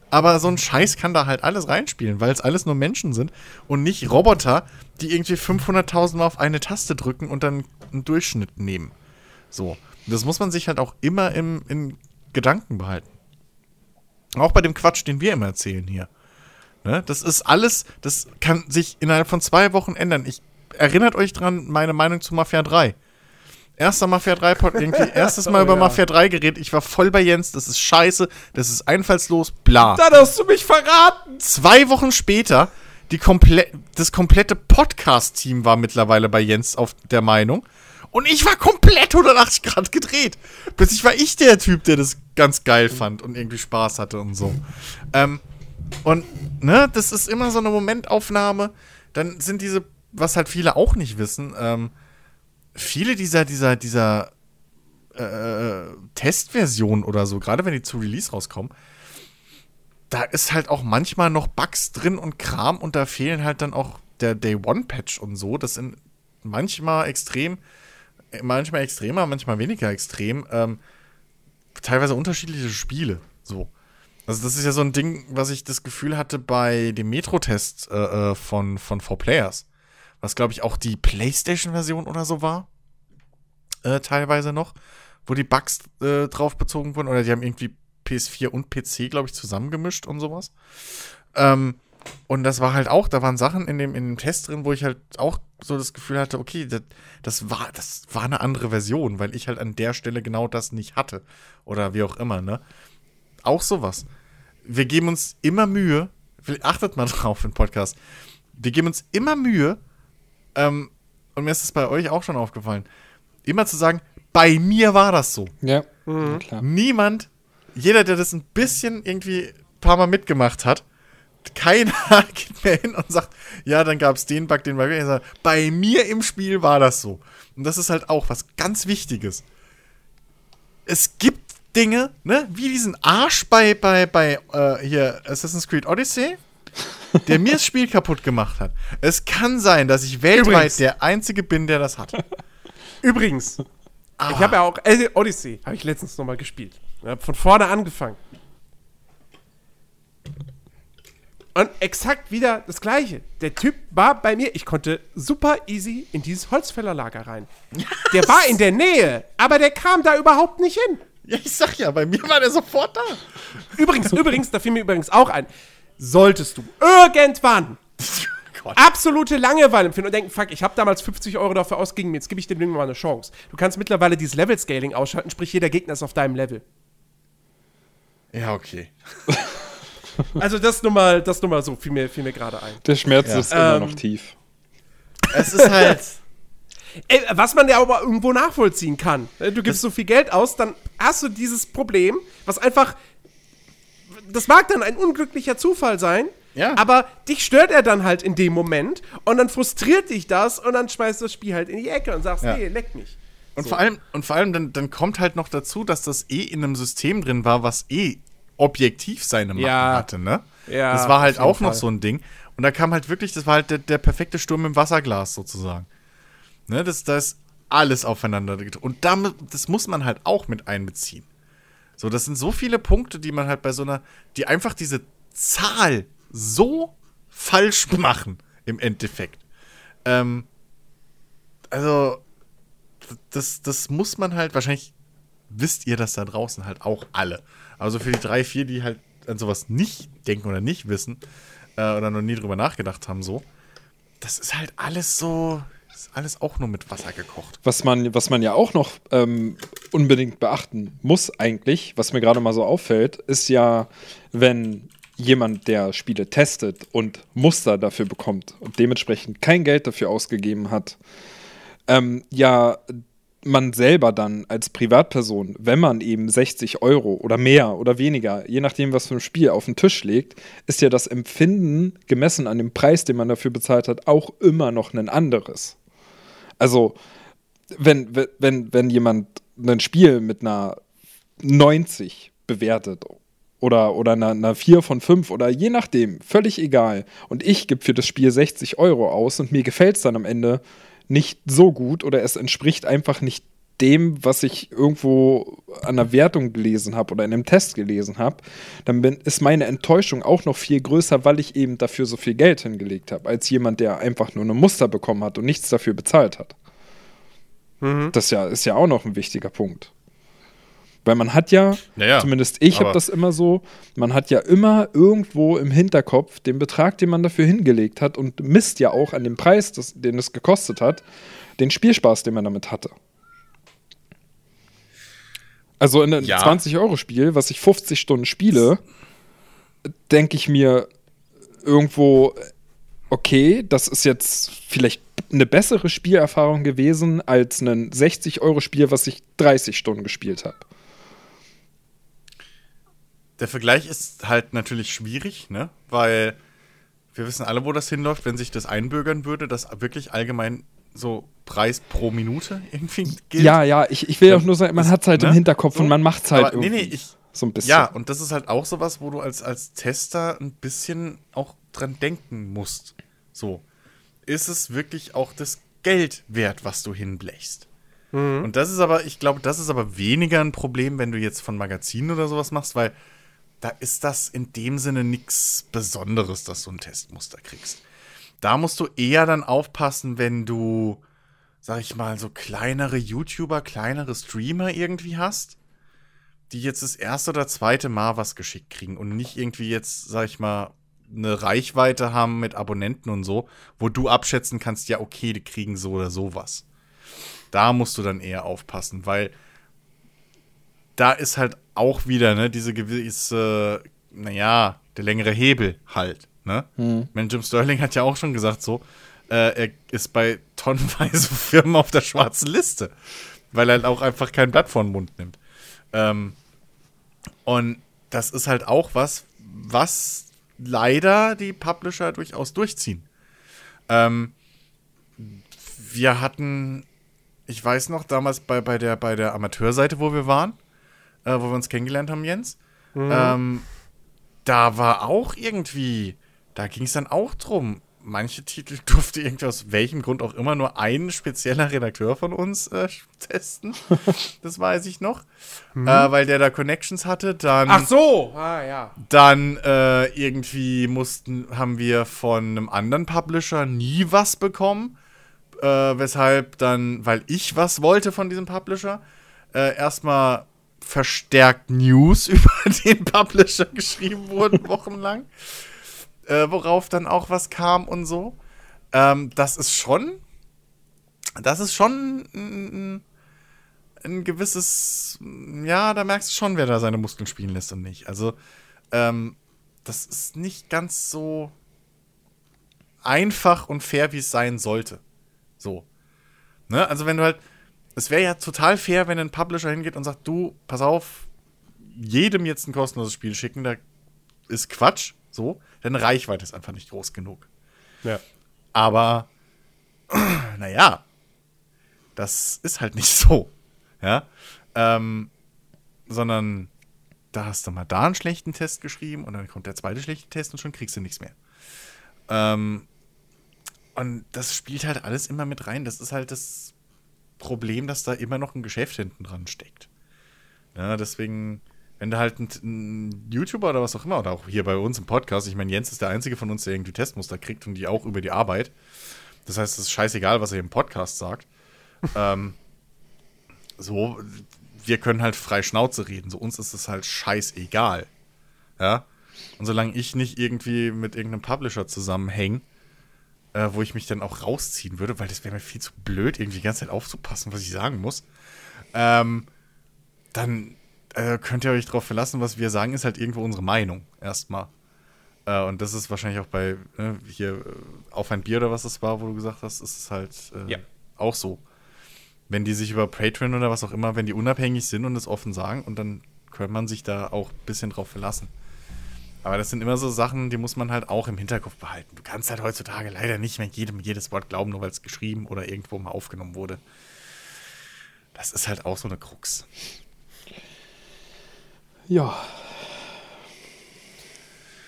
Aber so ein Scheiß kann da halt alles reinspielen, weil es alles nur Menschen sind und nicht Roboter, die irgendwie 500.000 Mal auf eine Taste drücken und dann einen Durchschnitt nehmen. So. Das muss man sich halt auch immer im, in Gedanken behalten. Auch bei dem Quatsch, den wir immer erzählen hier. Ne? Das ist alles, das kann sich innerhalb von zwei Wochen ändern. Ich erinnert euch dran, meine Meinung zu Mafia 3. Erster Mafia 3 Pod irgendwie, erstes Mal Oh, über ja. Mafia 3 geredet. Ich war voll bei Jens, das ist scheiße, das ist einfallslos, bla. Dann hast du mich verraten. Zwei Wochen später, die komple das komplette Podcast-Team war mittlerweile bei Jens auf der Meinung. Und ich war komplett 180 Grad gedreht. Plötzlich war ich der Typ, der das ganz geil fand und irgendwie Spaß hatte und so. Ähm, und, ne, das ist immer so eine Momentaufnahme. Dann sind diese, was halt viele auch nicht wissen, ähm, viele dieser, dieser, dieser äh, Testversionen oder so, gerade wenn die zu Release rauskommen, da ist halt auch manchmal noch Bugs drin und Kram und da fehlen halt dann auch der Day One Patch und so. Das sind manchmal extrem, manchmal extremer, manchmal weniger extrem. Ähm, teilweise unterschiedliche Spiele. So. Also das ist ja so ein Ding, was ich das Gefühl hatte bei dem Metro-Test äh, äh, von, von 4Players. Was, glaube ich, auch die PlayStation-Version oder so war. Äh, teilweise noch. Wo die Bugs äh, drauf bezogen wurden. Oder die haben irgendwie PS4 und PC, glaube ich, zusammengemischt und sowas. Ähm, und das war halt auch, da waren Sachen in dem, in dem Test drin, wo ich halt auch so das Gefühl hatte, okay, das, das, war, das war eine andere Version, weil ich halt an der Stelle genau das nicht hatte. Oder wie auch immer, ne? Auch sowas. Wir geben uns immer Mühe, vielleicht achtet mal drauf im Podcast, wir geben uns immer Mühe, ähm, und mir ist es bei euch auch schon aufgefallen, immer zu sagen, bei mir war das so. Ja, klar. Niemand, jeder, der das ein bisschen irgendwie ein paar Mal mitgemacht hat, keiner geht mehr hin und sagt, ja, dann gab es den Bug, den Bug. Sagt, Bei mir im Spiel war das so. Und das ist halt auch was ganz Wichtiges. Es gibt Dinge, ne, wie diesen Arsch bei, bei, bei äh, hier Assassin's Creed Odyssey, der mir das Spiel kaputt gemacht hat. Es kann sein, dass ich weltweit Übrigens. der Einzige bin, der das hat. Übrigens, Ah. ich habe ja auch äh, Odyssey, habe ich letztens nochmal gespielt. Ich hab von vorne angefangen. Und exakt wieder das Gleiche. Der Typ war bei mir, ich konnte super easy in dieses Holzfällerlager rein. Der war in der Nähe, aber der kam da überhaupt nicht hin. Ja, ich sag ja, bei mir war der sofort da. Übrigens, übrigens, da fiel mir übrigens auch ein, solltest du irgendwann Gott. absolute Langeweile empfinden und denken, fuck, ich habe damals 50 Euro dafür ausgegeben, jetzt gebe ich dem Ding mal eine Chance. Du kannst mittlerweile dieses Level-Scaling ausschalten, sprich jeder Gegner ist auf deinem Level. Ja, okay. Also das nur mal, das nur mal so, fiel mir, fiel mir gerade ein. Der Schmerz Ja. ist immer Ähm, noch tief. Es ist halt. Ey, was man ja aber irgendwo nachvollziehen kann. Ne, Du gibst so viel Geld aus, dann hast du dieses Problem, was einfach. Das mag dann ein unglücklicher Zufall sein, Ja. aber dich stört er dann halt in dem Moment und dann frustriert dich das und dann schmeißt du das Spiel halt in die Ecke und sagst, Ja. nee, leck mich. Und vor allem, und vor allem dann, dann kommt halt noch dazu, dass das eh in einem System drin war, was eh objektiv seine Macken Ja. hatte, ne? Ja, das war halt auch noch Fall. so ein Ding. Und da kam halt wirklich, das war halt der, der perfekte Sturm im Wasserglas sozusagen. Ne, das, da ist alles aufeinander gedrückt. Und damit, das muss man halt auch mit einbeziehen. So, das sind so viele Punkte, die man halt bei so einer, die einfach diese Zahl so falsch machen im Endeffekt. Ähm, also, das, das muss man halt, wahrscheinlich wisst ihr das da draußen halt auch alle. Also für die drei, vier, die halt an sowas nicht denken oder nicht wissen äh, oder noch nie drüber nachgedacht haben, so, das ist halt alles so, ist alles auch nur mit Wasser gekocht. Was man, was man ja auch noch ähm, unbedingt beachten muss, eigentlich, was mir gerade mal so auffällt, ist ja, wenn jemand, der Spiele testet und Muster dafür bekommt und dementsprechend kein Geld dafür ausgegeben hat, ähm, ja man selber dann als Privatperson, wenn man eben 60 Euro oder mehr oder weniger, je nachdem, was für ein Spiel auf den Tisch legt, ist ja das Empfinden gemessen an dem Preis, den man dafür bezahlt hat, auch immer noch ein anderes. Also, wenn, wenn, wenn jemand ein Spiel mit einer 90 bewertet oder, oder einer, einer 4 von 5 oder je nachdem, völlig egal. Und ich gebe für das Spiel 60 Euro aus und mir gefällt es dann am Ende nicht so gut oder es entspricht einfach nicht dem, was ich irgendwo an der Wertung gelesen habe oder in einem Test gelesen habe, dann bin, ist meine Enttäuschung auch noch viel größer, weil ich eben dafür so viel Geld hingelegt habe, als jemand, der einfach nur eine Muster bekommen hat und nichts dafür bezahlt hat. Mhm. Das ja, ist ja auch noch ein wichtiger Punkt. Weil man hat ja, naja, zumindest ich habe das immer so, man hat ja immer irgendwo im Hinterkopf den Betrag, den man dafür hingelegt hat und misst ja auch an dem Preis, das, den es gekostet hat, den Spielspaß, den man damit hatte. Also in einem ja. 20-Euro-Spiel, was ich 50 Stunden spiele, denke ich mir irgendwo, okay, das ist jetzt vielleicht eine bessere Spielerfahrung gewesen als ein 60-Euro-Spiel, was ich 30 Stunden gespielt habe der Vergleich ist halt natürlich schwierig, ne? Weil wir wissen alle, wo das hinläuft, wenn sich das einbürgern würde, dass wirklich allgemein so Preis pro Minute irgendwie gilt. Ja, ja, ich, ich will auch nur sagen, man hat es halt ne? im Hinterkopf so, und man macht es halt aber, irgendwie. Nee, nee, ich, so ein bisschen. Ja, und das ist halt auch sowas, wo du als, als Tester ein bisschen auch dran denken musst. So. Ist es wirklich auch das Geld wert, was du hinblechst? Mhm. Und das ist aber, ich glaube, das ist aber weniger ein Problem, wenn du jetzt von Magazinen oder sowas machst, weil da ist das in dem Sinne nichts Besonderes, dass du ein Testmuster kriegst. Da musst du eher dann aufpassen, wenn du, sag ich mal, so kleinere YouTuber, kleinere Streamer irgendwie hast, die jetzt das erste oder zweite Mal was geschickt kriegen und nicht irgendwie jetzt, sag ich mal, eine Reichweite haben mit Abonnenten und so, wo du abschätzen kannst, ja, okay, die kriegen so oder sowas. Da musst du dann eher aufpassen, weil da ist halt auch wieder, ne, diese gewisse, naja, der längere Hebel halt, ne? Hm. Ich Jim Sterling hat ja auch schon gesagt so, äh, er ist bei tonnenweise Firmen auf der schwarzen Liste, weil er halt auch einfach kein Blatt vor den Mund nimmt. Ähm, und das ist halt auch was, was leider die Publisher durchaus durchziehen. Ähm, wir hatten, ich weiß noch, damals bei, bei, der, bei der Amateurseite, wo wir waren, äh, wo wir uns kennengelernt haben, Jens. Mhm. Ähm, da war auch irgendwie, da ging es dann auch drum. Manche Titel durfte irgendwie aus welchem Grund auch immer nur ein spezieller Redakteur von uns äh, testen. das weiß ich noch. Mhm. Äh, weil der da Connections hatte. Dann, Ach so, ah ja. Dann äh, irgendwie mussten, haben wir von einem anderen Publisher nie was bekommen. Äh, weshalb dann, weil ich was wollte von diesem Publisher, äh, erstmal verstärkt News über den Publisher geschrieben wurden, wochenlang. Äh, worauf dann auch was kam und so. Ähm, das ist schon. Das ist schon ein, ein, gewisses. Ja, da merkst du schon, wer da seine Muskeln spielen lässt und nicht. Also, ähm, das ist nicht ganz so einfach und fair, wie es sein sollte. So. Ne? Also, wenn du halt es wäre ja total fair, wenn ein Publisher hingeht und sagt, du, pass auf, jedem jetzt ein kostenloses Spiel schicken, da ist Quatsch, so, denn Reichweite ist einfach nicht groß genug. Ja. Aber, naja, das ist halt nicht so, ja, ähm, sondern da hast du mal da einen schlechten Test geschrieben und dann kommt der zweite schlechte Test und schon kriegst du nichts mehr. Ähm, und das spielt halt alles immer mit rein. Das ist halt das Problem, dass da immer noch ein Geschäft hinten dran steckt. Ja, deswegen, wenn du halt ein, ein, YouTuber oder was auch immer, oder auch hier bei uns im Podcast, ich meine, Jens ist der einzige von uns, der irgendwie Testmuster kriegt und die auch über die Arbeit. Das heißt, es ist scheißegal, was er im Podcast sagt. ähm, so, wir können halt frei Schnauze reden. So, uns ist es halt scheißegal. Ja. Und solange ich nicht irgendwie mit irgendeinem Publisher zusammenhänge, äh, wo ich mich dann auch rausziehen würde, weil das wäre mir viel zu blöd, irgendwie die ganze Zeit aufzupassen, was ich sagen muss. Ähm, dann äh, könnt ihr euch darauf verlassen, was wir sagen, ist halt irgendwo unsere Meinung erstmal. Äh, und das ist wahrscheinlich auch bei ne, hier äh, auf ein Bier oder was das war, wo du gesagt hast, ist es halt äh, Ja. auch so. Wenn die sich über Patreon oder was auch immer, wenn die unabhängig sind und es offen sagen und dann kann man sich da auch ein bisschen drauf verlassen. Aber das sind immer so Sachen, die muss man halt auch im Hinterkopf behalten. Du kannst halt heutzutage leider nicht mehr jedem jedes Wort glauben, nur weil es geschrieben oder irgendwo mal aufgenommen wurde. Das ist halt auch so eine Krux. Ja.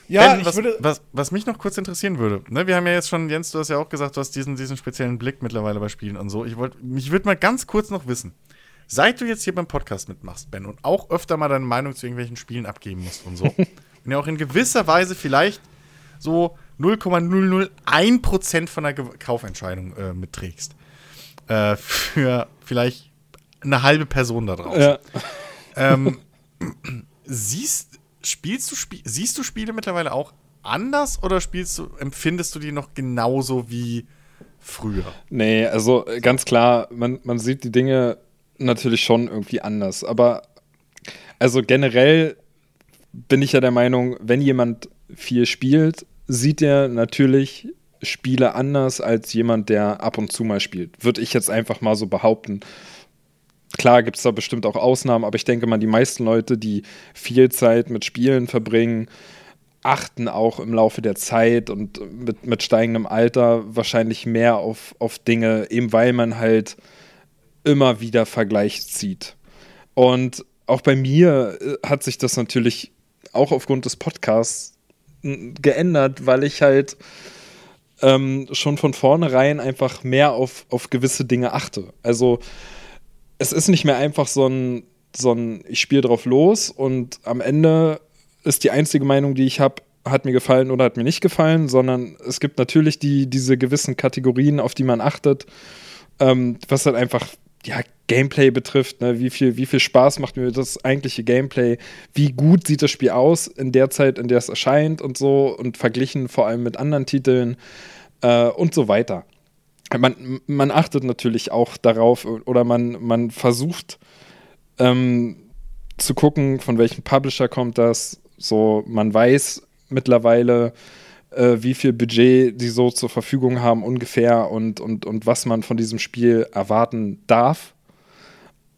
Ja, ben, ich was, würde. was, was mich noch kurz interessieren würde, ne, wir haben ja jetzt schon, Jens, du hast ja auch gesagt, du hast diesen, diesen speziellen Blick mittlerweile bei Spielen und so. Ich wollte, mich würde mal ganz kurz noch wissen, seit du jetzt hier beim Podcast mitmachst, Ben, und auch öfter mal deine Meinung zu irgendwelchen Spielen abgeben musst und so, und ja auch in gewisser Weise vielleicht so 0,001% von der Kaufentscheidung äh, mitträgst. Äh, für vielleicht eine halbe Person da draußen. ja. Ähm, siehst, spielst du Spie siehst du Spiele mittlerweile auch anders oder spielst du, empfindest du die noch genauso wie früher? Nee, also äh, ganz klar, man, man sieht die Dinge natürlich schon irgendwie anders. Aber also generell bin ich ja der Meinung, wenn jemand viel spielt, sieht er natürlich Spiele anders als jemand, der ab und zu mal spielt. Würde ich jetzt einfach mal so behaupten. Klar gibt es da bestimmt auch Ausnahmen, aber ich denke mal, die meisten Leute, die viel Zeit mit Spielen verbringen, achten auch im Laufe der Zeit und mit, mit steigendem Alter wahrscheinlich mehr auf, auf Dinge, eben weil man halt immer wieder Vergleich zieht. Und auch bei mir äh, hat sich das natürlich auch aufgrund des Podcasts geändert, weil ich halt ähm, schon von vornherein einfach mehr auf, auf gewisse Dinge achte. Also es ist nicht mehr einfach so ein, so ein ich spiele drauf los und am Ende ist die einzige Meinung, die ich habe, hat mir gefallen oder hat mir nicht gefallen, sondern es gibt natürlich die, diese gewissen Kategorien, auf die man achtet, ähm, was halt einfach ja, Gameplay betrifft, ne? wie, viel, wie viel Spaß macht mir das eigentliche Gameplay, wie gut sieht das Spiel aus in der Zeit, in der es erscheint und so und verglichen vor allem mit anderen Titeln äh, und so weiter. Man, man achtet natürlich auch darauf oder man, man versucht ähm, zu gucken, von welchem Publisher kommt das. So, man weiß mittlerweile, äh, wie viel Budget die so zur Verfügung haben ungefähr und, und, und was man von diesem Spiel erwarten darf.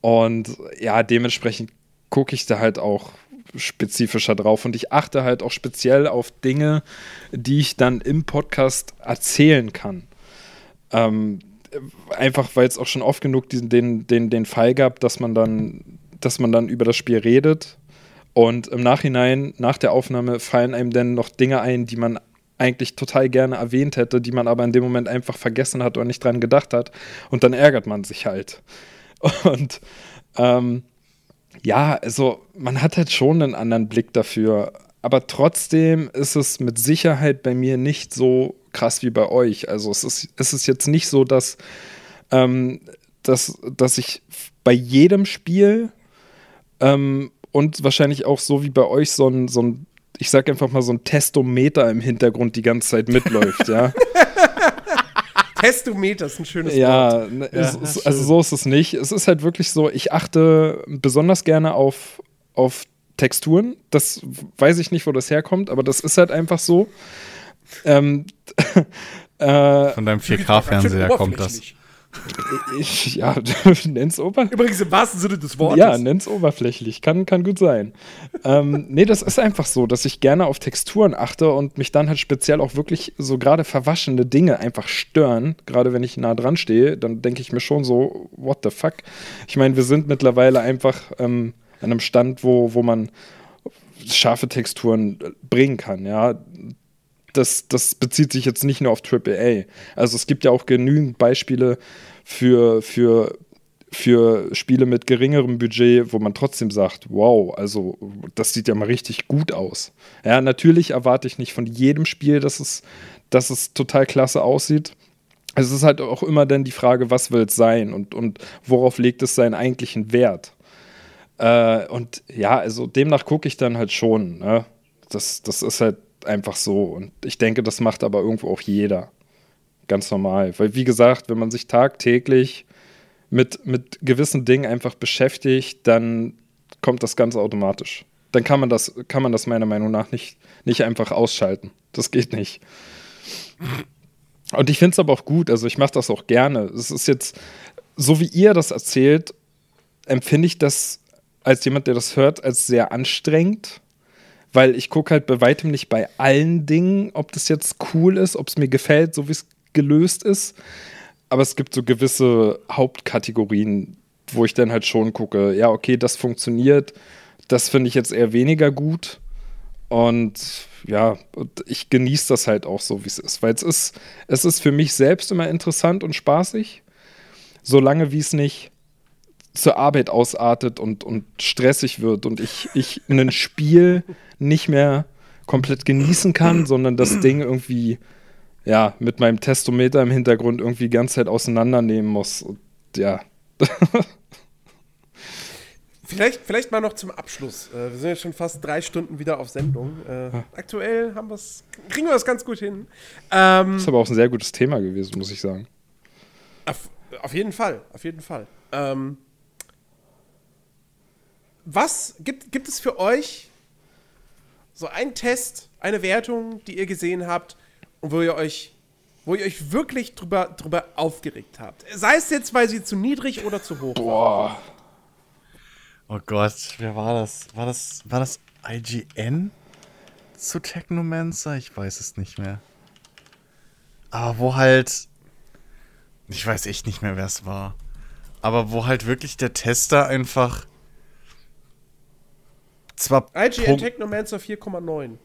Und ja, dementsprechend gucke ich da halt auch spezifischer drauf und ich achte halt auch speziell auf Dinge, die ich dann im Podcast erzählen kann. Ähm, einfach weil es auch schon oft genug diesen, den, den, den Fall gab, dass man dann, dass man dann über das Spiel redet und im Nachhinein, nach der Aufnahme, fallen einem dann noch Dinge ein, die man eigentlich total gerne erwähnt hätte, die man aber in dem Moment einfach vergessen hat oder nicht dran gedacht hat. Und dann ärgert man sich halt. Und ähm, ja, also man hat halt schon einen anderen Blick dafür. Aber trotzdem ist es mit Sicherheit bei mir nicht so krass wie bei euch. Also es ist, es ist jetzt nicht so, dass, ähm, dass, dass ich bei jedem Spiel ähm, und wahrscheinlich auch so wie bei euch so ein, so ein ich sag einfach mal so ein Testometer im Hintergrund die ganze Zeit mitläuft, ja. Testometer ist ein schönes Wort. Ja, ne, es ist, also so ist es nicht. Es ist halt wirklich so, ich achte besonders gerne auf, auf Texturen. Das weiß ich nicht, wo das herkommt, aber das ist halt einfach so. Ähm, äh, Von deinem 4K-Fernseher kommt das. Oberflächlich. ich, ja, nenn's Ober. Übrigens im wahrsten Sinne des Wortes. Ja, nenn's oberflächlich. Kann, kann gut sein. ähm, nee, das ist einfach so, dass ich gerne auf Texturen achte und mich dann halt speziell auch wirklich so gerade verwaschene Dinge einfach stören. Gerade wenn ich nah dran stehe, dann denke ich mir schon so, what the fuck? Ich meine, wir sind mittlerweile einfach ähm, an einem Stand, wo, wo man scharfe Texturen äh, bringen kann, ja. Das, das bezieht sich jetzt nicht nur auf AAA. Also es gibt ja auch genügend Beispiele für, für für Spiele mit geringerem Budget, wo man trotzdem sagt, wow, also das sieht ja mal richtig gut aus. Ja, natürlich erwarte ich nicht von jedem Spiel, dass es, dass es total klasse aussieht. Es ist halt auch immer dann die Frage, was will es sein und, und worauf legt es seinen eigentlichen Wert. Äh, und ja, also demnach gucke ich dann halt schon. Ne? Das, das ist halt einfach so. Und ich denke, das macht aber irgendwo auch jeder. Ganz normal. Weil, wie gesagt, wenn man sich tagtäglich mit, mit gewissen Dingen einfach beschäftigt, dann kommt das ganz automatisch. dann kann man das, kann man das meiner Meinung nach nicht, nicht einfach ausschalten. Das geht nicht. Und ich finde es aber auch gut, also ich mache das auch gerne. Es ist jetzt, so wie ihr das erzählt, empfinde ich das als jemand, der das hört, als sehr anstrengend. Weil ich gucke halt bei weitem nicht bei allen Dingen, ob das jetzt cool ist, ob es mir gefällt, so wie es gelöst ist. Aber es gibt so gewisse Hauptkategorien, wo ich dann halt schon gucke, ja, okay, das funktioniert, das finde ich jetzt eher weniger gut. Und ja, ich genieße das halt auch so, wie es ist. Weil es ist, es ist für mich selbst immer interessant und spaßig, solange wie es nicht zur Arbeit ausartet und, und stressig wird und ich, ich ein Spiel nicht mehr komplett genießen kann, sondern das Ding irgendwie ja, mit meinem Testometer im Hintergrund irgendwie die ganze Zeit auseinandernehmen muss. Und ja. Vielleicht, vielleicht mal noch zum Abschluss. Äh, wir sind jetzt schon fast drei Stunden wieder auf Sendung. Äh, aktuell haben wir's, kriegen wir das ganz gut hin. Ähm, das ist aber auch ein sehr gutes Thema gewesen, muss ich sagen. Auf, auf jeden Fall, auf jeden Fall. Ähm, was gibt, gibt es für euch so einen Test, eine Wertung, die ihr gesehen habt und wo ihr euch, wo ihr euch wirklich drüber, drüber aufgeregt habt? Sei es jetzt, weil sie zu niedrig oder zu hoch Boah. War. Oh Gott, wer war das? War das, war das IGN zu Technomancer? Ich weiß es nicht mehr. Aber wo halt. Ich weiß echt nicht mehr, wer es war. Aber wo halt wirklich der Tester einfach. Zwar. IGN Technomancer 4,9.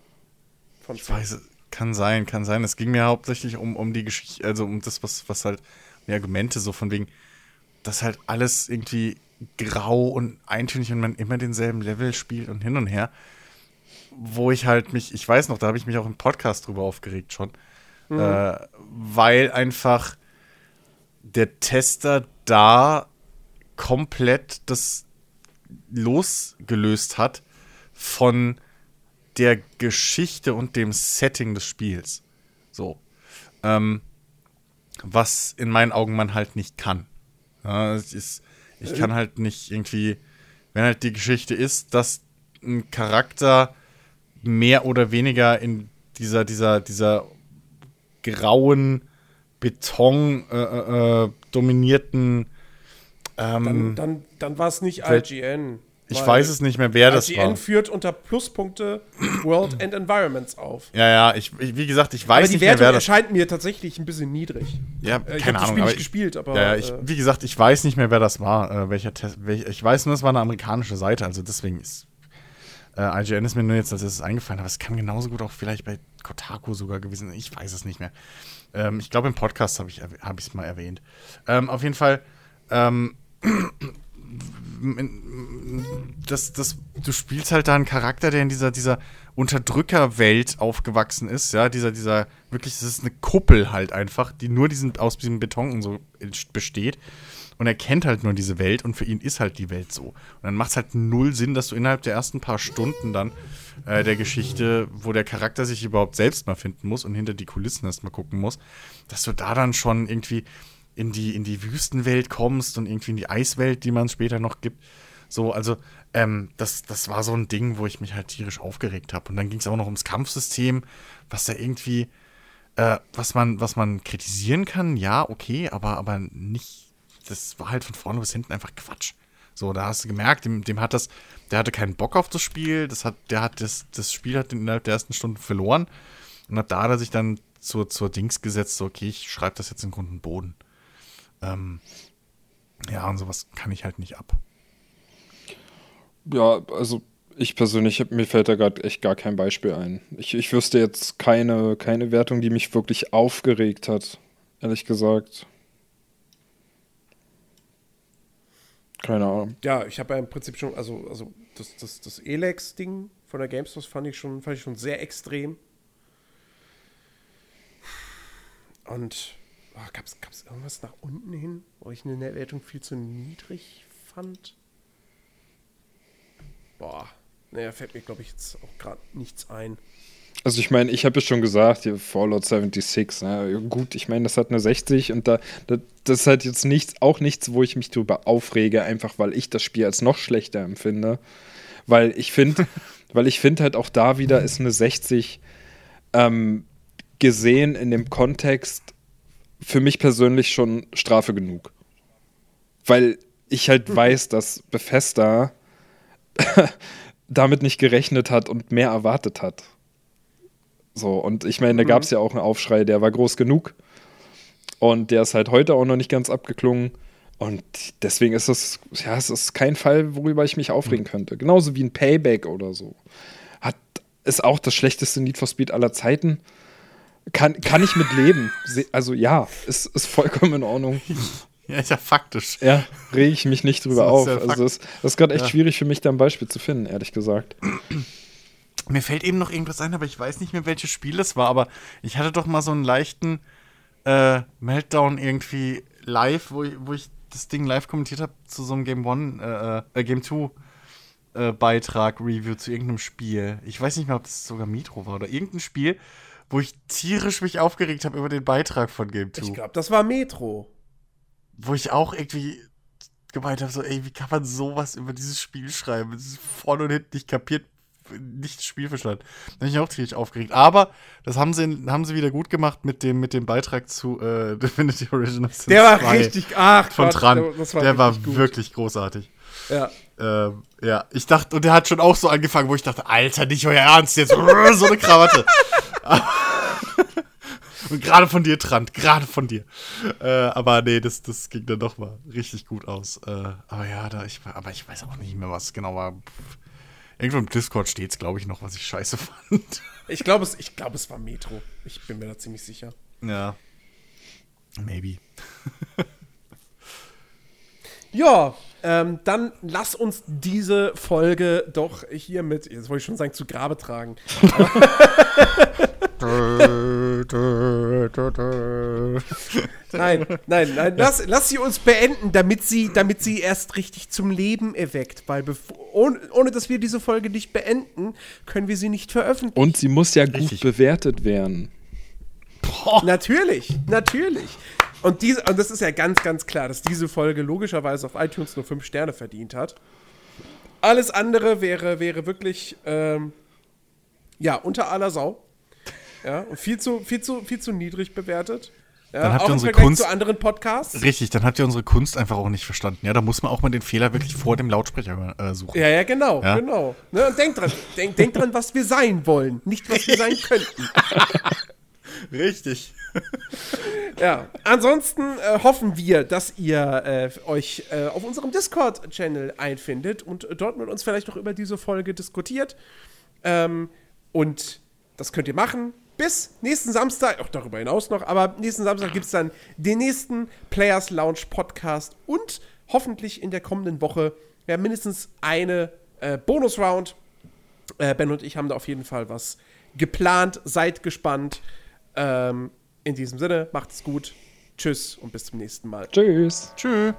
Von 10. Ich weiß, kann sein, kann sein. Es ging mir hauptsächlich um, um die Geschichte, also um das, was, was halt. Die Argumente so von wegen. Dass halt alles irgendwie grau und eintönig und man immer denselben Level spielt und hin und her. Wo ich halt mich, ich weiß noch, da habe ich mich auch im Podcast drüber aufgeregt schon, mhm. äh, weil einfach der Tester da komplett das losgelöst hat von der Geschichte und dem Setting des Spiels. So. Ähm, was in meinen Augen man halt nicht kann. Ja, ist, ich kann halt nicht irgendwie, wenn halt die Geschichte ist, dass ein Charakter mehr oder weniger in dieser, dieser, dieser grauen, Beton äh, äh, äh dominierten ähm, Dann, dann, dann war es nicht IGN. Ich weiß es nicht mehr, wer das war. IGN führt unter Pluspunkte World and Environments auf. Ja, ja, ich, ich wie gesagt, ich weiß aber nicht mehr, wer das erscheint mir tatsächlich ein bisschen niedrig. Ja, äh, keine Ahnung. Ich habe das gespielt, aber. Ja, ja ich, äh, wie gesagt, ich weiß nicht mehr, wer das war. Äh, welcher Test, welch, ich weiß nur, es war eine amerikanische Seite, also deswegen ist. Äh, IGN ist mir nur jetzt als erstes eingefallen, aber es kann genauso gut auch vielleicht bei Kotaku sogar gewesen sein. Ich weiß es nicht mehr. Ähm, ich glaube, im Podcast habe ich es hab mal erwähnt. Ähm, auf jeden Fall. Ähm, das, das, du spielst halt da einen Charakter, der in dieser, dieser Unterdrückerwelt aufgewachsen ist, ja, dieser, dieser, wirklich, das ist eine Kuppel halt einfach, die nur diesen, aus diesem Beton und so besteht. Und er kennt halt nur diese Welt und für ihn ist halt die Welt so. Und dann macht es halt null Sinn, dass du innerhalb der ersten paar Stunden dann äh, der Geschichte, wo der Charakter sich überhaupt selbst mal finden muss und hinter die Kulissen erstmal gucken muss, dass du da dann schon irgendwie in die, in die Wüstenwelt kommst und irgendwie in die Eiswelt, die man später noch gibt. So, also, ähm, das, das war so ein Ding, wo ich mich halt tierisch aufgeregt habe. Und dann ging es auch noch ums Kampfsystem, was da irgendwie, äh, was man, was man kritisieren kann, ja, okay, aber, aber nicht, das war halt von vorne bis hinten einfach Quatsch. So, da hast du gemerkt, dem, dem hat das, der hatte keinen Bock auf das Spiel, das hat, der hat das, das Spiel hat innerhalb der ersten Stunden verloren. Und ab da hat er sich dann zur, zur Dings gesetzt, so, okay, ich schreibe das jetzt in Grund und Boden. Ähm, ja, und sowas kann ich halt nicht ab. Ja, also ich persönlich, mir fällt da gerade echt gar kein Beispiel ein. Ich, ich wüsste jetzt keine, keine Wertung, die mich wirklich aufgeregt hat, ehrlich gesagt. Keine Ahnung. Ja, ich habe ja im Prinzip schon, also, also das, das, das Elex-Ding von der GameStop fand ich schon, fand ich schon sehr extrem. Und oh, gab es irgendwas nach unten hin, wo ich eine Wertung viel zu niedrig fand? Boah, naja, fällt mir, glaube ich, jetzt auch gerade nichts ein. Also ich meine, ich habe es schon gesagt, hier Fallout 76, ne? gut, ich meine, das hat eine 60 und da, da, das ist halt jetzt nichts, auch nichts, wo ich mich drüber aufrege, einfach weil ich das Spiel als noch schlechter empfinde. Weil ich finde, weil ich finde halt auch da wieder ist eine 60 ähm, gesehen in dem Kontext für mich persönlich schon Strafe genug. Weil ich halt mhm. weiß, dass Bethesda damit nicht gerechnet hat und mehr erwartet hat. So, und ich meine, da gab es mhm. ja auch einen Aufschrei, der war groß genug. Und der ist halt heute auch noch nicht ganz abgeklungen. Und deswegen ist es, ja, es ist kein Fall, worüber ich mich aufregen könnte. Genauso wie ein Payback oder so. Hat, ist auch das schlechteste Need for Speed aller Zeiten. Kann, kann ich mit leben. Also ja, ist, ist vollkommen in Ordnung. Ja, ist ja faktisch. Ja, rege ich mich nicht drüber auf. Ja also das, das ist gerade echt ja. schwierig für mich, da ein Beispiel zu finden, ehrlich gesagt. Mir fällt eben noch irgendwas ein, aber ich weiß nicht mehr, welches Spiel es war. Aber ich hatte doch mal so einen leichten äh, Meltdown irgendwie live, wo ich, wo ich das Ding live kommentiert habe zu so einem Game One, äh, äh, Game 2 äh, Beitrag, Review zu irgendeinem Spiel. Ich weiß nicht mehr, ob das sogar Metro war oder irgendein Spiel, wo ich tierisch mich aufgeregt habe über den Beitrag von Game 2. Ich glaube, das war Metro wo ich auch irgendwie gemeint habe, so, ey, wie kann man sowas über dieses Spiel schreiben? Es ist vorne und hinten nicht kapiert, nicht das Spiel verstanden. Da bin ich auch ziemlich aufgeregt. Aber das haben sie, haben sie wieder gut gemacht mit dem, mit dem Beitrag zu äh, Divinity Original Sin Der war richtig, ach von Gott, Tran. Der, war, der war wirklich großartig. Ja. Ähm, ja, ich dachte, und der hat schon auch so angefangen, wo ich dachte, Alter, nicht euer Ernst, jetzt so eine Krawatte. Und gerade von dir, Trant, gerade von dir. Äh, aber nee, das, das ging dann doch mal richtig gut aus. Äh, aber ja, da ich, aber ich weiß auch nicht mehr, was genau war. Irgendwo im Discord steht es, glaube ich, noch, was ich scheiße fand. Ich glaube, es, glaub, es war Metro. Ich bin mir da ziemlich sicher. Ja. Maybe. ja, ähm, dann lass uns diese Folge doch hier mit, jetzt wollte ich schon sagen, zu Grabe tragen. nein, nein, nein, lass, lass sie uns beenden, damit sie, damit sie erst richtig zum Leben erweckt. Weil ohne, ohne dass wir diese Folge nicht beenden, können wir sie nicht veröffentlichen. Und sie muss ja gut bewertet werden. Boah. Natürlich, natürlich. Und, diese, und das ist ja ganz, ganz klar, dass diese Folge logischerweise auf iTunes nur 5 Sterne verdient hat. Alles andere wäre, wäre wirklich, ähm, ja, unter aller Sau. Ja, und viel zu, viel zu, viel zu niedrig bewertet. Ja, dann habt ihr unsere Kunst zu anderen Podcasts. Richtig, dann habt ihr unsere Kunst einfach auch nicht verstanden. Ja, da muss man auch mal den Fehler wirklich vor dem Lautsprecher äh, suchen. Ja, ja, genau, ja? genau. Ne, und denkt dran, denkt denk dran, was wir sein wollen, nicht was wir sein könnten. Richtig. ja, ansonsten äh, hoffen wir, dass ihr äh, euch äh, auf unserem Discord-Channel einfindet und dort mit uns vielleicht noch über diese Folge diskutiert. Ähm, und das könnt ihr machen bis nächsten Samstag, auch darüber hinaus noch, aber nächsten Samstag gibt es dann den nächsten Players Lounge Podcast und hoffentlich in der kommenden Woche ja, mindestens eine äh, Bonus-Round. Äh, ben und ich haben da auf jeden Fall was geplant. Seid gespannt. Ähm, in diesem Sinne, macht's gut. Tschüss und bis zum nächsten Mal. Tschüss. Tschüss.